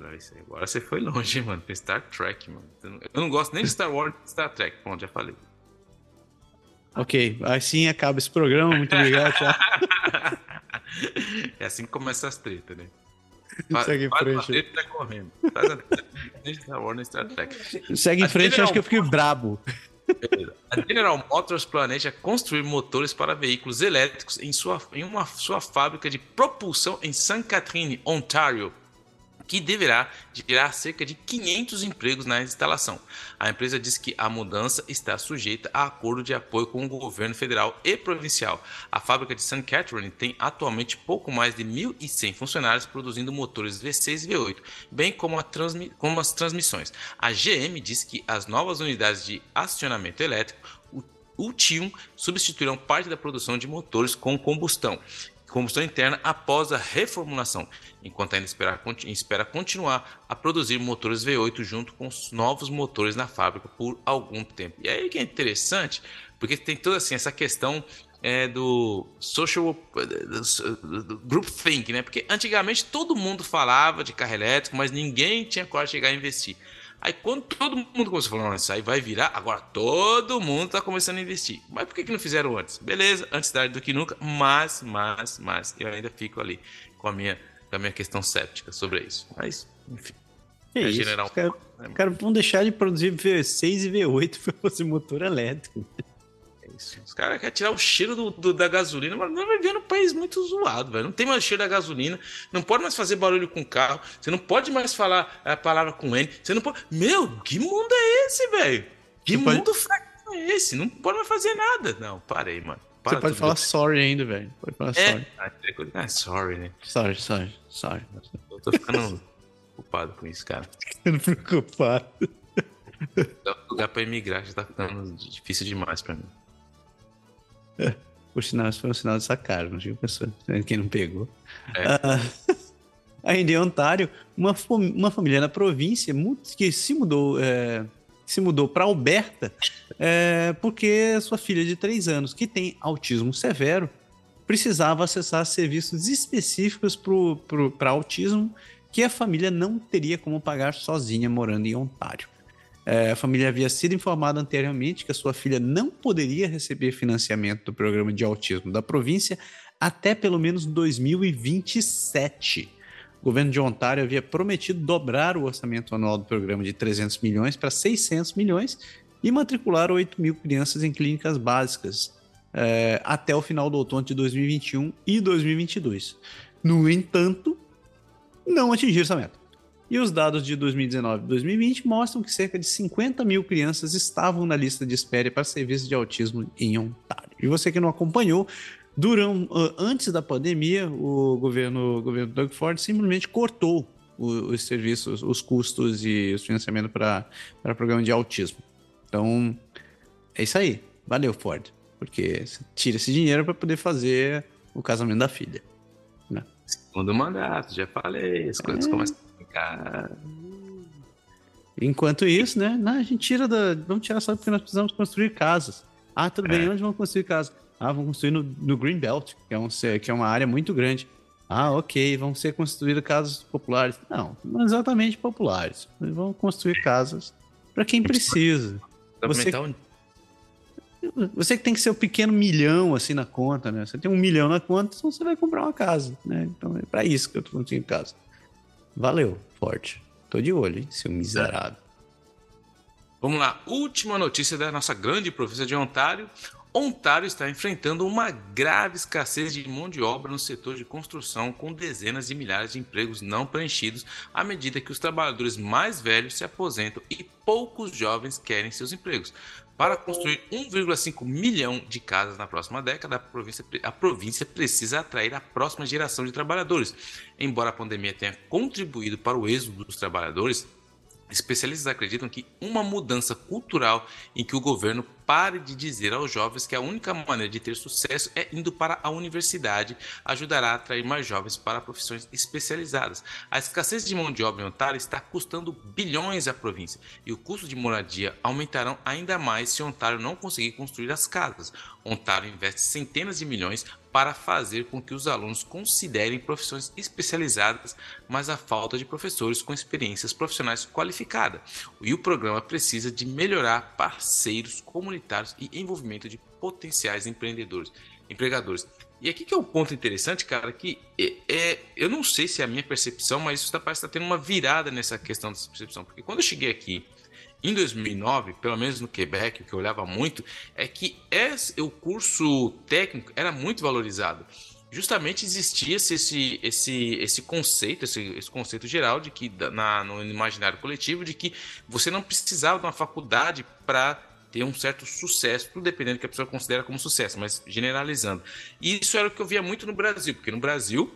Agora você foi longe, mano. Pra Star Trek, mano. Eu não gosto nem de Star Wars Star Trek. Pronto, já falei. Ok, assim acaba esse programa. Muito obrigado, tchau. é assim que começa as tretas, né? Segue em frente. Tá correndo. Star Trek. Segue em frente, acho que eu fiquei brabo. A General Motors planeja construir motores para veículos elétricos em, sua, em uma sua fábrica de propulsão em St. Catherine, Ontário, que deverá gerar cerca de 500 empregos na instalação. A empresa diz que a mudança está sujeita a acordo de apoio com o governo federal e provincial. A fábrica de St. Catherine tem atualmente pouco mais de 1.100 funcionários produzindo motores V6 e V8, bem como, como as transmissões. A GM diz que as novas unidades de acionamento elétrico o TIUM substituirão parte da produção de motores com combustão combustão interna após a reformulação, enquanto ainda espera, espera continuar a produzir motores V8 junto com os novos motores na fábrica por algum tempo. E aí que é interessante, porque tem toda assim essa questão é, do social do, do group think, né? Porque antigamente todo mundo falava de carro elétrico, mas ninguém tinha coragem de chegar a investir. Aí quando todo mundo começou a falar, isso aí vai virar, agora todo mundo está começando a investir. Mas por que, que não fizeram antes? Beleza, antes tarde do que nunca, mas, mas, mas, eu ainda fico ali com a minha, com a minha questão cética sobre isso. Mas, enfim. Que é isso, general... Os caras cara vão deixar de produzir V6 e V8 para fazer motor elétrico isso. Os caras querem tirar o cheiro do, do, da gasolina, mas nós vivendo um país muito zoado, velho. Não tem mais cheiro da gasolina, não pode mais fazer barulho com o carro, você não pode mais falar a palavra com N, você não pode. Meu, que mundo é esse, velho? Que você mundo pode... fraco é esse? Não pode mais fazer nada. Não, parei, mano. Para você pode falar sorry ainda, velho. Pode falar é. sorry. Ah, sorry, né? Sorry, sorry, sorry. Eu tô ficando preocupado com isso, cara. Ficando preocupado. Lugar pra emigrar já tá ficando difícil demais pra mim. Por sinal, isso foi um sinal de sacar, não digo pessoa, quem não pegou. É. Uh, ainda em Ontário, uma, uma família na província que se mudou, é, se mudou para Alberta é, porque sua filha de 3 anos, que tem autismo severo, precisava acessar serviços específicos para autismo que a família não teria como pagar sozinha morando em Ontário. É, a família havia sido informada anteriormente que a sua filha não poderia receber financiamento do programa de autismo da província até pelo menos 2027. O governo de Ontário havia prometido dobrar o orçamento anual do programa de 300 milhões para 600 milhões e matricular 8 mil crianças em clínicas básicas é, até o final do outono de 2021 e 2022. No entanto, não atingiram essa meta. E os dados de 2019 e 2020 mostram que cerca de 50 mil crianças estavam na lista de espera para serviços de autismo em Ontário. E você que não acompanhou, durante, antes da pandemia, o governo, o governo Doug Ford simplesmente cortou os, serviços, os custos e os financiamento para programa de autismo. Então, é isso aí. Valeu, Ford. Porque você tira esse dinheiro para poder fazer o casamento da filha. Né? Segundo mandato, já falei, as coisas é. começam a ficar. Enquanto isso, né? Não, a gente tira da. Vamos tirar só porque nós precisamos construir casas. Ah, tudo é. bem, onde vamos construir casas? Ah, vamos construir no, no Greenbelt, que é, um, que é uma área muito grande. Ah, ok, vão ser construídas casas populares. Não, não exatamente populares. Vão construir casas para quem precisa. Você, você que tem que ser o um pequeno milhão assim na conta, né? Você tem um milhão na conta, então você vai comprar uma casa, né? Então é para isso que eu tô construindo casa. Valeu, forte. Tô de olho, hein, seu miserável. Vamos lá, última notícia da nossa grande província de Ontário. Ontário está enfrentando uma grave escassez de mão de obra no setor de construção, com dezenas de milhares de empregos não preenchidos à medida que os trabalhadores mais velhos se aposentam e poucos jovens querem seus empregos. Para construir 1,5 milhão de casas na próxima década, a província, a província precisa atrair a próxima geração de trabalhadores. Embora a pandemia tenha contribuído para o êxodo dos trabalhadores, Especialistas acreditam que uma mudança cultural em que o governo pare de dizer aos jovens que a única maneira de ter sucesso é indo para a universidade ajudará a atrair mais jovens para profissões especializadas. A escassez de mão de obra em Ontário está custando bilhões à província e o custo de moradia aumentarão ainda mais se Ontário não conseguir construir as casas. Ontário investe centenas de milhões para fazer com que os alunos considerem profissões especializadas, mas a falta de professores com experiências profissionais qualificadas. E o programa precisa de melhorar parceiros comunitários e envolvimento de potenciais empreendedores, empregadores. E aqui que é um ponto interessante, cara, que é, é eu não sei se é a minha percepção, mas isso tá, parece estar tá tendo uma virada nessa questão dessa percepção, porque quando eu cheguei aqui em 2009, pelo menos no Quebec, o que eu olhava muito, é que esse, o curso técnico era muito valorizado. Justamente existia esse, esse, esse conceito, esse, esse conceito geral de que na, no imaginário coletivo de que você não precisava de uma faculdade para ter um certo sucesso, tudo dependendo do que a pessoa considera como sucesso, mas generalizando. E isso era o que eu via muito no Brasil, porque no Brasil,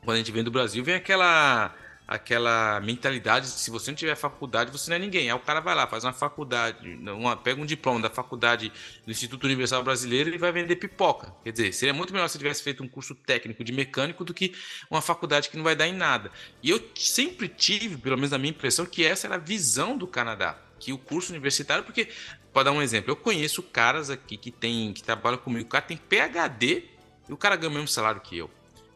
quando a gente vem do Brasil, vem aquela aquela mentalidade de se você não tiver faculdade, você não é ninguém. Aí o cara vai lá, faz uma faculdade, uma, pega um diploma da faculdade do Instituto Universal Brasileiro e vai vender pipoca. Quer dizer, seria muito melhor se tivesse feito um curso técnico de mecânico do que uma faculdade que não vai dar em nada. E eu sempre tive, pelo menos a minha impressão, que essa era a visão do Canadá. Que o curso universitário, porque, para dar um exemplo, eu conheço caras aqui que tem, que trabalham comigo, o cara tem PhD e o cara ganha o mesmo salário que eu.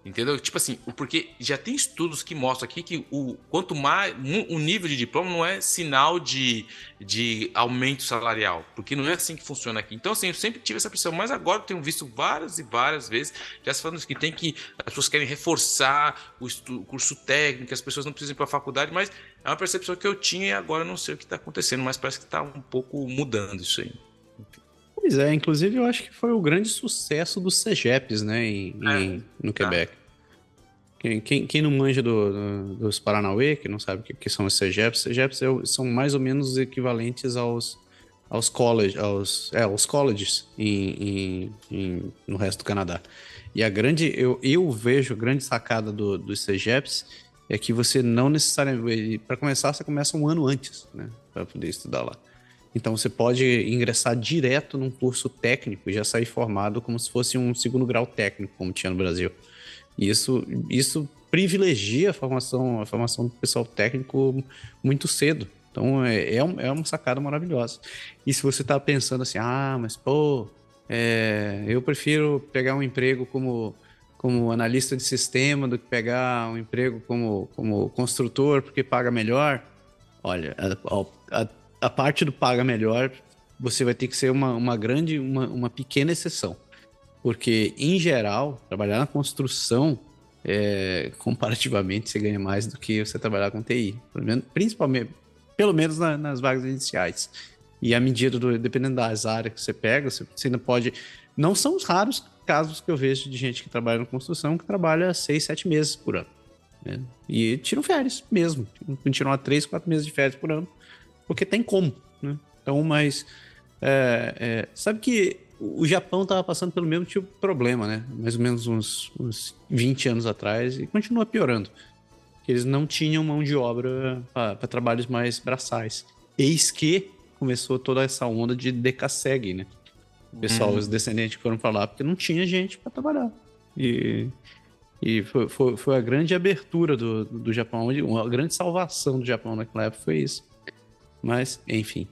Entendeu? Tipo assim, porque já tem estudos que mostram aqui que o quanto mais o nível de diploma não é sinal de, de aumento salarial, porque não é assim que funciona aqui. Então, assim, eu sempre tive essa pressão, mas agora eu tenho visto várias e várias vezes já se falando que tem que as pessoas querem reforçar o, estudo, o curso técnico, as pessoas não precisam ir para a faculdade, mas é uma percepção que eu tinha e agora não sei o que está acontecendo, mas parece que está um pouco mudando isso aí. Pois é, inclusive eu acho que foi o grande sucesso dos CEGEPs, né, em, é, em no tá. Quebec. Quem, quem, quem, não manja do, do, dos Paranauê, que não sabe o que, que são os CEGEPs, CEGEPs é são mais ou menos equivalentes aos, aos, college, aos, é, aos colleges em, em, em, no resto do Canadá. E a grande, eu, eu vejo a grande sacada do, dos CEGEPs é que você não necessariamente, para começar, você começa um ano antes, né, para poder estudar lá. Então você pode ingressar direto num curso técnico e já sair formado como se fosse um segundo grau técnico, como tinha no Brasil. E isso, isso privilegia a formação, a formação do pessoal técnico muito cedo. Então é, é, é uma sacada maravilhosa. E se você está pensando assim, ah, mas pô, é, eu prefiro pegar um emprego como, como analista de sistema do que pegar um emprego como, como construtor porque paga melhor. Olha, a, a parte do paga melhor, você vai ter que ser uma, uma grande, uma, uma pequena exceção. Porque, em geral, trabalhar na construção, é, comparativamente, você ganha mais do que você trabalhar com TI. Principalmente, pelo menos na, nas vagas iniciais. E à medida do, dependendo das áreas que você pega, você, você ainda pode. Não são os raros casos que eu vejo de gente que trabalha na construção que trabalha seis, sete meses por ano. Né? E tiram férias mesmo. Tiram três, quatro meses de férias por ano porque tem como, né? Então, mas é, é, sabe que o Japão estava passando pelo mesmo tipo de problema, né? Mais ou menos uns, uns 20 anos atrás e continua piorando. eles não tinham mão de obra para trabalhos mais braçais. Eis que começou toda essa onda de decasseg, né? O pessoal, uhum. os descendentes foram lá porque não tinha gente para trabalhar. E, e foi, foi, foi, a grande abertura do, do Japão, uma grande salvação do Japão naquela época foi isso. Mas, enfim.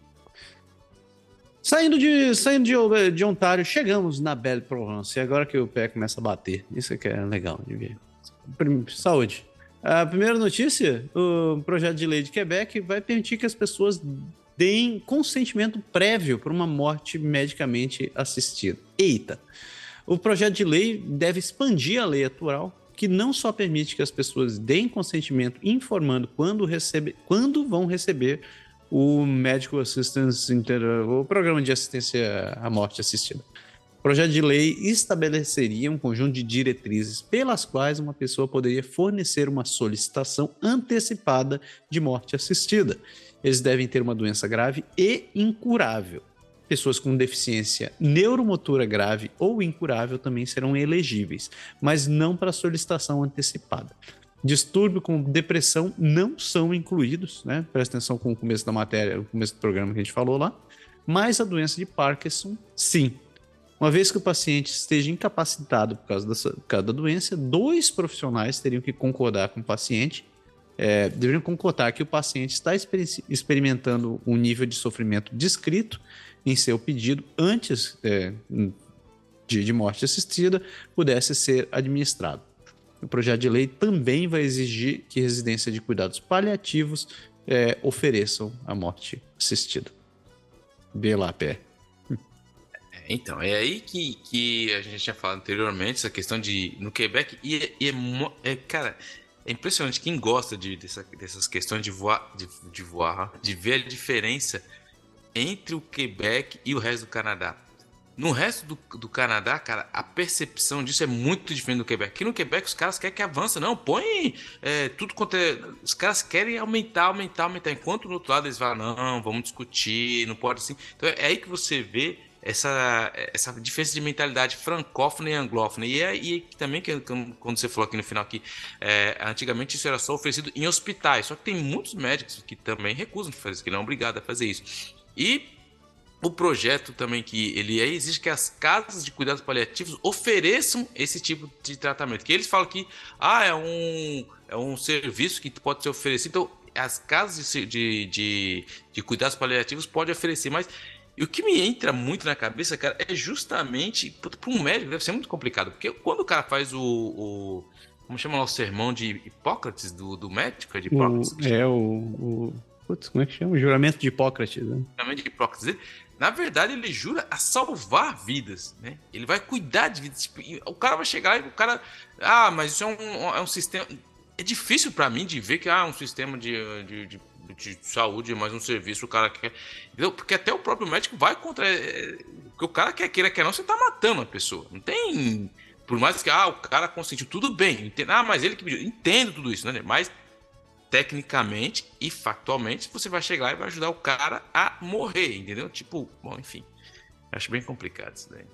Saindo de, saindo de, de Ontário, chegamos na Belle Provence. E agora que o pé começa a bater. Isso aqui é legal de ver. Saúde. A primeira notícia: o projeto de lei de Quebec vai permitir que as pessoas deem consentimento prévio para uma morte medicamente assistida. Eita! O projeto de lei deve expandir a lei atual, que não só permite que as pessoas deem consentimento informando quando, recebe, quando vão receber o Medical Assistance, o programa de assistência à morte assistida. O projeto de lei estabeleceria um conjunto de diretrizes pelas quais uma pessoa poderia fornecer uma solicitação antecipada de morte assistida eles devem ter uma doença grave e incurável. Pessoas com deficiência neuromotora grave ou incurável também serão elegíveis, mas não para solicitação antecipada. Distúrbio com depressão não são incluídos, né? Presta atenção com o começo da matéria, o começo do programa que a gente falou lá. Mas a doença de Parkinson, sim. Uma vez que o paciente esteja incapacitado por causa, dessa, por causa da doença, dois profissionais teriam que concordar com o paciente é, deveriam concordar que o paciente está experimentando um nível de sofrimento descrito em seu pedido antes é, de, de morte assistida pudesse ser administrado. O projeto de lei também vai exigir que residências de cuidados paliativos é, ofereçam a morte assistida. Vê lá, pé. Então, é aí que, que a gente tinha falado anteriormente, essa questão de. No Quebec, e, e é, é, cara, é impressionante quem gosta de, dessa, dessas questões de voar, de, de voar, de ver a diferença entre o Quebec e o resto do Canadá. No resto do, do Canadá, cara, a percepção disso é muito diferente do Quebec. Aqui no Quebec os caras querem que avance, não, põe é, tudo quanto é. Os caras querem aumentar, aumentar, aumentar. Enquanto no outro lado eles falam, não, vamos discutir, não pode assim. Então é aí que você vê essa, essa diferença de mentalidade francófona e anglófona. E, é, e também, que, quando você falou aqui no final, que é, antigamente isso era só oferecido em hospitais. Só que tem muitos médicos que também recusam de fazer isso, que não é obrigado a fazer isso. E o projeto também que ele é, exige que as casas de cuidados paliativos ofereçam esse tipo de tratamento. Que eles falam que ah, é um, é um serviço que pode ser oferecido. Então, as casas de, de, de, de cuidados paliativos podem oferecer, mas e o que me entra muito na cabeça, cara, é justamente para um médico deve ser muito complicado, porque quando o cara faz o, o como chama lá o sermão de Hipócrates do, do médico, é de Hipócrates? O, é o, o putz, como é que chama? O juramento de Hipócrates, né? O juramento de Hipócrates. Na verdade, ele jura a salvar vidas, né? Ele vai cuidar de vidas. Tipo, o cara vai chegar e o cara, ah, mas isso é um, é um sistema. É difícil para mim de ver que ah, um sistema de, de, de de saúde, mais um serviço, o cara quer. Entendeu? Porque até o próprio médico vai contra. É, porque o cara quer queira, quer não, você tá matando a pessoa. Não tem. Por mais que ah, o cara consentiu, tudo bem. Entendo, ah, mas ele que pediu. Entendo tudo isso, né? Mas tecnicamente e factualmente você vai chegar e vai ajudar o cara a morrer, entendeu? Tipo, bom, enfim. Acho bem complicado isso daí.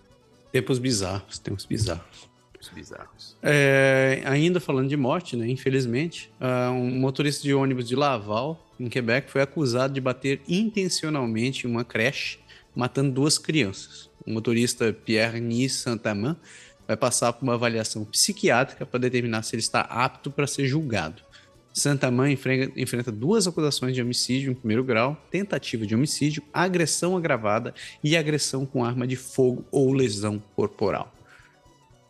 Tempos bizarros, tempos bizarros bizarros. É, ainda falando de morte, né? Infelizmente, uh, um motorista de ônibus de Laval, em Quebec, foi acusado de bater intencionalmente em uma creche, matando duas crianças. O motorista Pierre Nice Santaman vai passar por uma avaliação psiquiátrica para determinar se ele está apto para ser julgado. Santaman enfrenta, enfrenta duas acusações de homicídio em primeiro grau, tentativa de homicídio, agressão agravada e agressão com arma de fogo ou lesão corporal.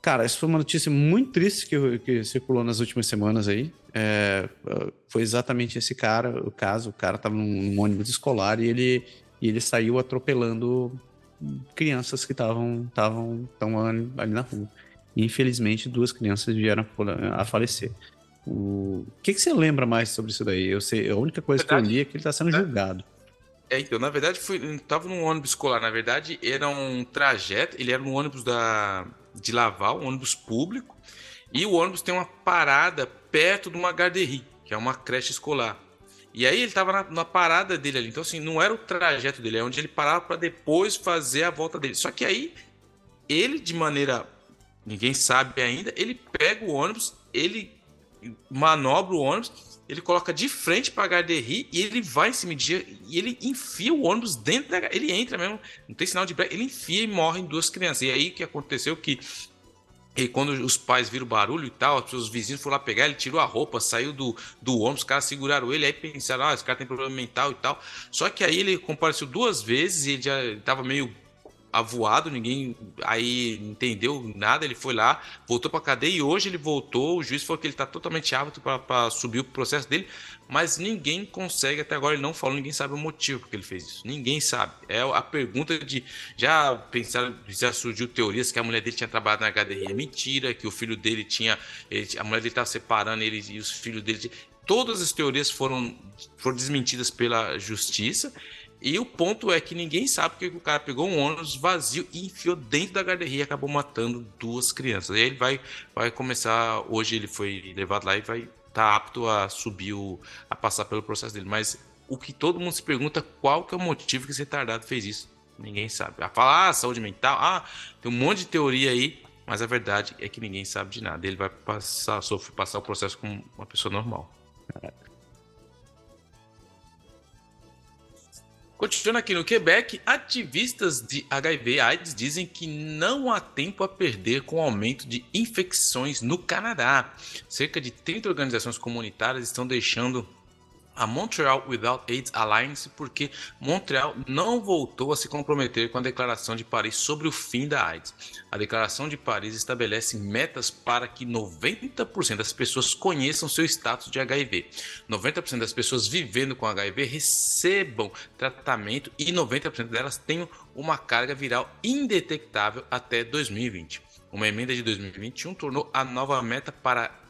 Cara, isso foi uma notícia muito triste que, que circulou nas últimas semanas aí. É, foi exatamente esse cara, o caso. O cara estava num, num, ônibus escolar e ele, e ele saiu atropelando crianças que estavam ali na rua. Infelizmente, duas crianças vieram a falecer. O que, que você lembra mais sobre isso daí? Eu sei, a única coisa verdade, que eu li é que ele está sendo é. julgado. É, então, na verdade, fui, tava num ônibus escolar. Na verdade, era um trajeto, ele era um ônibus da, de Laval, um ônibus público, e o ônibus tem uma parada perto de uma garderie, que é uma creche escolar. E aí ele estava na, na, parada dele ali. Então, assim, não era o trajeto dele, é onde ele parava para depois fazer a volta dele. Só que aí, ele, de maneira. Ninguém sabe ainda, ele pega o ônibus, ele manobra o ônibus, ele coloca de frente para a HDRI e ele vai cima de e ele enfia o ônibus dentro da ele entra mesmo, não tem sinal de break, ele enfia e morrem duas crianças. E aí que aconteceu que e quando os pais viram barulho e tal, os vizinhos foram lá pegar, ele tirou a roupa, saiu do, do ônibus, os caras seguraram ele, aí pensaram, ah, esse cara tem problema mental e tal. Só que aí ele compareceu duas vezes e ele já estava meio avoado, ninguém aí entendeu nada, ele foi lá, voltou para cadeia e hoje ele voltou, o juiz falou que ele está totalmente apto para subir o processo dele, mas ninguém consegue, até agora ele não falou, ninguém sabe o motivo porque ele fez isso, ninguém sabe. É a pergunta de, já pensaram, já surgiu teorias que a mulher dele tinha trabalhado na HDR, é mentira, que o filho dele tinha, ele, a mulher dele estava separando ele e os filhos dele, todas as teorias foram, foram desmentidas pela justiça, e o ponto é que ninguém sabe porque o cara pegou um ônibus vazio e enfiou dentro da galeria e acabou matando duas crianças. E aí ele vai, vai começar. Hoje ele foi levado lá e vai estar tá apto a subir, o, a passar pelo processo dele. Mas o que todo mundo se pergunta qual que é o motivo que esse retardado fez isso. Ninguém sabe. A falar, ah, saúde mental, ah, tem um monte de teoria aí, mas a verdade é que ninguém sabe de nada. Ele vai passar, sofrer, passar o processo como uma pessoa normal. Continuando aqui no Quebec, ativistas de HIV AIDS dizem que não há tempo a perder com o aumento de infecções no Canadá. Cerca de 30 organizações comunitárias estão deixando a Montreal Without AIDS Alliance porque Montreal não voltou a se comprometer com a Declaração de Paris sobre o fim da AIDS. A Declaração de Paris estabelece metas para que 90% das pessoas conheçam seu status de HIV, 90% das pessoas vivendo com HIV recebam tratamento e 90% delas tenham uma carga viral indetectável até 2020. Uma emenda de 2021 tornou a nova meta para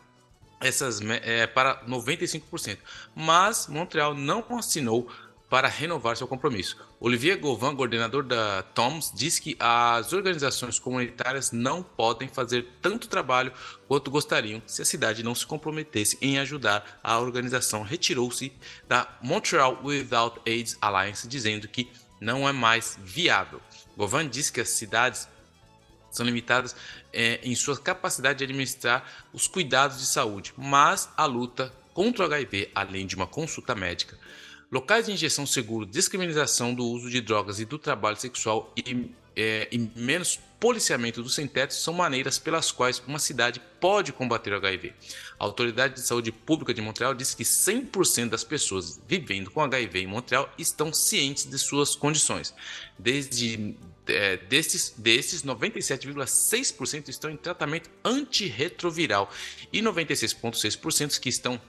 essas é, para 95%, mas Montreal não assinou para renovar seu compromisso. Olivier Gauvin, coordenador da TOMS, diz que as organizações comunitárias não podem fazer tanto trabalho quanto gostariam se a cidade não se comprometesse em ajudar. A organização retirou-se da Montreal Without AIDS Alliance, dizendo que não é mais viável. Gauvin diz que as cidades são limitadas é, em sua capacidade de administrar os cuidados de saúde, mas a luta contra o HIV, além de uma consulta médica, locais de injeção seguro, descriminalização do uso de drogas e do trabalho sexual e, é, e menos policiamento dos sem-teto são maneiras pelas quais uma cidade pode combater o HIV. A Autoridade de Saúde Pública de Montreal diz que 100% das pessoas vivendo com HIV em Montreal estão cientes de suas condições. Desde é, desses, desses 97,6% estão em tratamento antirretroviral e 96,6% que estão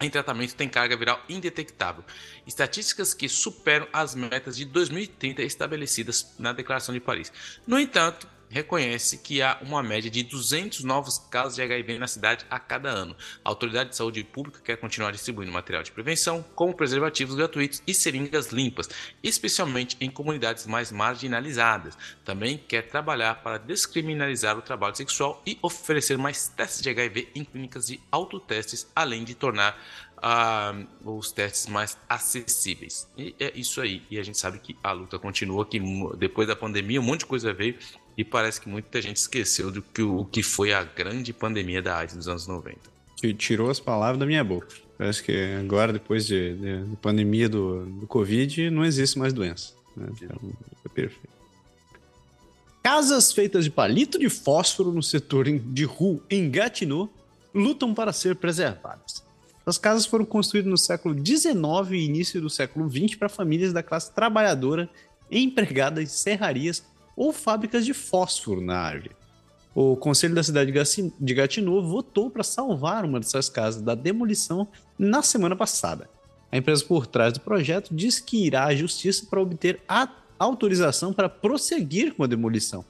em tratamento têm carga viral indetectável. Estatísticas que superam as metas de 2030 estabelecidas na Declaração de Paris. No entanto, reconhece que há uma média de 200 novos casos de HIV na cidade a cada ano. A Autoridade de Saúde Pública quer continuar distribuindo material de prevenção, como preservativos gratuitos e seringas limpas, especialmente em comunidades mais marginalizadas. Também quer trabalhar para descriminalizar o trabalho sexual e oferecer mais testes de HIV em clínicas de autotestes, além de tornar uh, os testes mais acessíveis. E é isso aí. E a gente sabe que a luta continua, que depois da pandemia um monte de coisa veio e parece que muita gente esqueceu do que o que foi a grande pandemia da AIDS dos anos 90. Tirou as palavras da minha boca. Parece que agora, depois de, de, de pandemia do, do Covid, não existe mais doença. Né? Então, é perfeito. Casas feitas de palito de fósforo no setor de Ru, em Gatineau, lutam para ser preservadas. As casas foram construídas no século XIX e início do século XX para famílias da classe trabalhadora empregadas em serrarias ou fábricas de fósforo na árvore. O Conselho da cidade de Gatineau votou para salvar uma dessas casas da demolição na semana passada. A empresa por trás do projeto diz que irá à justiça para obter a autorização para prosseguir com a demolição.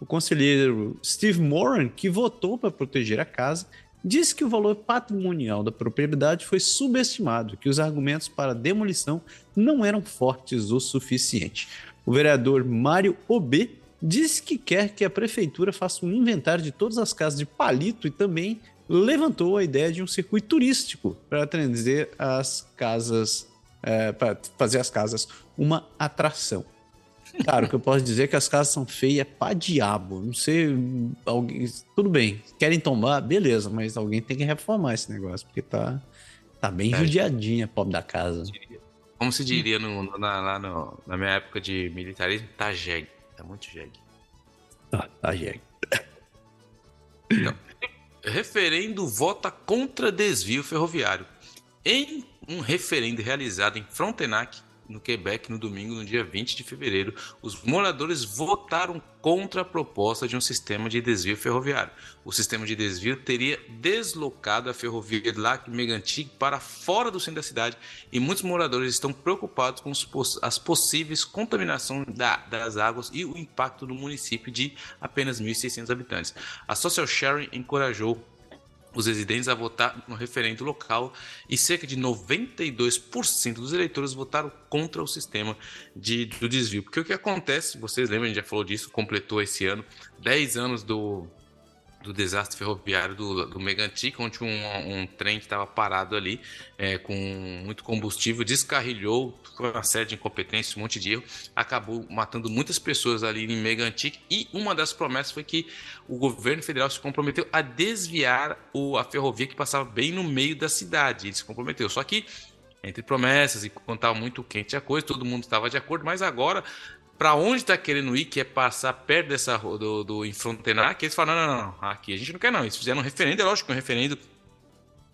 O conselheiro Steve Moran, que votou para proteger a casa, disse que o valor patrimonial da propriedade foi subestimado, que os argumentos para a demolição não eram fortes o suficiente o vereador Mário Obê disse que quer que a prefeitura faça um inventário de todas as casas de palito e também levantou a ideia de um circuito turístico para trazer as casas, é, para fazer as casas uma atração. Cara, o que eu posso dizer é que as casas são feias pra diabo. Não sei, alguém. Tudo bem, querem tomar, beleza, mas alguém tem que reformar esse negócio, porque tá, tá bem é, judiadinha, pobre da casa. Como se diria no, na, lá no, na minha época de militarismo, tá jegue. Tá muito jegue. Tá, tá jegue. Então, referendo vota contra desvio ferroviário. Em um referendo realizado em Frontenac, no Quebec no domingo, no dia 20 de fevereiro, os moradores votaram contra a proposta de um sistema de desvio ferroviário. O sistema de desvio teria deslocado a ferrovia de Lac Megantic para fora do centro da cidade e muitos moradores estão preocupados com as possíveis contaminação da, das águas e o impacto no município de apenas 1.600 habitantes. A Social Sharing encorajou os residentes a votar no referendo local e cerca de 92% dos eleitores votaram contra o sistema de, do desvio. Porque o que acontece, vocês lembram, a gente já falou disso, completou esse ano 10 anos do, do desastre ferroviário do, do Megantic, onde um, um trem que estava parado ali é, com muito combustível descarrilhou, com uma série de incompetências, um monte de erro, acabou matando muitas pessoas ali em Megantic e uma das promessas foi que o governo federal se comprometeu a desviar o, a ferrovia que passava bem no meio da cidade. Ele se comprometeu. Só que entre promessas e contar muito quente a coisa, todo mundo estava de acordo, mas agora para onde está querendo ir, que é passar perto dessa do, do Frontenac, eles falam, não, não, não, aqui a gente não quer não. Eles fizeram um referendo, é lógico que um referendo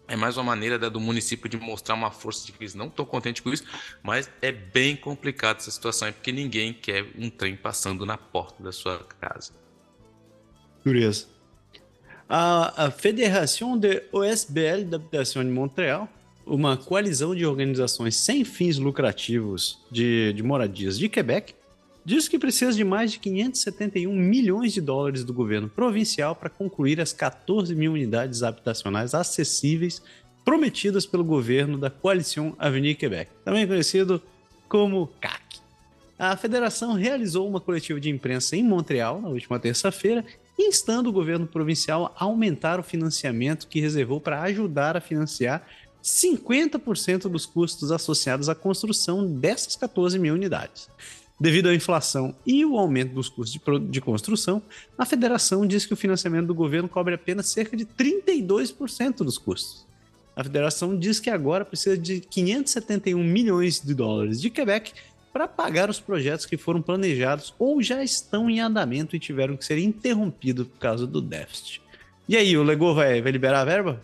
é mais uma maneira da, do município de mostrar uma força de que eles não estão contentes com isso, mas é bem complicado essa situação, porque ninguém quer um trem passando na porta da sua casa. Curioso. A, a Fédération de OSBL d'Habitation de Montreal, uma coalizão de organizações sem fins lucrativos de, de moradias de Quebec, diz que precisa de mais de 571 milhões de dólares do governo provincial para concluir as 14 mil unidades habitacionais acessíveis prometidas pelo governo da Coalição Avenir Quebec, também conhecido como CAC. A federação realizou uma coletiva de imprensa em Montreal na última terça-feira, instando o governo provincial a aumentar o financiamento que reservou para ajudar a financiar 50% dos custos associados à construção dessas 14 mil unidades. Devido à inflação e o aumento dos custos de, de construção, a federação diz que o financiamento do governo cobre apenas cerca de 32% dos custos. A federação diz que agora precisa de 571 milhões de dólares de Quebec para pagar os projetos que foram planejados ou já estão em andamento e tiveram que ser interrompidos por causa do déficit. E aí, o Legô vai, vai liberar a verba?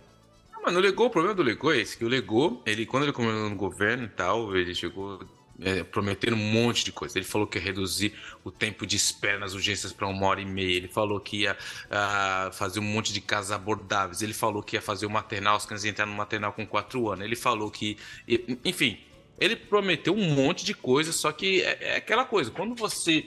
Não, mas no Legô, o problema do Legô é esse, que o Legô, ele, quando ele começou no governo e tal, ele chegou é, prometendo um monte de coisa. Ele falou que ia reduzir o tempo de espera nas urgências para uma hora e meia. Ele falou que ia uh, fazer um monte de casas abordáveis. Ele falou que ia fazer o maternal, os crianças entrar no maternal com quatro anos. Ele falou que. Enfim, ele prometeu um monte de coisa, só que é, é aquela coisa. Quando você.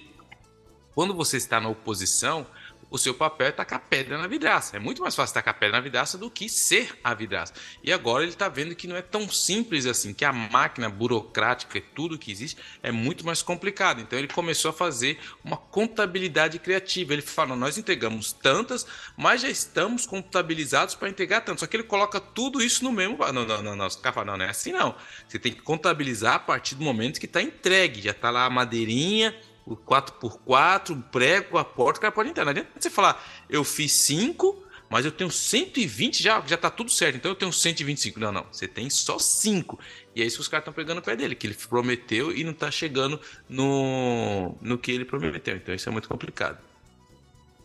Quando você está na oposição, o seu papel é tacar pedra na vidraça. É muito mais fácil tacar pedra na vidraça do que ser a vidraça. E agora ele está vendo que não é tão simples assim, que a máquina burocrática e tudo que existe é muito mais complicado. Então ele começou a fazer uma contabilidade criativa. Ele fala: nós entregamos tantas, mas já estamos contabilizados para entregar tanto. Só que ele coloca tudo isso no mesmo. Não, não, não, não. Os não, não é assim não. Você tem que contabilizar a partir do momento que está entregue. Já está lá a madeirinha o 4x4, o prego, a porta, o cara pode entrar. Não adianta você falar, eu fiz 5, mas eu tenho 120, já, já tá tudo certo, então eu tenho 125. Não, não, você tem só 5. E é isso que os caras estão pegando o pé dele, que ele prometeu e não tá chegando no, no que ele prometeu. Então isso é muito complicado.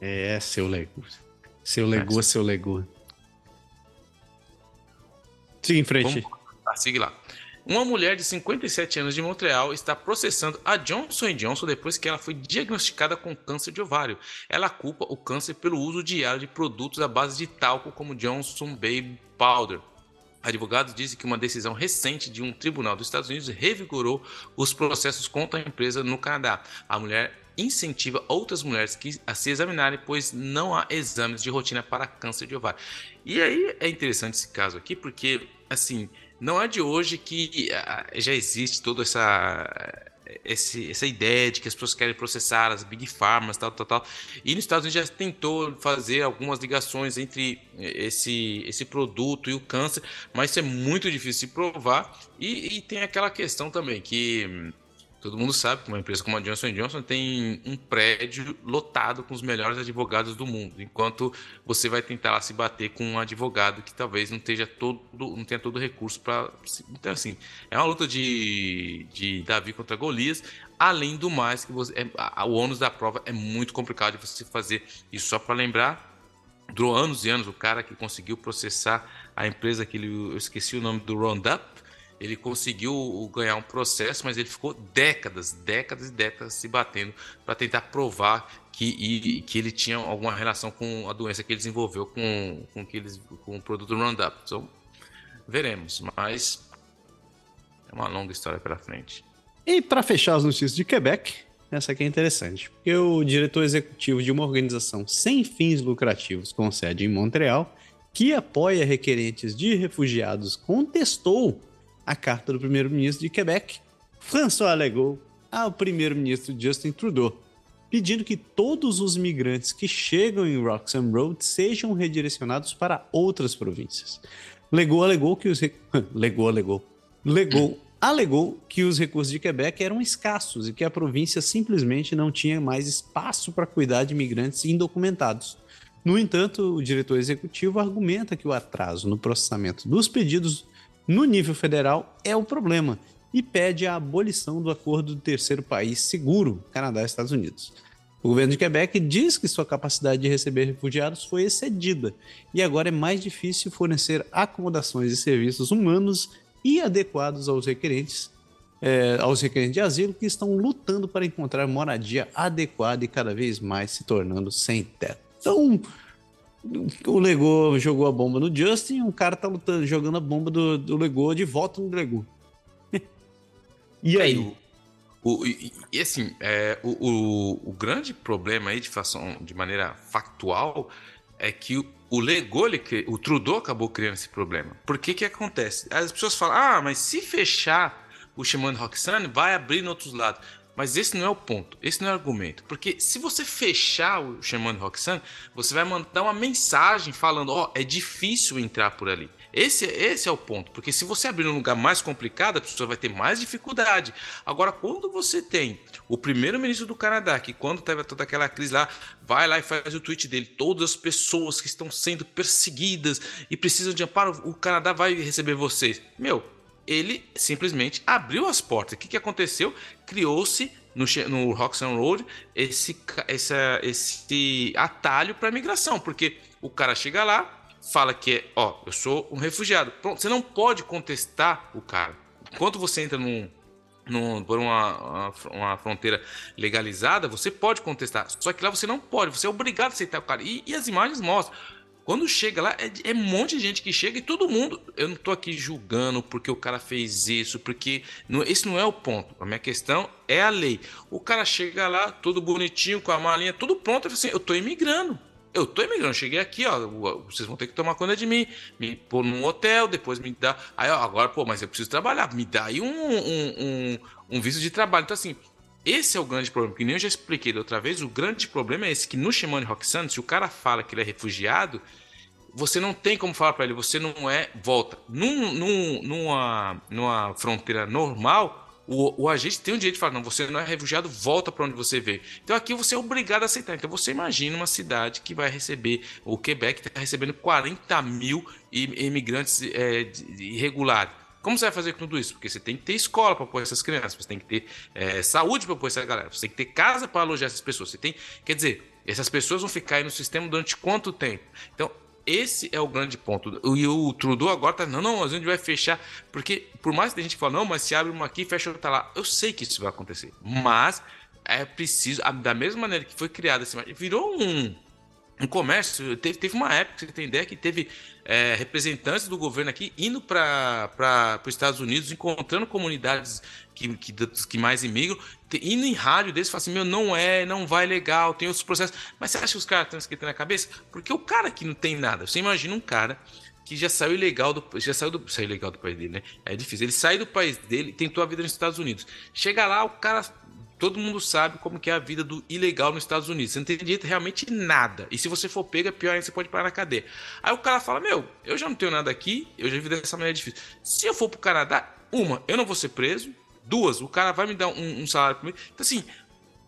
É, seu Lego. Seu Lego, é, seu Lego. Siga em frente. Vamos, tá, siga lá. Uma mulher de 57 anos de Montreal está processando a Johnson Johnson depois que ela foi diagnosticada com câncer de ovário. Ela culpa o câncer pelo uso diário de produtos à base de talco como Johnson Baby Powder. Advogados dizem que uma decisão recente de um tribunal dos Estados Unidos revigorou os processos contra a empresa no Canadá. A mulher incentiva outras mulheres a se examinarem, pois não há exames de rotina para câncer de ovário. E aí é interessante esse caso aqui, porque assim não é de hoje que ah, já existe toda essa esse, essa ideia de que as pessoas querem processar as big pharmas, tal, tal, tal. E nos Estados Unidos já tentou fazer algumas ligações entre esse, esse produto e o câncer, mas isso é muito difícil de provar. E, e tem aquela questão também que Todo mundo sabe que uma empresa como a Johnson Johnson tem um prédio lotado com os melhores advogados do mundo, enquanto você vai tentar lá se bater com um advogado que talvez não tenha todo, não tenha todo o recurso para. Então, assim, é uma luta de, de Davi contra Golias. Além do mais, que você, é, o ônus da prova é muito complicado de você fazer. isso só para lembrar, durou anos e anos o cara que conseguiu processar a empresa que ele, eu esqueci o nome do Roundup, ele conseguiu ganhar um processo, mas ele ficou décadas, décadas e décadas se batendo para tentar provar que, e, que ele tinha alguma relação com a doença que ele desenvolveu com, com, que eles, com o produto Roundup. Então, veremos, mas é uma longa história pela frente. E para fechar as notícias de Quebec, essa aqui é interessante, porque o diretor executivo de uma organização sem fins lucrativos com sede em Montreal, que apoia requerentes de refugiados, contestou a carta do primeiro-ministro de Quebec, François Legault, ao primeiro-ministro Justin Trudeau, pedindo que todos os migrantes que chegam em Roxham Road sejam redirecionados para outras províncias. Legault alegou que os alegou. Alegou que os recursos de Quebec eram escassos e que a província simplesmente não tinha mais espaço para cuidar de imigrantes indocumentados. No entanto, o diretor executivo argumenta que o atraso no processamento dos pedidos no nível federal é o problema e pede a abolição do acordo do terceiro país seguro, Canadá e Estados Unidos. O governo de Quebec diz que sua capacidade de receber refugiados foi excedida e agora é mais difícil fornecer acomodações e serviços humanos e adequados aos requerentes, é, aos requerentes de asilo que estão lutando para encontrar moradia adequada e cada vez mais se tornando sem teto. Então, o Lego jogou a bomba no Justin, um cara tá lutando, jogando a bomba do, do Lego de volta no Lego. e aí? O, o, e, e, assim, é, o, o, o, grande problema aí de, fação, de maneira factual é que o, o Lego, ele, o Trudeau acabou criando esse problema. Por que que acontece? As pessoas falam, ah, mas se fechar o Shimano Roxane, vai abrir em outros lados. Mas esse não é o ponto, esse não é o argumento. Porque se você fechar o Sherman Roxanne, você vai mandar uma mensagem falando: ó, oh, é difícil entrar por ali. Esse, esse é o ponto. Porque se você abrir um lugar mais complicado, a pessoa vai ter mais dificuldade. Agora, quando você tem o primeiro-ministro do Canadá, que quando teve toda aquela crise lá, vai lá e faz o tweet dele: todas as pessoas que estão sendo perseguidas e precisam de amparo, o Canadá vai receber vocês. Meu, ele simplesmente abriu as portas. O que, que aconteceu? Criou-se no, no Roxanne Road esse, essa, esse atalho para migração, porque o cara chega lá, fala que é, ó, eu sou um refugiado. Pronto, você não pode contestar o cara. Enquanto você entra num, num, por uma, uma, uma, fronteira legalizada, você pode contestar. Só que lá você não pode, você é obrigado a aceitar o cara. E, e as imagens mostram. Quando chega lá, é, é, um monte de gente que chega e todo mundo. Eu não tô aqui julgando porque o cara fez isso, porque. Não, esse não é o ponto. A minha questão é a lei. O cara chega lá, todo bonitinho, com a malinha, tudo pronto. Eu assim: eu tô imigrando. Eu tô imigrando, cheguei aqui, ó. Vocês vão ter que tomar conta de mim, me pôr num hotel, depois me dá. Aí, ó, agora, pô, mas eu preciso trabalhar. Me dá aí um, um, um, um visto de trabalho. Então, assim, esse é o grande problema, que nem eu já expliquei da outra vez, o grande problema é esse, que no Shimane Roxanne, se o cara fala que ele é refugiado, você não tem como falar para ele, você não é, volta. Num, num, numa, numa fronteira normal, o, o, agente tem o direito de falar, não, você não é refugiado, volta para onde você veio. Então aqui você é obrigado a aceitar. Então você imagina uma cidade que vai receber, o Quebec está recebendo 40 mil imigrantes é, irregulares. Como você vai fazer com tudo isso? Porque você tem que ter escola para pôr essas crianças, você tem que ter é, saúde para pôr essa galera, você tem que ter casa para alojar essas pessoas. Você tem, quer dizer, essas pessoas vão ficar aí no sistema durante quanto tempo? Então, esse é o grande ponto. E o Trudeau agora tá, não, não, a gente vai fechar. Porque, por mais que a gente fale, não, mas se abre uma aqui, fecha outra lá. Eu sei que isso vai acontecer. Mas é preciso, da mesma maneira que foi criada, assim, virou um, um comércio. Teve, teve uma época, você tem ideia, que teve é, representantes do governo aqui indo para os Estados Unidos, encontrando comunidades que, que, que mais imigram, indo em rádio deles e assim: meu, não é, não vai legal, tem outros processos. Mas você acha que os caras estão esquentando na cabeça? Porque o cara que não tem nada, você imagina um cara que já saiu ilegal do já saiu do saiu ilegal do país dele, né? É difícil. Ele sai do país dele, tentou a vida nos Estados Unidos. Chega lá, o cara todo mundo sabe como que é a vida do ilegal nos Estados Unidos. Você não tem direito realmente nada. E se você for pego, é pior ainda, você pode parar na cadeia. Aí o cara fala: Meu, eu já não tenho nada aqui, eu já vivi dessa maneira difícil. Se eu for pro Canadá, uma, eu não vou ser preso, duas, o cara vai me dar um, um salário mês. Então, assim,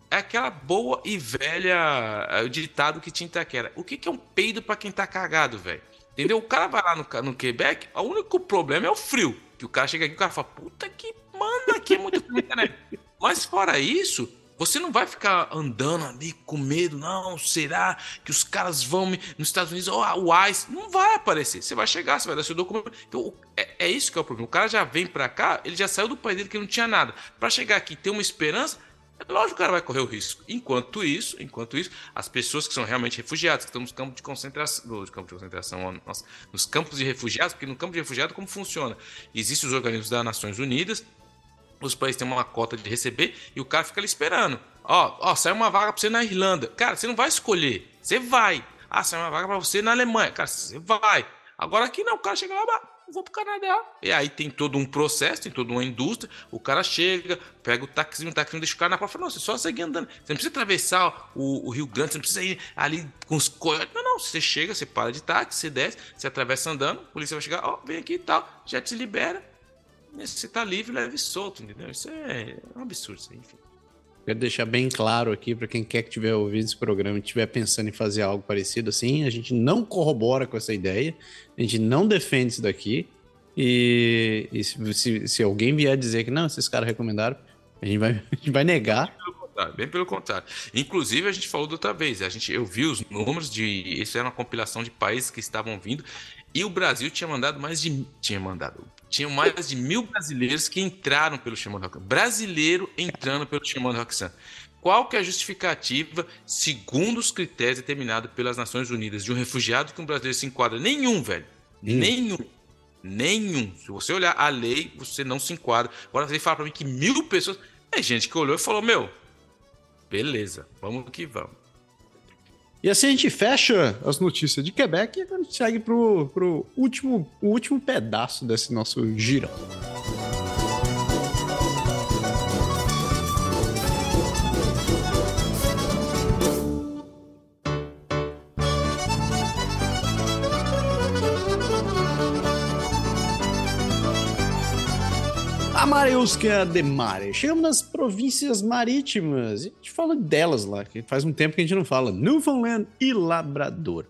é aquela boa e velha é, ditado que tinha em Itaquera. O que, que é um peido para quem tá cagado, velho? Entendeu? O cara vai lá no, no Quebec, o único problema é o frio. Que o cara chega aqui e o cara fala, puta que manda aqui é muito frio, né? Mas fora isso, você não vai ficar andando ali com medo, não, será que os caras vão me, nos Estados Unidos, oh, o ICE, não vai aparecer. Você vai chegar, você vai dar seu documento. Então, é, é isso que é o problema. O cara já vem para cá, ele já saiu do país dele que não tinha nada. Para chegar aqui ter uma esperança, é lógico que o cara vai correr o risco. Enquanto isso, enquanto isso, as pessoas que são realmente refugiadas, que estão nos campos de concentração, nos campos de concentração, nossa, nos campos de refugiados, porque no campo de refugiado como funciona? Existem os organismos das Nações Unidas, os países têm uma cota de receber e o cara fica ali esperando. Ó, ó, sai uma vaga pra você na Irlanda. Cara, você não vai escolher. Você vai. Ah, sai uma vaga pra você na Alemanha. Cara, você vai. Agora aqui não, o cara chega lá, vou pro Canadá. E aí tem todo um processo, tem toda uma indústria. O cara chega, pega o táxi, o táxi deixa o cara na porta. Não, você só segue andando. Você não precisa atravessar o, o, Rio Grande, você não precisa ir ali com os coiotes. Não, não. Você chega, você para de táxi, você desce, você atravessa andando, a polícia vai chegar, ó, vem aqui e tal, já te libera você tá livre, leve e solto, entendeu? Isso é um absurdo, enfim. Quero deixar bem claro aqui para quem quer que tiver ouvido esse programa e estiver pensando em fazer algo parecido assim, a gente não corrobora com essa ideia, a gente não defende isso daqui. E, e se, se, se, alguém vier dizer que não, esses caras recomendaram, a gente vai, a gente vai negar. Bem pelo contrário. Bem pelo contrário. Inclusive, a gente falou da outra vez, a gente, eu vi os números de. Isso era uma compilação de países que estavam vindo. E o Brasil tinha mandado mais de. Tinha mandado. Tinham mais de mil brasileiros que entraram pelo Chamando Rock Brasileiro entrando pelo Chamando Rock Qual que é a justificativa, segundo os critérios determinados pelas Nações Unidas, de um refugiado que um brasileiro se enquadra? Nenhum, velho. Hum. Nenhum. Nenhum. Se você olhar a lei, você não se enquadra. Agora você fala para mim que mil pessoas. É gente que olhou e falou: Meu, beleza, vamos que vamos. E assim a gente fecha as notícias de Quebec e a gente segue pro último, o último pedaço desse nosso girão. Mareusca de Mare. Chegamos nas províncias marítimas. A gente fala delas lá, que faz um tempo que a gente não fala. Newfoundland e Labrador.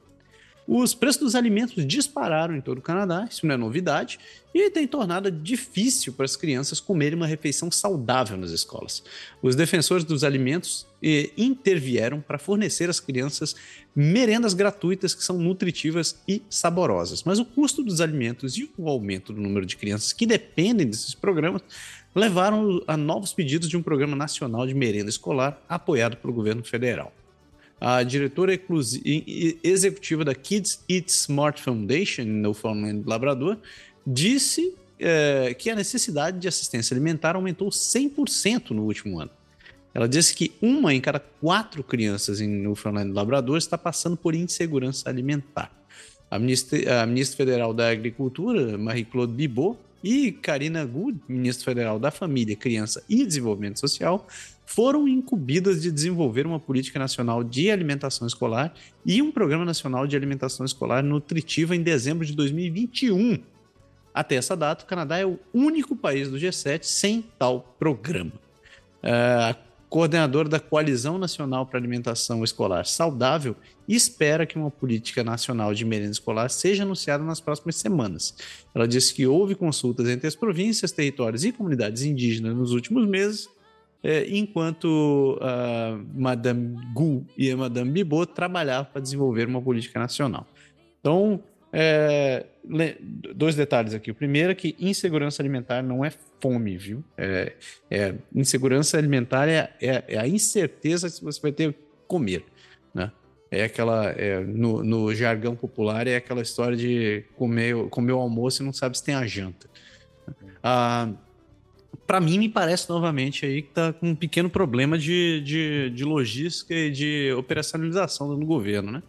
Os preços dos alimentos dispararam em todo o Canadá, isso não é novidade, e tem tornado difícil para as crianças comerem uma refeição saudável nas escolas. Os defensores dos alimentos eh, intervieram para fornecer às crianças merendas gratuitas que são nutritivas e saborosas. Mas o custo dos alimentos e o aumento do número de crianças que dependem desses programas levaram a novos pedidos de um programa nacional de merenda escolar apoiado pelo governo federal a diretora executiva da Kids Eat Smart Foundation, no Newfoundland Labrador, disse é, que a necessidade de assistência alimentar aumentou 100% no último ano. Ela disse que uma em cada quatro crianças em Newfoundland Labrador está passando por insegurança alimentar. A ministra, a ministra federal da Agricultura, Marie-Claude Bibot, e Karina Good, ministra federal da Família, Criança e Desenvolvimento Social, foram incumbidas de desenvolver uma política nacional de alimentação escolar e um programa nacional de alimentação escolar nutritiva em dezembro de 2021. Até essa data, o Canadá é o único país do G7 sem tal programa. Uh, a coordenadora da Coalizão Nacional para Alimentação Escolar Saudável espera que uma política nacional de merenda escolar seja anunciada nas próximas semanas. Ela disse que houve consultas entre as províncias, territórios e comunidades indígenas nos últimos meses é, enquanto a Madame Gu e Madame Bibot trabalhavam para desenvolver uma política nacional. Então, é, dois detalhes aqui. O primeiro é que insegurança alimentar não é fome, viu? É, é insegurança alimentar é, é, é, a incerteza se você vai ter comer, né? É aquela, é, no, no, jargão popular, é aquela história de comer, comer o almoço e não sabe se tem a janta. Ah, para mim, me parece novamente aí que está com um pequeno problema de, de, de logística e de operacionalização no governo, né?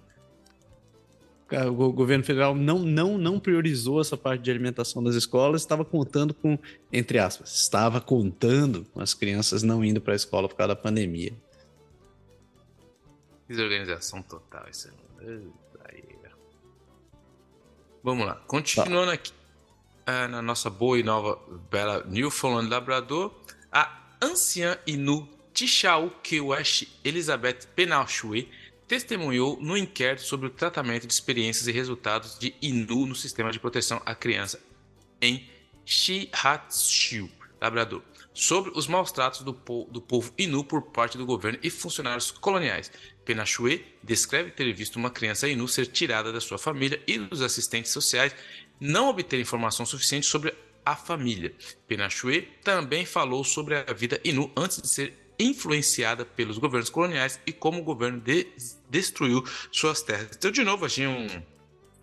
O governo federal não, não, não priorizou essa parte de alimentação das escolas, estava contando com, entre aspas, estava contando com as crianças não indo para a escola por causa da pandemia. Desorganização total, isso é... Vamos lá, continuando tá. aqui. É, na nossa boa e nova bela Newfoundland Labrador, a anciã Inu Tishaukewsh Elizabeth Penalchue testemunhou no inquérito sobre o tratamento de experiências e resultados de Inu no sistema de proteção à criança em Shihatshu, Labrador, sobre os maus tratos do, po do povo Inu por parte do governo e funcionários coloniais. Penachue descreve ter visto uma criança Inu ser tirada da sua família e dos assistentes sociais não obter informação suficiente sobre a família. Penachue também falou sobre a vida Inu antes de ser influenciada pelos governos coloniais e como o governo de destruiu suas terras. Então, de novo, achei um,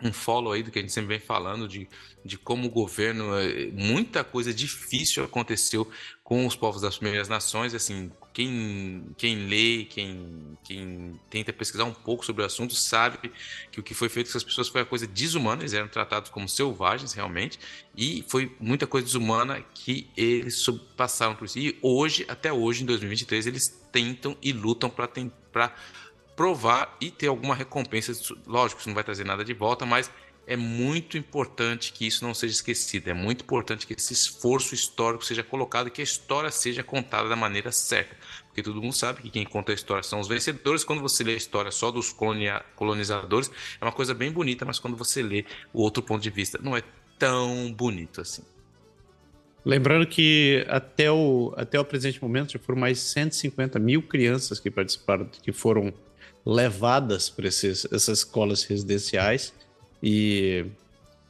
um follow aí do que a gente sempre vem falando de, de como o governo, eh, muita coisa difícil aconteceu com os povos das primeiras nações, assim, quem, quem lê, quem, quem tenta pesquisar um pouco sobre o assunto sabe que o que foi feito com essas pessoas foi uma coisa desumana, eles eram tratados como selvagens realmente, e foi muita coisa desumana que eles passaram por isso. E hoje, até hoje, em 2023, eles tentam e lutam para provar e ter alguma recompensa. Lógico, isso não vai trazer nada de volta, mas é muito importante que isso não seja esquecido. É muito importante que esse esforço histórico seja colocado e que a história seja contada da maneira certa. Porque todo mundo sabe que quem conta a história são os vencedores. Quando você lê a história só dos colonizadores, é uma coisa bem bonita, mas quando você lê o outro ponto de vista, não é tão bonito assim. Lembrando que até o, até o presente momento já foram mais de 150 mil crianças que participaram, que foram levadas para essas escolas residenciais e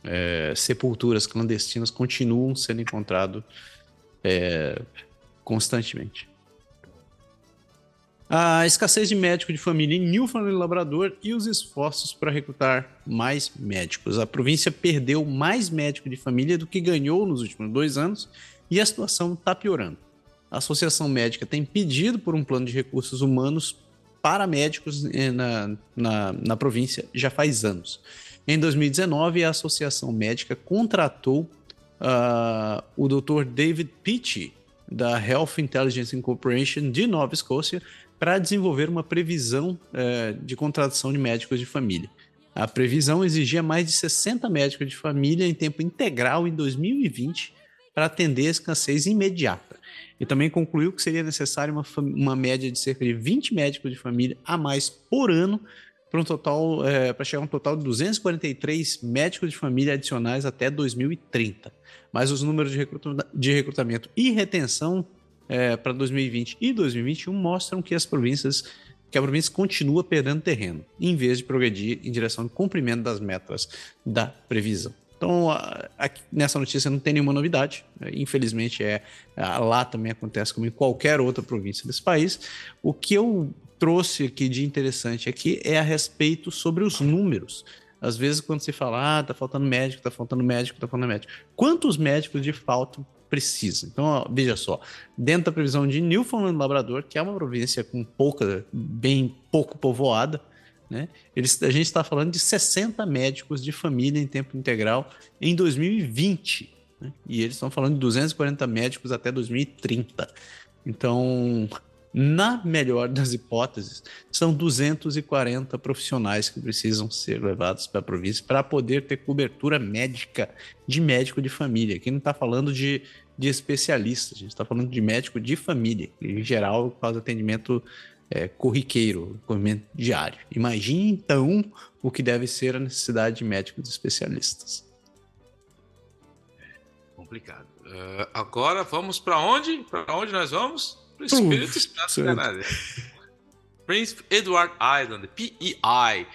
é, sepulturas clandestinas continuam sendo encontradas é, constantemente. A escassez de médico de família em Newfoundland e Labrador e os esforços para recrutar mais médicos. A província perdeu mais médico de família do que ganhou nos últimos dois anos e a situação está piorando. A Associação Médica tem pedido por um plano de recursos humanos para médicos eh, na, na, na província já faz anos. Em 2019, a Associação Médica contratou uh, o Dr. David Pitti, da Health Intelligence Incorporation de Nova Escócia, para desenvolver uma previsão uh, de contratação de médicos de família. A previsão exigia mais de 60 médicos de família em tempo integral em 2020 para atender a escassez imediata. E também concluiu que seria necessário uma, uma média de cerca de 20 médicos de família a mais por ano para um total é, para chegar a um total de 243 médicos de família adicionais até 2030. Mas os números de, recruta de recrutamento e retenção é, para 2020 e 2021 mostram que as províncias que a província continua perdendo terreno, em vez de progredir em direção ao cumprimento das metas da previsão. Então, nessa notícia não tem nenhuma novidade. Infelizmente, é lá também acontece como em qualquer outra província desse país. O que eu trouxe aqui de interessante aqui é a respeito sobre os números. Às vezes, quando se fala, ah, tá faltando médico, tá faltando médico, tá faltando médico. Quantos médicos de fato precisa? Então, ó, veja só, dentro da previsão de Newfoundland Labrador, que é uma província com pouca, bem pouco povoada, né? Eles, a gente está falando de 60 médicos de família em tempo integral em 2020. Né? E eles estão falando de 240 médicos até 2030. Então, na melhor das hipóteses, são 240 profissionais que precisam ser levados para a província para poder ter cobertura médica de médico de família. Aqui não está falando de, de especialista, a gente está falando de médico de família, que em geral faz atendimento é, corriqueiro, atendimento diário. Imagine então o que deve ser a necessidade de médicos especialistas. Complicado. Uh, agora vamos para onde? Para onde nós vamos? Pro Espírito Santo, Prince Edward Island, PEI.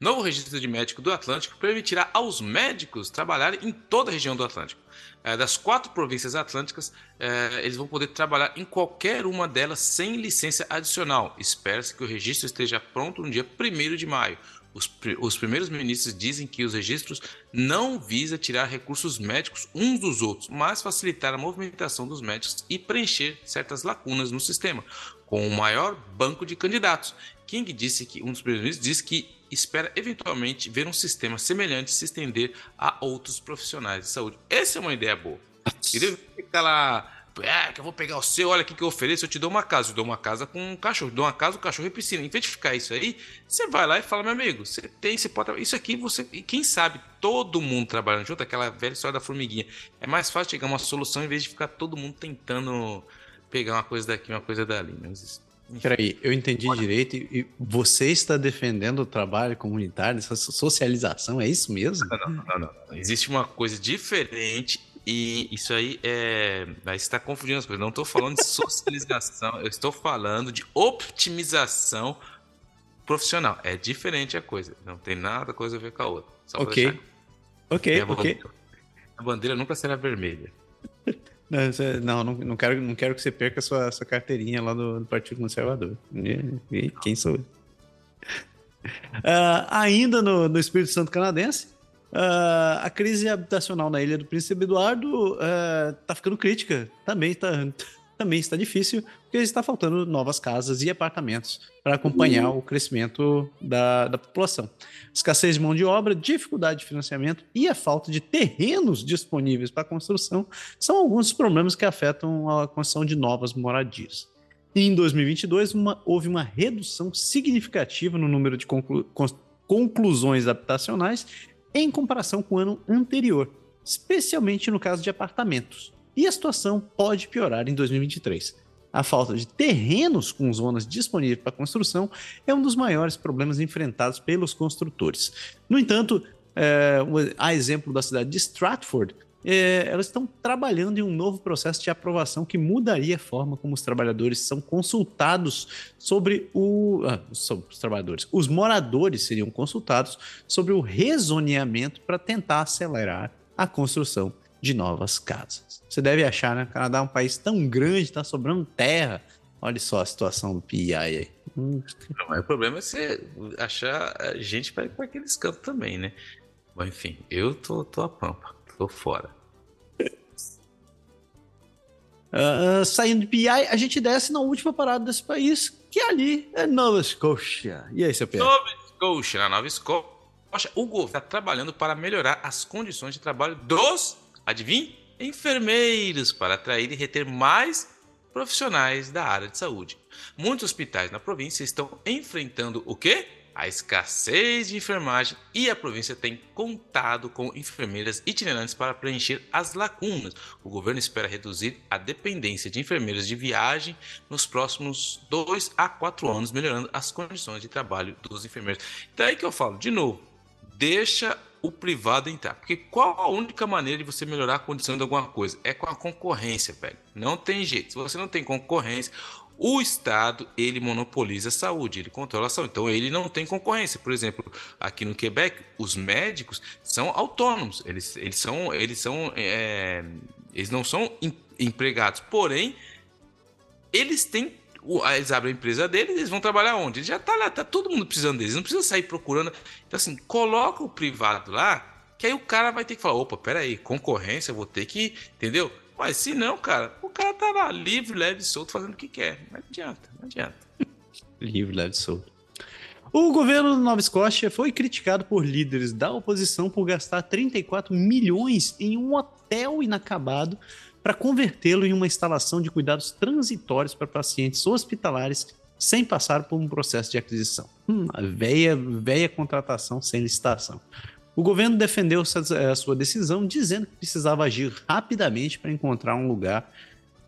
Novo registro de médico do Atlântico permitirá aos médicos trabalharem em toda a região do Atlântico. É, das quatro províncias atlânticas, é, eles vão poder trabalhar em qualquer uma delas sem licença adicional. Espera-se que o registro esteja pronto no dia 1 de maio. Os, os, primeiros ministros dizem que os registros não visa tirar recursos médicos uns dos outros, mas facilitar a movimentação dos médicos e preencher certas lacunas no sistema, com o um maior banco de candidatos. King disse que um dos primeiros ministros disse que espera eventualmente ver um sistema semelhante se estender a outros profissionais de saúde. Essa é uma ideia boa. E deve ficar lá é, que eu vou pegar o seu, olha aqui que eu ofereço, eu te dou uma casa, eu dou uma casa com um cachorro, dou uma casa, um cachorro e piscina. Em vez de ficar isso aí, você vai lá e fala, meu amigo, você tem, você pode. Isso aqui você. E quem sabe, todo mundo trabalhando junto, aquela velha história da formiguinha. É mais fácil chegar a uma solução em vez de ficar todo mundo tentando pegar uma coisa daqui, uma coisa dali. Mas Peraí, eu entendi Olha. direito e você está defendendo o trabalho comunitário, essa socialização, é isso mesmo? Não, não, não, não. Existe uma coisa diferente e isso aí é. Aí você está confundindo as coisas. Não estou falando de socialização, eu estou falando de optimização profissional. É diferente a coisa. Não tem nada coisa a ver com a outra. Só ok. Ok, ok. A bandeira nunca será vermelha. Não, não, não, quero, não quero que você perca a sua, sua carteirinha lá do, do Partido Conservador. E, quem sou eu? Uh, ainda no, no Espírito Santo canadense, uh, a crise habitacional na Ilha do Príncipe Eduardo está uh, ficando crítica. Também está também está difícil, porque está faltando novas casas e apartamentos para acompanhar uhum. o crescimento da, da população. Escassez de mão de obra, dificuldade de financiamento e a falta de terrenos disponíveis para construção são alguns dos problemas que afetam a construção de novas moradias. Em 2022, uma, houve uma redução significativa no número de conclu, conclusões habitacionais em comparação com o ano anterior, especialmente no caso de apartamentos e a situação pode piorar em 2023. A falta de terrenos com zonas disponíveis para construção é um dos maiores problemas enfrentados pelos construtores. No entanto, é, a exemplo da cidade de Stratford, é, elas estão trabalhando em um novo processo de aprovação que mudaria a forma como os trabalhadores são consultados sobre o. Ah, sobre os trabalhadores. Os moradores seriam consultados sobre o rezoneamento para tentar acelerar a construção de novas casas. Você deve achar, né? O Canadá é um país tão grande, tá sobrando terra. Olha só a situação do PI aí. Hum. Não, o problema é você achar gente para ir para aqueles cantos também, né? Mas enfim, eu tô, tô a pampa, tô fora. Uh, saindo de PI, a gente desce na última parada desse país, que ali é Nova Scotia. E aí, seu Pedro? Nova Scotia, na Nova Scotia, o governo está trabalhando para melhorar as condições de trabalho dos Adivinhe? Enfermeiros para atrair e reter mais profissionais da área de saúde. Muitos hospitais na província estão enfrentando o quê? A escassez de enfermagem e a província tem contado com enfermeiras itinerantes para preencher as lacunas. O governo espera reduzir a dependência de enfermeiras de viagem nos próximos dois a quatro anos, melhorando as condições de trabalho dos enfermeiros. Então é que eu falo, de novo, deixa o privado entrar. Porque qual a única maneira de você melhorar a condição de alguma coisa? É com a concorrência, velho. Não tem jeito. Se você não tem concorrência, o Estado ele monopoliza a saúde, ele controla a saúde. Então ele não tem concorrência. Por exemplo, aqui no Quebec, os médicos são autônomos. Eles, eles são, eles são, é, eles não são empregados. Porém, eles têm eles abrem a empresa deles, eles vão trabalhar onde? Ele já tá lá, tá todo mundo precisando deles, não precisa sair procurando. Então, assim, coloca o privado lá, que aí o cara vai ter que falar: opa, peraí, concorrência, vou ter que. Entendeu? Mas se não, cara, o cara tá lá livre, leve e solto, fazendo o que quer. Não adianta, não adianta. livre, leve e solto. O governo de Nova Escócia foi criticado por líderes da oposição por gastar 34 milhões em um hotel inacabado para convertê-lo em uma instalação de cuidados transitórios para pacientes hospitalares sem passar por um processo de aquisição. Hum, a velha, velha contratação sem licitação. O governo defendeu a sua decisão, dizendo que precisava agir rapidamente para encontrar um lugar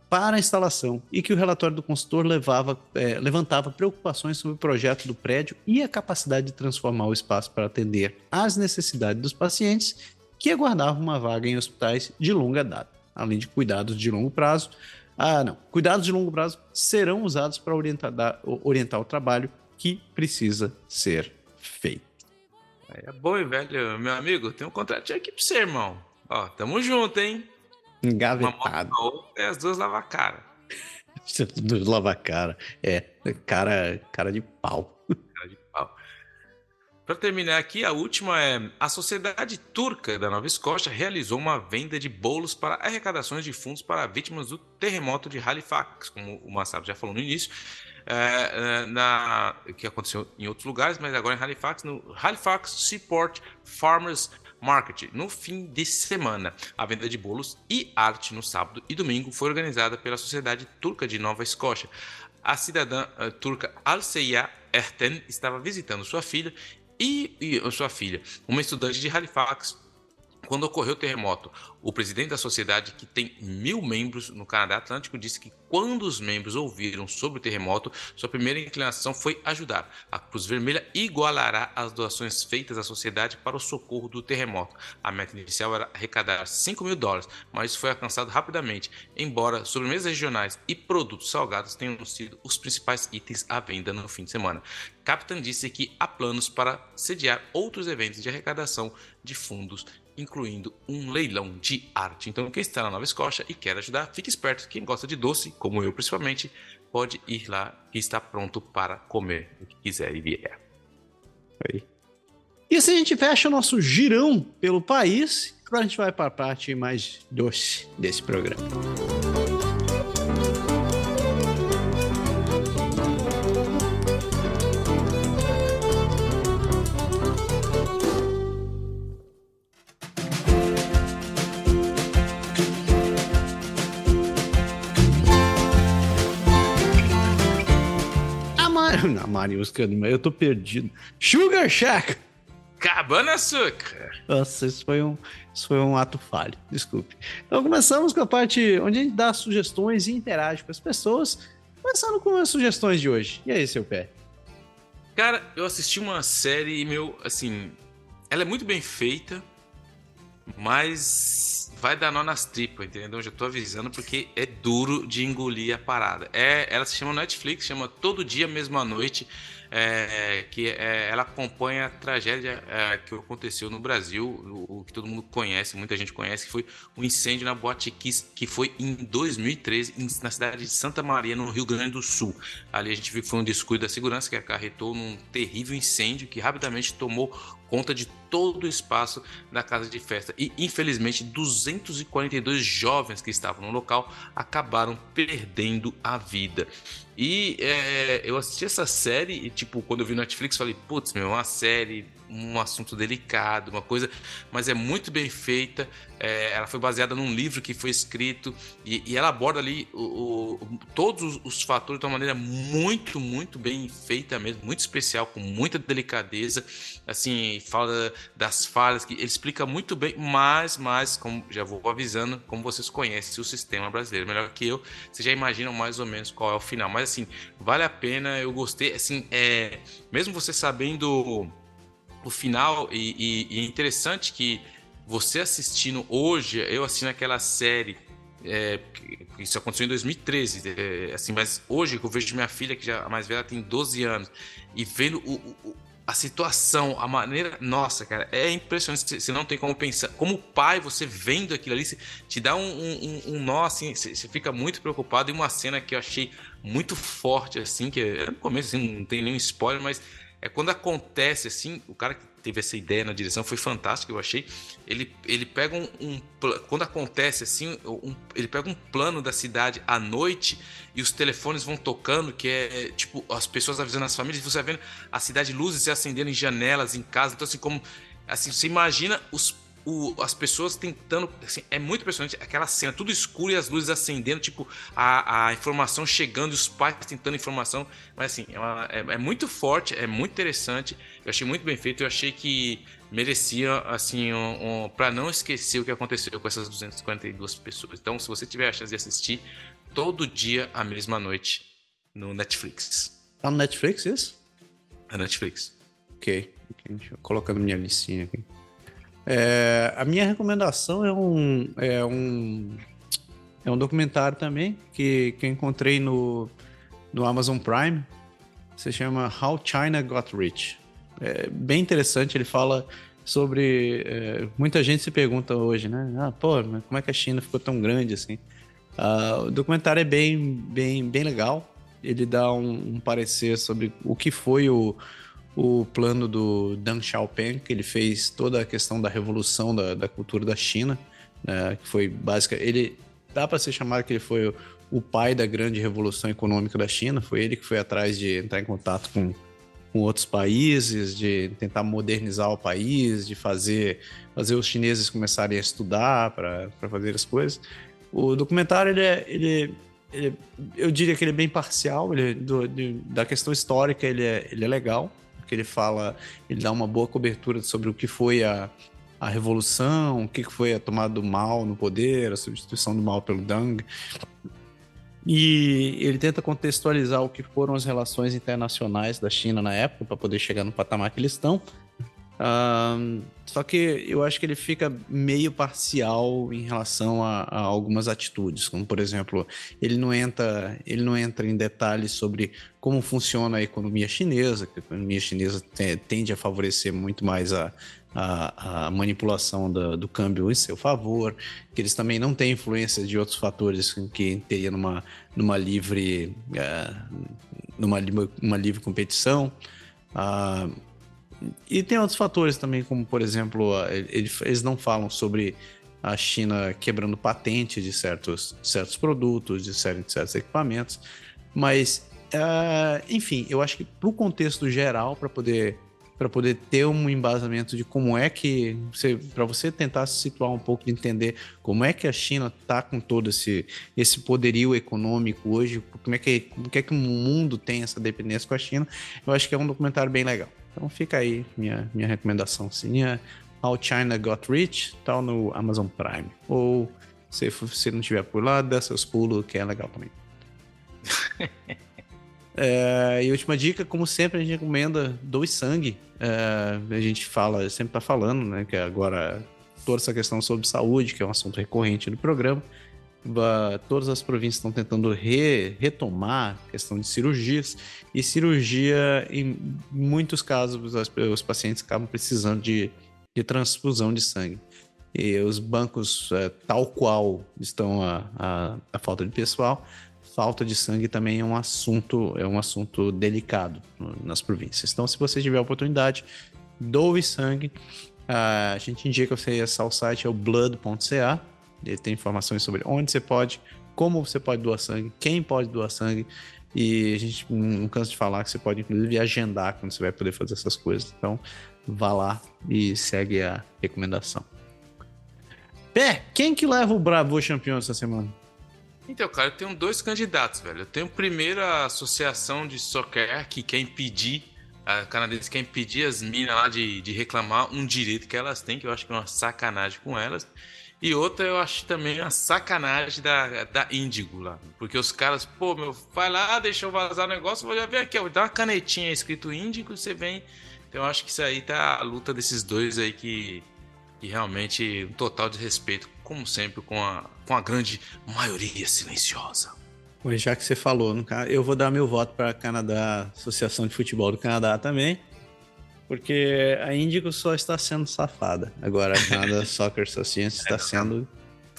para a instalação e que o relatório do consultor levava, é, levantava preocupações sobre o projeto do prédio e a capacidade de transformar o espaço para atender às necessidades dos pacientes que aguardavam uma vaga em hospitais de longa data além de cuidados de longo prazo. Ah, não. Cuidados de longo prazo serão usados para orientar, orientar o trabalho que precisa ser. É bom, velho. Meu amigo, tem um contratinho aqui para você, irmão. Ó, tamo junto, hein? Engavetado. É as duas lava cara. duas lava cara. É, cara, cara de pau. Para terminar aqui, a última é: a Sociedade Turca da Nova Escócia realizou uma venda de bolos para arrecadações de fundos para vítimas do terremoto de Halifax, como o Massaro já falou no início, é, é, na, que aconteceu em outros lugares, mas agora em Halifax, no Halifax Seaport Farmers Market, no fim de semana. A venda de bolos e arte no sábado e domingo foi organizada pela Sociedade Turca de Nova Escócia. A cidadã uh, turca Alseya Erten estava visitando sua filha e, e sua filha, uma estudante de Halifax, quando ocorreu o terremoto, o presidente da sociedade, que tem mil membros no Canadá Atlântico, disse que quando os membros ouviram sobre o terremoto, sua primeira inclinação foi ajudar. A Cruz Vermelha igualará as doações feitas à sociedade para o socorro do terremoto. A meta inicial era arrecadar 5 mil dólares, mas foi alcançado rapidamente, embora sobremesas regionais e produtos salgados tenham sido os principais itens à venda no fim de semana. Captain disse que há planos para sediar outros eventos de arrecadação de fundos incluindo um leilão de arte. Então, quem está na Nova Escócia e quer ajudar, fique esperto. Quem gosta de doce, como eu principalmente, pode ir lá e está pronto para comer o que quiser e vier. Aí. E assim a gente fecha o nosso girão pelo país, agora a gente vai para a parte mais doce desse programa. Mariusca, eu tô perdido. Sugar Shack! Cabana Açúcar! Nossa, isso foi, um, isso foi um ato falho, desculpe. Então começamos com a parte onde a gente dá sugestões e interage com as pessoas. Começando com as sugestões de hoje. E aí, seu pé? Cara, eu assisti uma série e, meu, assim, ela é muito bem feita, mas vai dar nó nas tripas, entendeu? Eu já tô avisando porque é duro de engolir a parada. É, ela se chama Netflix, chama Todo Dia, Mesma Noite é, que é, ela acompanha a tragédia é, que aconteceu no Brasil, o, o, que todo mundo conhece, muita gente conhece, que foi o um incêndio na Boate Kiss, que foi em 2013 em, na cidade de Santa Maria, no Rio Grande do Sul. Ali a gente viu que foi um descuido da segurança que acarretou num terrível incêndio que rapidamente tomou conta de todo o espaço da casa de festa. E infelizmente 242 jovens que estavam no local acabaram perdendo a vida. E é, eu assisti essa série e, tipo, quando eu vi no Netflix, falei, putz, meu, uma série um assunto delicado, uma coisa, mas é muito bem feita. É, ela foi baseada num livro que foi escrito e, e ela aborda ali o, o, todos os, fatores de uma maneira muito, muito bem feita mesmo, muito especial, com muita delicadeza. Assim, fala das falhas, que ele explica muito bem, mas, mas, como já vou avisando, como vocês conhecem o sistema brasileiro melhor que eu, vocês já imaginam mais ou menos qual é o final. Mas assim, vale a pena, eu gostei. Assim, é, mesmo você sabendo o final, e, e, e, é interessante que você assistindo hoje, eu assistindo aquela série, é, isso aconteceu em 2013, é, assim, mas hoje que eu vejo minha filha, que já a mais velha tem 12 anos, e vendo o, o, a situação, a maneira. Nossa, cara, é impressionante. Você não tem como pensar. Como pai, você vendo aquilo ali, te dá um, um, um nó, assim, você fica muito preocupado. E uma cena que eu achei muito forte, assim, que é, no começo assim, não tem nenhum spoiler, mas é quando acontece assim, o cara que teve essa ideia na direção foi fantástico, eu achei. Ele, ele pega um, um quando acontece assim, um, ele pega um plano da cidade à noite e os telefones vão tocando, que é tipo as pessoas avisando as famílias, você vendo a cidade luzes se acendendo em janelas, em casa, então assim como assim, você imagina os o, as pessoas tentando. Assim, é muito impressionante aquela cena, tudo escuro e as luzes acendendo, tipo, a, a informação chegando e os pais tentando informação. Mas assim, é, uma, é, é, muito forte, é muito interessante. Eu achei muito bem feito, eu achei que merecia, assim, um, um para não esquecer o que aconteceu com essas 242 pessoas. Então, se você tiver a chance de assistir, todo dia, a mesma noite, no Netflix. Tá no Netflix isso? É Netflix. Ok. okay. Deixa eu colocar na minha listinha aqui. É, a minha recomendação é um, é um, é um documentário também que, que eu encontrei no, no Amazon Prime. Se chama How China Got Rich. É bem interessante, ele fala sobre. É, muita gente se pergunta hoje, né? Ah, pô, mas como é que a China ficou tão grande assim? Uh, o documentário é bem, bem, bem legal. Ele dá um, um parecer sobre o que foi o, o plano do Deng Xiaoping, que ele fez toda a questão da revolução da, da cultura da China, né, que foi básica. Ele dá para ser chamado que ele foi o, o, pai da grande revolução econômica da China. Foi ele que foi atrás de entrar em contato com, com outros países, de tentar modernizar o país, de fazer, fazer os chineses começarem a estudar para fazer as coisas. O documentário ele é, ele, ele, eu diria que ele é bem parcial, ele, do, de, da questão histórica ele é, ele é legal que ele fala, ele dá uma boa cobertura sobre o que foi a, a revolução, o que foi a tomada do mal no poder, a substituição do mal pelo Deng. E ele tenta contextualizar o que foram as relações internacionais da China na época para poder chegar no patamar que eles estão. Uh, só que eu acho que ele fica meio parcial em relação a, a, algumas atitudes, como por exemplo, ele não entra, ele não entra em detalhes sobre como funciona a economia chinesa, que a economia chinesa tende a favorecer muito mais a, a, a manipulação do, do, câmbio em seu favor, que eles também não têm influência de outros fatores que teria numa, numa livre uh, numa, uma livre competição. Uh, e tem outros fatores também, como por exemplo, eles não falam sobre a China quebrando patente de certos, certos produtos, de certos, certos equipamentos, mas uh, enfim, eu acho que para o contexto geral, para poder para poder ter um embasamento de como é que você para você tentar se situar um pouco de entender como é que a China está com todo esse esse poderio econômico hoje, como é que como é que o mundo tem essa dependência com a China, eu acho que é um documentário bem legal. Então fica aí minha, minha recomendação. Sim, é How China Got Rich, tal no Amazon Prime. Ou se você não tiver por lá, dá seus pulos, que é legal também. é, e última dica, como sempre, a gente recomenda Doe Sangue. É, a gente fala, sempre tá falando, né? Que agora toda essa questão sobre saúde, que é um assunto recorrente no programa todas as províncias estão tentando re, retomar a questão de cirurgias, e cirurgia, em muitos casos, os, os pacientes acabam precisando de, de, transfusão de sangue. E os bancos, é, tal qual estão a, a, a, falta de pessoal, falta de sangue também é um assunto, é um assunto delicado nas províncias. Então, se você tiver a oportunidade, doe sangue. a gente indica você acessar o site, é o blood.ca ele tem informações sobre onde você pode, como você pode doar sangue, quem pode doar sangue. E a gente não cansa de falar que você pode, inclusive, agendar quando você vai poder fazer essas coisas. Então, vá lá e segue a recomendação. Pé, quem que leva o Bravo campeão essa semana? Então, cara, eu tenho dois candidatos, velho. Eu tenho primeiro a Associação de Soccer, que quer impedir, a canadense quer impedir as minas lá de, de reclamar um direito que elas têm, que eu acho que é uma sacanagem com elas. E outra eu acho também uma sacanagem da, da Índigo lá. Porque os caras, pô, meu, vai lá, deixa eu vazar o negócio, vou já ver aqui, ó, dá uma canetinha escrito Índigo, você vem. Então eu acho que isso aí tá a luta desses dois aí que, que realmente um total de respeito, como sempre, com a, com a grande maioria silenciosa. Pois já que você falou, eu vou dar meu voto para a Canadá, Associação de Futebol do Canadá também. Porque a Índigo só está sendo safada. Agora a Canada Soccer Association está sendo.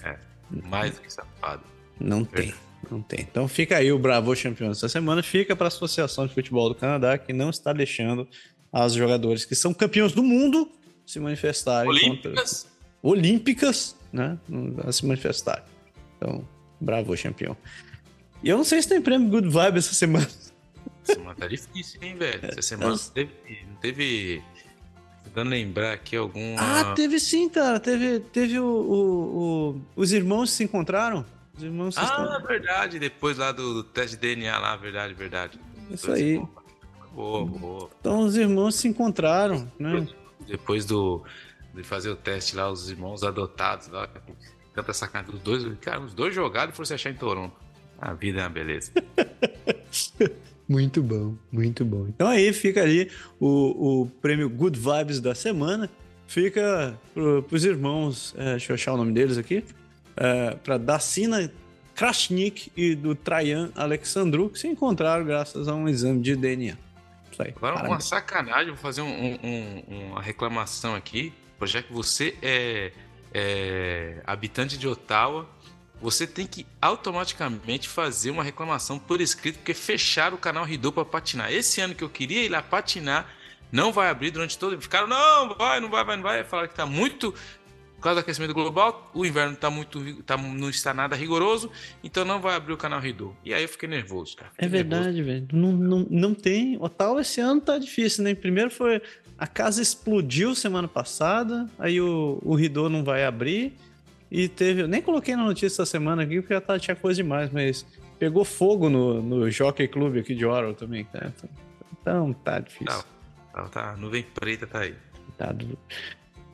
É, mais do que safada. Não tem. Não tem. Então fica aí o Bravo campeão dessa semana. Fica para a Associação de Futebol do Canadá, que não está deixando as jogadores que são campeões do mundo se manifestarem. Olímpicas. Contra... Olímpicas, né? A se manifestarem. Então, bravo campeão. E eu não sei se tem prêmio Good Vibe essa semana. Semana tá difícil, hein, velho? Essa semana não teve. Teve. Tentando lembrar aqui algum. Ah, teve sim, cara. Teve, teve o, o, o os irmãos se encontraram. Os irmãos se Ah, verdade. Depois lá do, do, teste de DNA lá, verdade, verdade. Isso aí. Boa, boa. Então os irmãos se encontraram, né? Depois do de fazer o teste lá, os irmãos adotados lá, tanta sacanagem dos dois, cara, os dois jogados e foram se achar em Toronto. A vida é uma beleza. Muito bom, muito bom. Então aí fica ali o, o prêmio Good Vibes da semana. Fica para os irmãos, é, deixa eu achar o nome deles aqui, é, para Dacina Krashnik e do Trajan Alexandru, que se encontraram graças a um exame de DNA. Aí. Agora, Parabéns. uma sacanagem, vou fazer um, um, uma reclamação aqui, já que você é, é habitante de Ottawa você tem que automaticamente fazer uma reclamação por escrito, porque fecharam o canal Ridô para patinar. Esse ano que eu queria ir lá patinar, não vai abrir durante todo. Ficaram, não, vai, não vai, vai, não vai. Falaram que está muito. Por causa do aquecimento global, o inverno tá muito, tá, não está nada rigoroso, então não vai abrir o canal Ridô. E aí eu fiquei nervoso, cara. Fiquei é verdade, velho. Não, não, não tem. O tal esse ano tá difícil, né? Primeiro foi. A casa explodiu semana passada, aí o, o Ridô não vai abrir. E teve. Eu nem coloquei na notícia essa semana aqui, porque já tá, tinha coisa demais, mas pegou fogo no, no Jockey Club aqui de Oral também. Né? Então tá difícil. Não, não, tá, nuvem preta tá aí. Tá.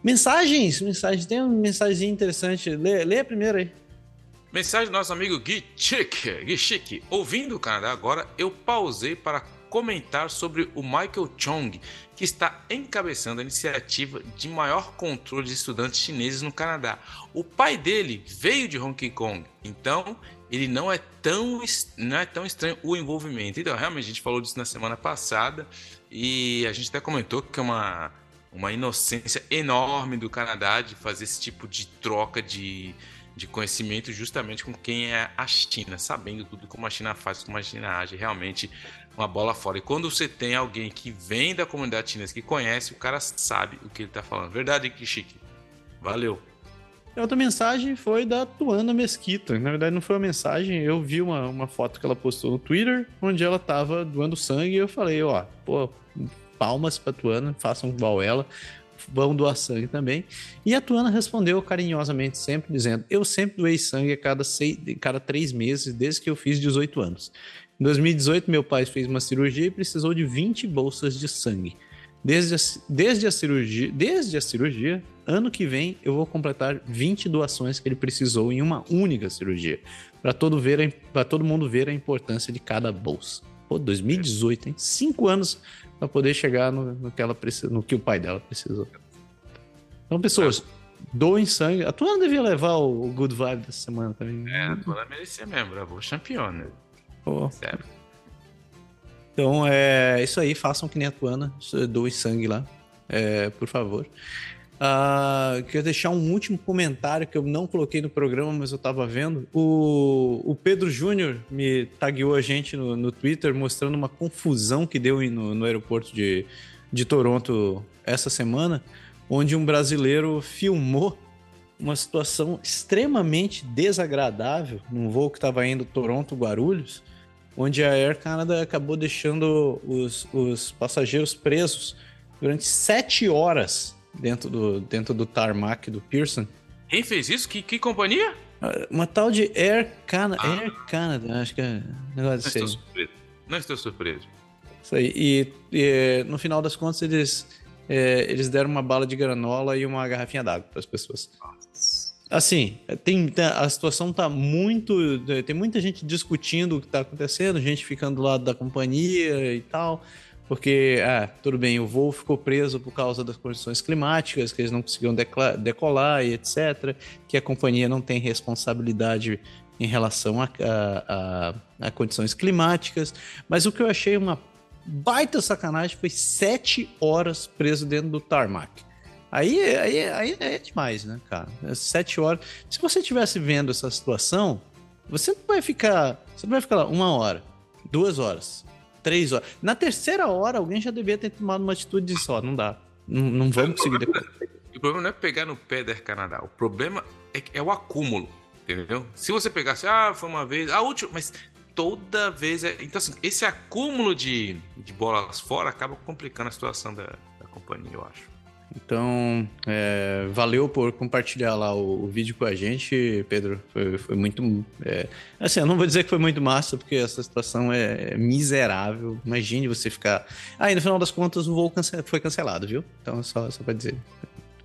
Mensagens, mensagens. Tem uma mensagem interessante. Lê, lê a primeira aí. Mensagem do nosso amigo Gui Chick. Gui Chick. Ouvindo o Canadá agora, eu pausei para comentar sobre o Michael Chong, que está encabeçando a iniciativa de maior controle de estudantes chineses no Canadá. O pai dele veio de Hong Kong, então ele não é tão, não é tão estranho o envolvimento. Então, realmente, a gente falou disso na semana passada e a gente até comentou que é uma, uma inocência enorme do Canadá de fazer esse tipo de troca de de conhecimento justamente com quem é a China, sabendo tudo como a China faz, como a China age, realmente uma bola fora. E quando você tem alguém que vem da comunidade chinesa, que conhece, o cara sabe o que ele está falando. Verdade, Kishiki? Valeu. A outra mensagem foi da Tuana Mesquita. Na verdade, não foi uma mensagem, eu vi uma, uma foto que ela postou no Twitter, onde ela tava doando sangue, e eu falei, ó, pô, palmas pra Tuana, façam igual ela vão doar sangue também. E a Tuana respondeu carinhosamente, sempre dizendo: Eu sempre doei sangue a cada, seis, cada três meses, desde que eu fiz 18 anos. Em 2018, meu pai fez uma cirurgia e precisou de 20 bolsas de sangue. Desde a, desde a cirurgia, desde a cirurgia, ano que vem eu vou completar 20 doações que ele precisou em uma única cirurgia, para todo ver, para todo mundo ver a importância de cada bolsa. Pô, 2018, hein? Cinco anos para poder chegar no, no, que ela precisa, no que o pai dela precisou. Então, pessoas, doem sangue. A Tuana devia levar o, o Good Vibe dessa semana também. É, a Tuana merecia mesmo, gravou campeão, né? Pô. Sério. Então, é isso aí. Façam que nem a Tuana. Doem sangue lá, é, por favor. Uh, queria deixar um último comentário que eu não coloquei no programa, mas eu estava vendo. O, o Pedro Júnior me tagueou a gente no, no, Twitter mostrando uma confusão que deu no, no aeroporto de, de Toronto essa semana, onde um brasileiro filmou uma situação extremamente desagradável num voo que estava indo Toronto-Guarulhos, onde a Air Canada acabou deixando os, os passageiros presos durante sete horas dentro do, dentro do tarmac do Pearson. Quem fez isso? Que, que companhia? Ah, uma tal de Air Canada. Ah. Air Canada, acho que é negócio Não estou surpreso. Não estou surpreso. Isso aí. E, e no final das contas, eles, é, eles deram uma bala de granola e uma garrafinha d'água para as pessoas. Assim, tem, a situação tá muito. Tem muita gente discutindo o que está acontecendo, gente ficando do lado da companhia e tal. Porque, ah, tudo bem, o voo ficou preso por causa das condições climáticas, que eles não conseguiam decolar e etc. Que a companhia não tem responsabilidade em relação a, a, a, a condições climáticas. Mas o que eu achei uma baita sacanagem foi sete horas preso dentro do tarmac. Aí, aí, aí é demais, né, cara? Sete horas. Se você estivesse vendo essa situação, você não vai ficar. Você não vai ficar lá uma hora, duas horas, três horas. Na terceira hora, alguém já devia ter tomado uma atitude de só, não dá. Não, não vamos conseguir depois. O problema não é pegar no pé da Canadá. O problema é, é o acúmulo, entendeu? Se você pegasse, ah, foi uma vez, a última, mas toda vez é. Então, assim, esse acúmulo de, de bolas fora acaba complicando a situação da, da companhia, eu acho. Então, é, valeu por compartilhar lá o, o, vídeo com a gente, Pedro. Foi, foi muito. É, assim, eu não vou dizer que foi muito massa, porque essa situação é, é miserável. Imagine você ficar. Aí, ah, no final das contas, o voo cance... foi cancelado, viu? Então, só, só pra dizer.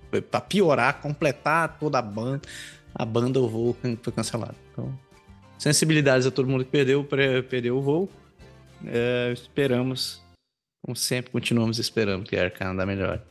Foi pra piorar, completar toda a banda. A banda, o voo foi cancelado. Então, sensibilidades a todo mundo que perdeu, perdeu o voo. É, esperamos, como sempre, continuamos esperando que a Air Canada melhore.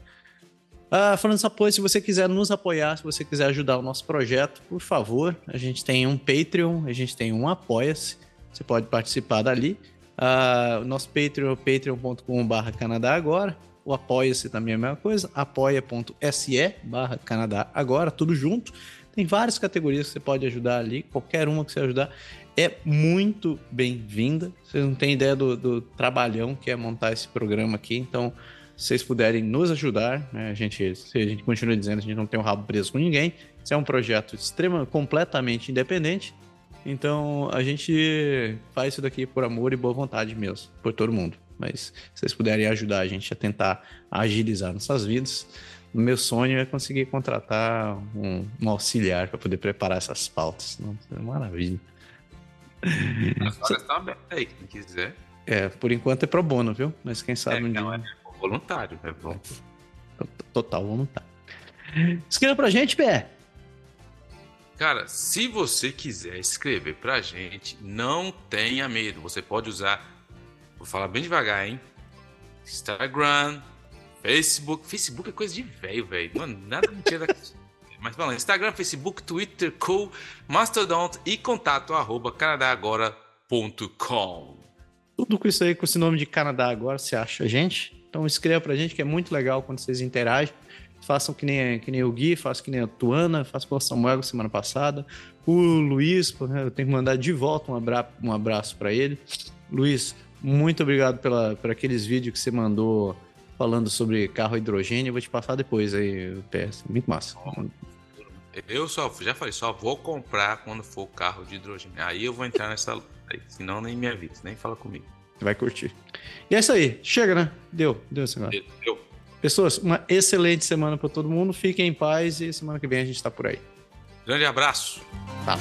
Ah, falando apoio, se você quiser nos apoiar, se você quiser ajudar o nosso projeto, por favor, a gente tem um Patreon, a gente tem um Apoia-se, você pode participar dali. Ah, o nosso Patreon é patreon.com.br Canadá Agora. O Apoia-se também é a mesma coisa, apoia.se barra Canadá Agora, tudo junto. Tem várias categorias que você pode ajudar ali, qualquer uma que você ajudar é muito bem-vinda. Vocês não têm ideia do, do trabalhão que é montar esse programa aqui, então se vocês puderem nos ajudar, né? a gente, se a gente continua dizendo, a gente não tem um rabo preso com ninguém. Isso é um projeto extrema, completamente independente. Então a gente faz isso daqui por amor e boa vontade mesmo, por todo mundo. Mas se vocês puderem ajudar a gente a tentar agilizar nossas vidas, o meu sonho é conseguir contratar um, um auxiliar para poder preparar essas pautas. Não, é maravilha. As vagas estão abertas aí, quem quiser. É, por enquanto é pro bono, viu? Mas quem sabe é, um dia. É voluntário, é bom. Total voluntário. Escreva pra gente, Pé. Cara, se você quiser escrever pra gente, não tenha medo. Você pode usar, vou falar bem devagar, hein? Instagram, Facebook. Facebook é coisa de velho, velho. Mano, nada me tira daqui. Mas falando, Instagram, Facebook, Twitter, Cool, Mastodon e contato arroba canadagora.com. Tudo com isso aí, com esse nome de Canadá Agora, você acha gente? Então escreva pra gente que é muito legal quando vocês interagem. Façam que nem, que nem o Gui, façam que nem a Tuana, façam com o Samuel semana passada. O Luiz, né, eu tenho que mandar de volta um abraço, um abraço para ele. Luiz, muito obrigado pela, por aqueles vídeos que você mandou falando sobre carro hidrogênio. Eu vou te passar depois aí, PS. Muito massa. Eu só, já falei, só vou comprar quando for carro de hidrogênio. Aí eu vou entrar nessa. Senão nem me avisa, nem fala comigo. Você vai curtir. E é isso aí. Chega, né? Deu. Deu esse negócio. Deu. Pessoas, uma excelente semana para todo mundo. Fiquem em paz e semana que vem a gente está por aí. Grande abraço. Tá.